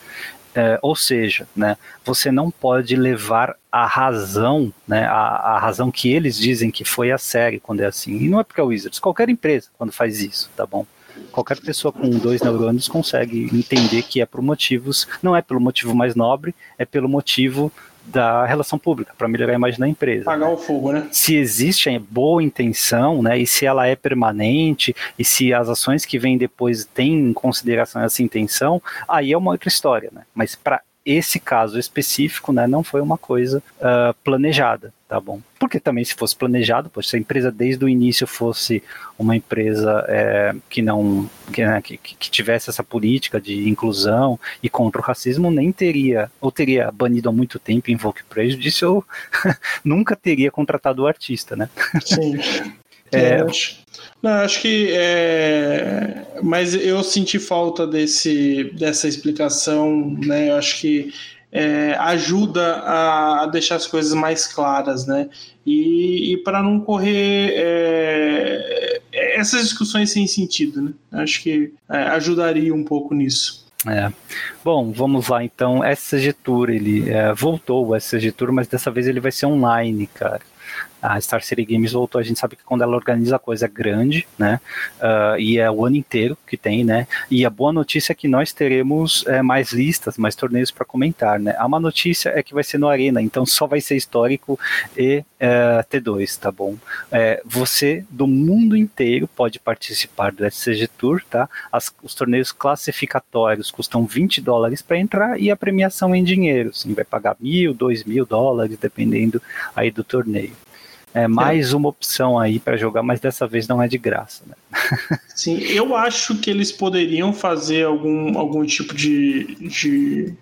É, ou seja, né, você não pode levar a razão, né, a, a, razão que eles dizem que foi a série quando é assim. E não é porque é o Wizards, qualquer empresa quando faz isso, tá bom? Qualquer pessoa com dois neurônios consegue entender que é por motivos, não é pelo motivo mais nobre, é pelo motivo da relação pública, para melhorar a imagem da empresa. Pagar né? o fogo, né? Se existe boa intenção, né, e se ela é permanente, e se as ações que vêm depois têm em consideração essa intenção, aí é uma outra história, né? Mas para esse caso específico, né, não foi uma coisa uh, planejada, tá bom? Porque também se fosse planejado, pois se a empresa desde o início fosse uma empresa é, que não que, né, que, que, tivesse essa política de inclusão e contra o racismo, nem teria, ou teria banido há muito tempo Invoke Prejudice, ou nunca teria contratado o artista, né? Sim. É, não, acho que é, mas eu senti falta desse dessa explicação, né? Eu acho que é, ajuda a, a, deixar as coisas mais claras, né? E, e para não correr é, essas discussões sem sentido, né? Acho que é, ajudaria um pouco nisso. É. Bom, vamos lá então. SG Tour, ele é, voltou o SG Tour, mas dessa vez ele vai ser online, cara a Star City Games voltou, a gente sabe que quando ela organiza a coisa é grande, né? Uh, e é o ano inteiro que tem, né? E a boa notícia é que nós teremos é, mais listas, mais torneios para comentar, né? A má notícia é que vai ser no Arena, então só vai ser histórico e é, T2, tá bom? É, você do mundo inteiro pode participar do SCG Tour, tá? As, os torneios classificatórios custam 20 dólares para entrar e a premiação em dinheiro, sim, vai pagar mil, dois mil dólares, dependendo aí do torneio. É mais é. uma opção aí para jogar, mas dessa vez não é de graça. Né? Sim, eu acho que eles poderiam fazer algum, algum tipo de, de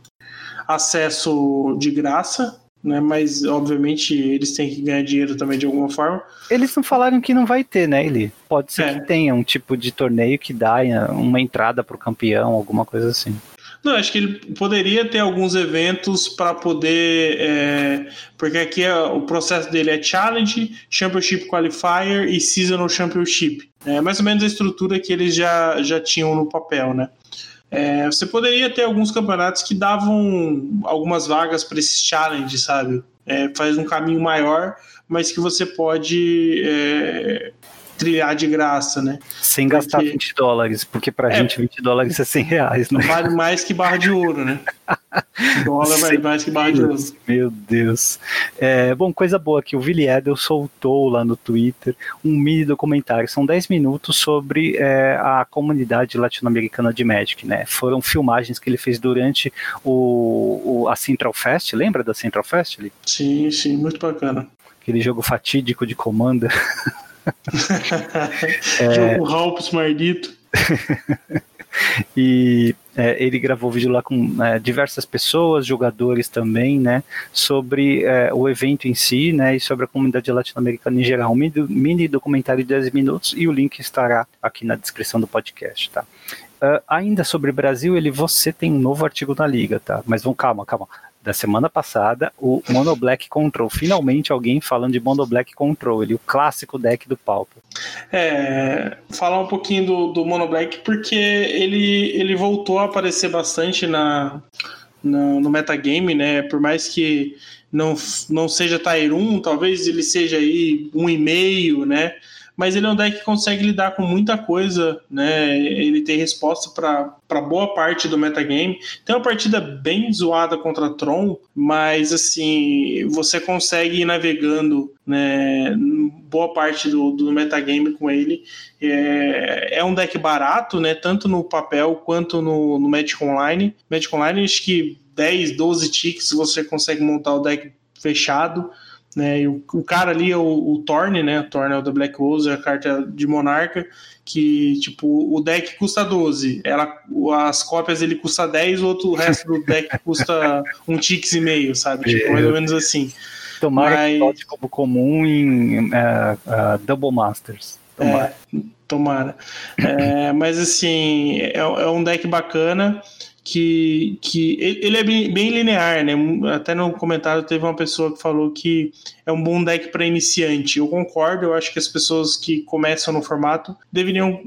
acesso de graça, né? Mas obviamente eles têm que ganhar dinheiro também de alguma forma. Eles não falaram que não vai ter, né, Eli? Pode ser é. que tenha um tipo de torneio que dá é, uma entrada para o campeão, alguma coisa assim. Não, acho que ele poderia ter alguns eventos para poder. É, porque aqui é, o processo dele é Challenge, Championship Qualifier e Seasonal Championship. É mais ou menos a estrutura que eles já, já tinham no papel, né? É, você poderia ter alguns campeonatos que davam algumas vagas para esses challenges, sabe? É, faz um caminho maior, mas que você pode é, trilhar de graça, né? Sem gastar porque... 20 dólares, porque pra é, gente 20 dólares é 100 reais, né? Vale mais que barra de ouro, né? dólar vale mais que barra de ouro. Meu Deus. É, bom, coisa boa que o Willi Edel soltou lá no Twitter um mini documentário, são 10 minutos sobre é, a comunidade latino-americana de Magic, né? Foram filmagens que ele fez durante o, o, a Central Fest, lembra da Central Fest? Ali? Sim, sim, muito bacana. Aquele jogo fatídico de Commander. é... Jogo Halps maldito. e é, ele gravou vídeo lá com é, diversas pessoas, jogadores também, né, sobre é, o evento em si, né, e sobre a comunidade latino-americana em geral. Um mini, mini documentário de 10 minutos e o link estará aqui na descrição do podcast, tá? Uh, ainda sobre Brasil, ele você tem um novo artigo na liga, tá? Mas vamos calma, calma da semana passada, o Mono Black Control. Finalmente alguém falando de Mono Black Control, ele, o clássico deck do Pauper. É, falar um pouquinho do, do Mono Black, porque ele, ele voltou a aparecer bastante na, na, no metagame, né? Por mais que não, não seja Tier 1, talvez ele seja aí um e meio, né? Mas ele é um deck que consegue lidar com muita coisa, né? Ele tem resposta para boa parte do metagame. Tem uma partida bem zoada contra Tron, mas assim, você consegue ir navegando, né? Boa parte do, do metagame com ele. É, é um deck barato, né? Tanto no papel quanto no, no Magic Online. Magic Online, acho que 10, 12 ticks você consegue montar o deck fechado. Né? E o, o cara ali é o, o Thorn, né? O Thorn é o da Black Rose, é a carta de Monarca, que tipo, o deck custa 12, ela, as cópias ele custa 10, o outro o resto do deck custa um tix e meio, sabe? Tipo, mais ou menos assim. Tomara Mas... que como comum em uh, uh, Double Masters. Tomara. É, tomara. É, mas assim, é, é um deck bacana que, que ele é bem, bem, linear, né? Até no comentário teve uma pessoa que falou que é um bom deck para iniciante. Eu concordo, eu acho que as pessoas que começam no formato deveriam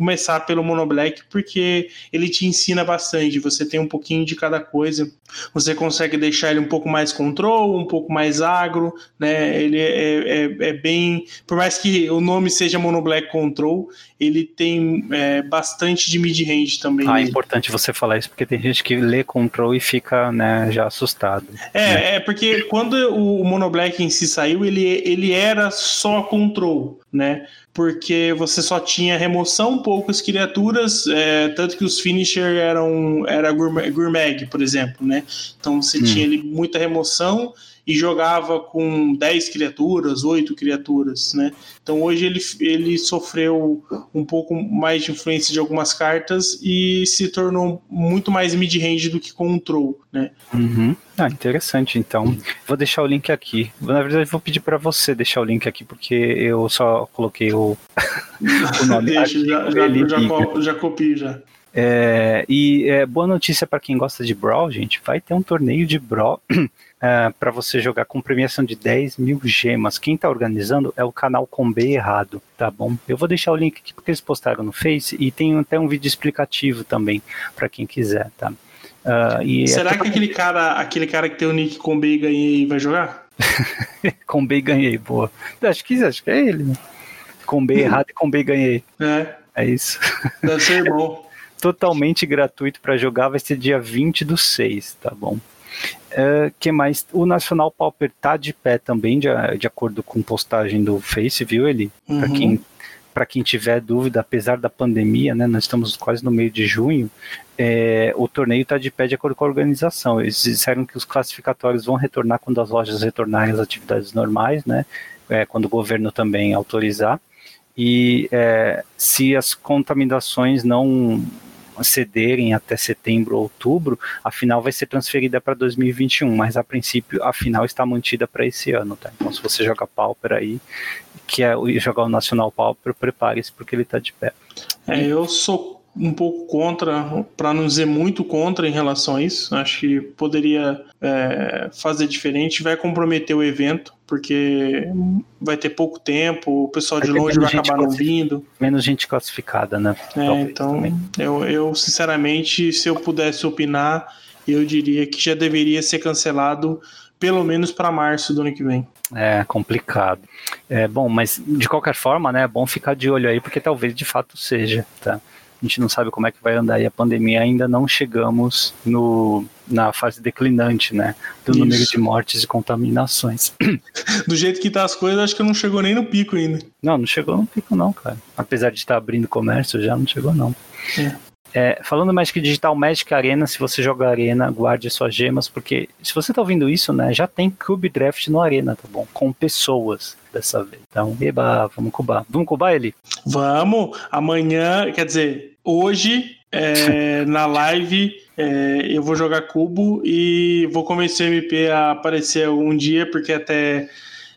começar pelo Mono Black porque ele te ensina bastante. Você tem um pouquinho de cada coisa. Você consegue deixar ele um pouco mais control, um pouco mais agro, né? Ele é, é, é bem. Por mais que o nome seja Mono Black Control, ele tem é, bastante de mid-range também. Ah, é importante você falar isso porque tem gente que lê control e fica né, já assustado. É, né? é porque quando o Mono Black em si saiu, ele, ele era só control, né? porque você só tinha remoção, poucas criaturas, é, tanto que os finisher eram era gourmet, por exemplo, né? Então você hum. tinha ali muita remoção e jogava com 10 criaturas, 8 criaturas, né? Então hoje ele, ele sofreu um pouco mais de influência de algumas cartas e se tornou muito mais mid-range do que control, né? Uhum. Ah, interessante. Então, vou deixar o link aqui. Na verdade, vou pedir para você deixar o link aqui, porque eu só coloquei o, o nome. Deixa, já, já, já, já copio já. É, e é, boa notícia para quem gosta de Brawl, gente. Vai ter um torneio de Brawl é, para você jogar com premiação de 10 mil gemas. Quem está organizando é o canal Com B Errado, tá bom? Eu vou deixar o link aqui porque eles postaram no Face e tem até um vídeo explicativo também para quem quiser, tá? Uh, Será que aquele cara, aquele cara que tem o nick Com B e ganhei vai jogar? com B e ganhei, boa. Acho que, acho que é ele, né? Com B errado e com B ganhei. É. É isso. Deve ser bom. Totalmente gratuito para jogar, vai ser dia 20 do 6, tá bom? Uh, que mais? O Nacional Pauper tá de pé também, de, de acordo com postagem do Face, viu, ele? Uhum. Para quem, pra quem tiver dúvida, apesar da pandemia, né, nós estamos quase no meio de junho, é, o torneio está de pé de acordo com a organização. Eles disseram que os classificatórios vão retornar quando as lojas retornarem às atividades normais, né? é, quando o governo também autorizar. E é, se as contaminações não cederem até setembro ou outubro, a final vai ser transferida para 2021, mas a princípio a final está mantida para esse ano, tá? Então se você joga Pauper aí, que é jogar o Nacional Pauper, prepare-se porque ele está de pé. É, eu sou um pouco contra, para não dizer muito contra em relação a isso. Acho que poderia é, fazer diferente, vai comprometer o evento, porque vai ter pouco tempo, o pessoal de longe vai acabar não vindo. Menos gente classificada, né? É, então, eu, eu sinceramente, se eu pudesse opinar, eu diria que já deveria ser cancelado pelo menos para março do ano que vem. É complicado. É bom, mas de qualquer forma, né, é bom ficar de olho aí, porque talvez de fato seja, tá? A gente não sabe como é que vai andar e a pandemia ainda não chegamos no, na fase declinante, né? Do Isso. número de mortes e contaminações. Do jeito que tá as coisas, acho que não chegou nem no pico ainda. Não, não chegou no pico não, cara. Apesar de estar abrindo comércio, já não chegou não. É. É, falando Magic Digital Magic Arena, se você joga Arena, guarde suas gemas, porque se você tá ouvindo isso, né, já tem Cube Draft no Arena, tá bom? Com pessoas dessa vez. Então, eba, vamos cubar. Vamos cubar ele? Vamos! Amanhã, quer dizer, hoje, é, na live, é, eu vou jogar cubo e vou convencer o MP a aparecer um dia, porque até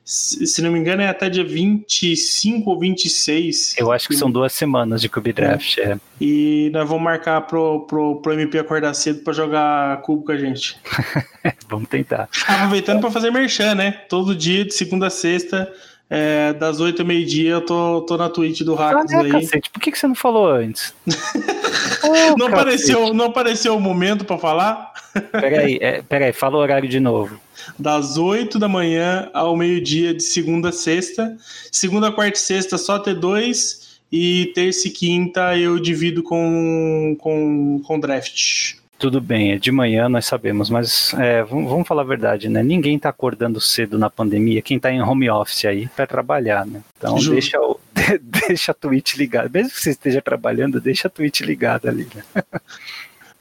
se não me engano, é até dia 25 ou 26. Eu acho que são duas semanas de Cube Draft, é. é. E nós vamos marcar pro, pro, pro MP acordar cedo para jogar cubo com a gente. vamos tentar. Aproveitando para fazer merchan, né? Todo dia, de segunda a sexta, é, das 8 ao meio-dia, eu tô, tô na Twitch do Hackers ah, é, aí. Cacete, por que, que você não falou antes? oh, não, apareceu, não apareceu o momento para falar? Peraí, é, peraí, fala o horário de novo das 8 da manhã ao meio-dia de segunda a sexta. Segunda, quarta e sexta só T2 e terça e quinta eu divido com, com, com draft. Tudo bem, é de manhã nós sabemos, mas é, vamos, falar a verdade, né? Ninguém está acordando cedo na pandemia, quem está em home office aí para trabalhar, né? Então deixa, o, deixa a Twitch ligada. Mesmo que você esteja trabalhando, deixa a Twitch ligada ali, né?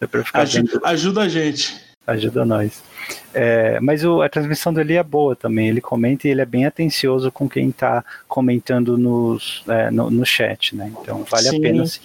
ajuda, ajuda a gente. Ajuda nós. É, mas o, a transmissão dele é boa também. Ele comenta e ele é bem atencioso com quem está comentando nos, é, no, no, chat, né? Então vale Sim. a pena. Assim,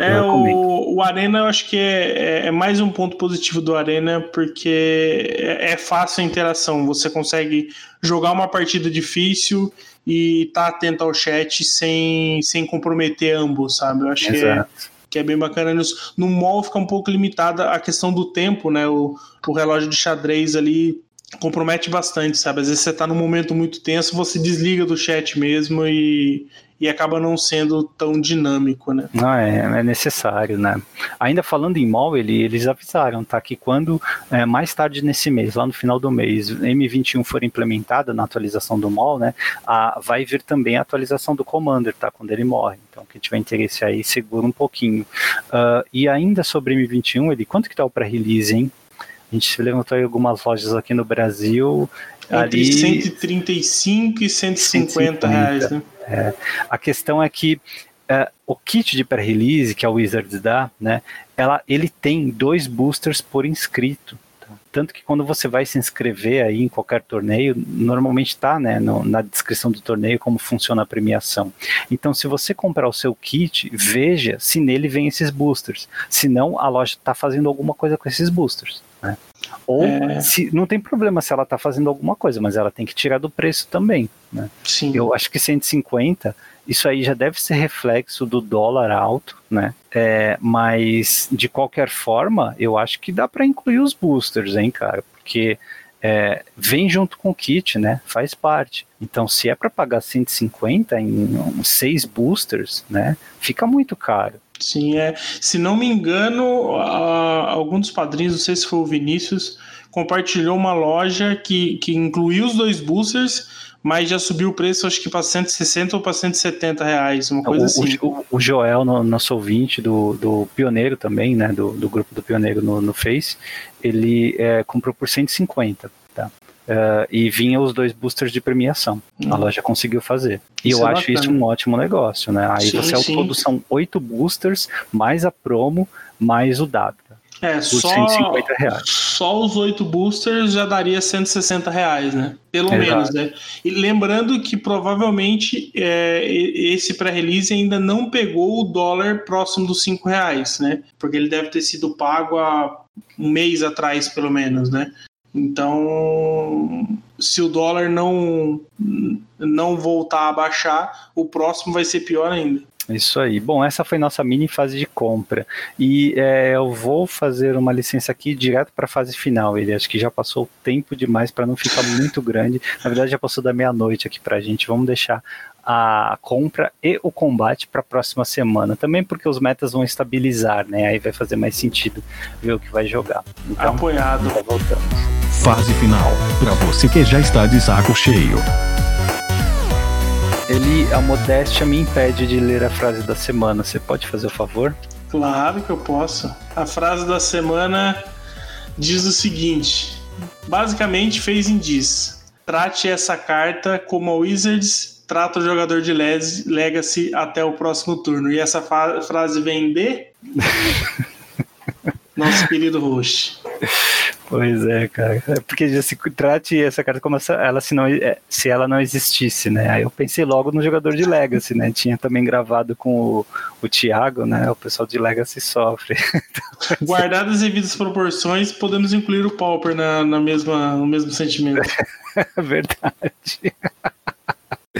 é, o, o, Arena eu acho que é, é, é, mais um ponto positivo do Arena, porque é, é, fácil a interação. Você consegue jogar uma partida difícil e estar tá atento ao chat sem, sem comprometer ambos, sabe? Eu acho Exato. que é que é bem bacana. No mall fica um pouco limitada a questão do tempo, né? O, o relógio de xadrez ali compromete bastante, sabe? Às vezes você tá num momento muito tenso, você desliga do chat mesmo e, e acaba não sendo tão dinâmico, né? Não, é, é necessário, né? Ainda falando em mall, ele, eles avisaram, tá? Que quando é, mais tarde nesse mês, lá no final do mês, M21 for implementada na atualização do mall, né? A, vai vir também a atualização do Commander, tá? Quando ele morre. Então, quem tiver interesse aí, segura um pouquinho. Uh, e ainda sobre M21, ele, quanto que tá o pré-release, hein? A gente levantou aí algumas lojas aqui no Brasil. Entre ali... 135 e 150, 150 reais, né? É, a questão é que é, o kit de pré-release que a Wizards dá, né, ela, ele tem dois boosters por inscrito. Tá? Tanto que quando você vai se inscrever aí em qualquer torneio, normalmente está né, no, na descrição do torneio como funciona a premiação. Então, se você comprar o seu kit, veja se nele vem esses boosters. Senão, a loja está fazendo alguma coisa com esses boosters. Né? Ou é... se não tem problema se ela está fazendo alguma coisa, mas ela tem que tirar do preço também. Né? Sim. Eu acho que 150, isso aí já deve ser reflexo do dólar alto, né? É, mas de qualquer forma, eu acho que dá para incluir os boosters, hein, cara? Porque é, vem junto com o kit, né? Faz parte. Então, se é para pagar 150 em um, seis boosters, né? Fica muito caro. Sim, é. Se não me engano, a, algum dos padrinhos, não sei se foi o Vinícius, compartilhou uma loja que, que incluiu os dois boosters, mas já subiu o preço, acho que para 160 ou para 170 reais, uma coisa o, assim. O, o Joel, no, nosso ouvinte do, do Pioneiro também, né, do, do grupo do Pioneiro no, no Face, ele é, comprou por 150, tá? Uh, e vinha os dois boosters de premiação. Hum. A loja conseguiu fazer. E isso eu é acho bacana. isso um ótimo negócio, né? Aí sim, você ao todo são oito boosters, mais a promo, mais o W. É, só, 150 reais. só os oito boosters já daria 160 reais, né? Pelo Exato. menos, né? E lembrando que provavelmente é, esse pré-release ainda não pegou o dólar próximo dos 5 reais, né? Porque ele deve ter sido pago há um mês atrás, pelo menos, né? Então, se o dólar não, não voltar a baixar, o próximo vai ser pior ainda. Isso aí. Bom, essa foi nossa mini fase de compra. E é, eu vou fazer uma licença aqui direto para a fase final. Ele acho que já passou tempo demais para não ficar muito grande. Na verdade, já passou da meia-noite aqui para a gente. Vamos deixar a compra e o combate para a próxima semana. Também porque os metas vão estabilizar, né? Aí vai fazer mais sentido ver o que vai jogar. Então, Apoiado. Tá voltando. Fase final. Para você que já está de saco cheio. Ele, a modéstia me impede de ler a frase da semana. Você pode fazer o favor? Claro que eu posso. A frase da semana diz o seguinte: basicamente fez em diz. Trate essa carta como a Wizards trata o jogador de Legacy até o próximo turno. E essa frase vem de nosso querido host. Pois é, cara. É porque já se trate essa carta como se ela, se, não, é, se ela não existisse, né? Aí eu pensei logo no jogador de Legacy, né? Tinha também gravado com o, o Thiago, né? O pessoal de Legacy sofre. Guardadas as devidas proporções, podemos incluir o Pauper na, na mesma, no mesmo sentimento. Verdade.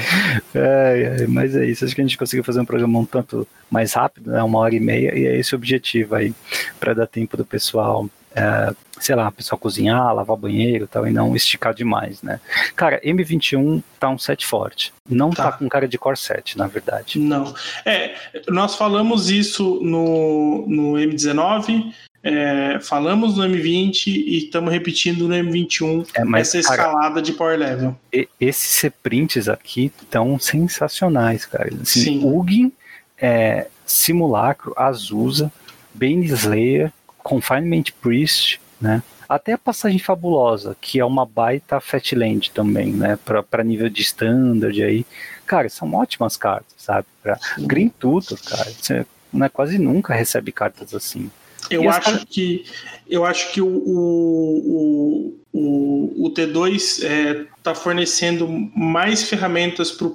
É, é, mas é isso, acho que a gente conseguiu fazer um programa um tanto mais rápido, né, uma hora e meia, e é esse o objetivo aí, para dar tempo do pessoal é, sei lá, pessoal cozinhar, lavar banheiro e tal, e não esticar demais, né? Cara, M21 tá um set forte. Não tá, tá com cara de core set, na verdade. Não. É, nós falamos isso no, no M19, é, falamos no M20 e estamos repetindo no M21 é, essa escalada cara, de power level. esses seprints aqui estão sensacionais, cara. Assim, Sim. Ugin, é, Simulacro, Azusa, Bane Slayer, Confinement Priest, né? Até a Passagem Fabulosa, que é uma baita Fatland também, né? Para nível de standard aí. Cara, são ótimas cartas, sabe? Pra Green Tutor, cara. Você né, quase nunca recebe cartas assim. Eu acho que eu acho que o, o, o, o T2 está é, tá fornecendo mais ferramentas para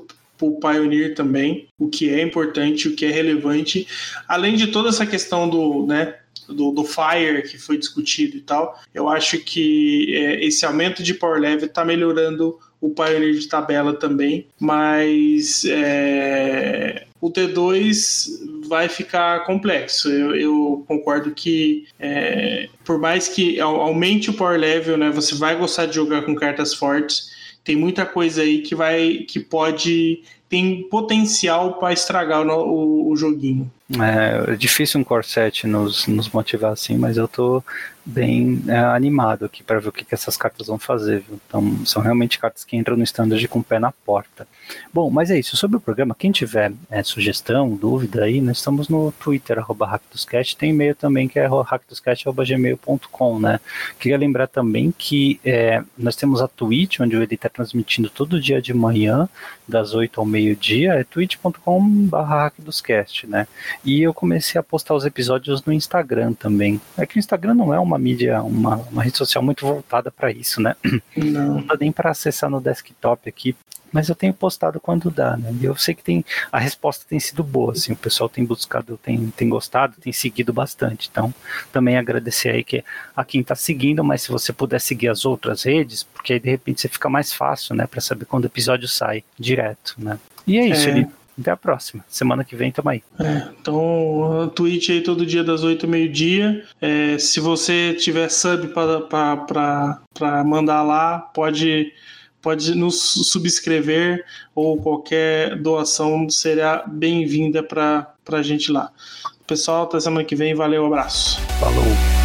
o Pioneer também, o que é importante, o que é relevante, além de toda essa questão do, né, do, do Fire que foi discutido e tal, eu acho que é, esse aumento de power level está melhorando o Pioneer de tabela também, mas é, o T2 vai ficar complexo. Eu, eu concordo que é, por mais que aumente o power level, né, você vai gostar de jogar com cartas fortes. Tem muita coisa aí que vai que pode tem potencial para estragar o, o, o joguinho. É, é difícil um corset nos, nos motivar assim, mas eu tô bem é, animado aqui para ver o que, que, essas cartas vão fazer. Viu? Então, são realmente cartas que entram no standard com o pé na porta. Bom, mas é isso. Sobre o programa, quem tiver é, sugestão, dúvida aí, nós estamos no Twitter, arroba Hackdoscast, tem e-mail também que é hackdoscast.gmail.com, né? Queria lembrar também que é, nós temos a Twitch, onde ele está transmitindo todo dia de manhã, das 8 ao meio-dia, é twitch.com.br hackdoscast, né? E eu comecei a postar os episódios no Instagram também. É que o Instagram não é uma mídia, uma, uma rede social muito voltada para isso, né? Não. Não dá nem para acessar no desktop aqui mas eu tenho postado quando dá, né? E eu sei que tem a resposta tem sido boa, assim, o pessoal tem buscado, tem, tem gostado, tem seguido bastante. Então, também agradecer aí que a quem está seguindo, mas se você puder seguir as outras redes, porque aí de repente você fica mais fácil, né, para saber quando o episódio sai direto, né? E é isso, é. ele até a próxima. Semana que vem tamo aí. É, então, tweet aí todo dia das 8 meio-dia. É, se você tiver sub para mandar lá, pode pode nos subscrever ou qualquer doação será bem-vinda para a gente lá. Pessoal, até semana que vem. Valeu, abraço. Falou.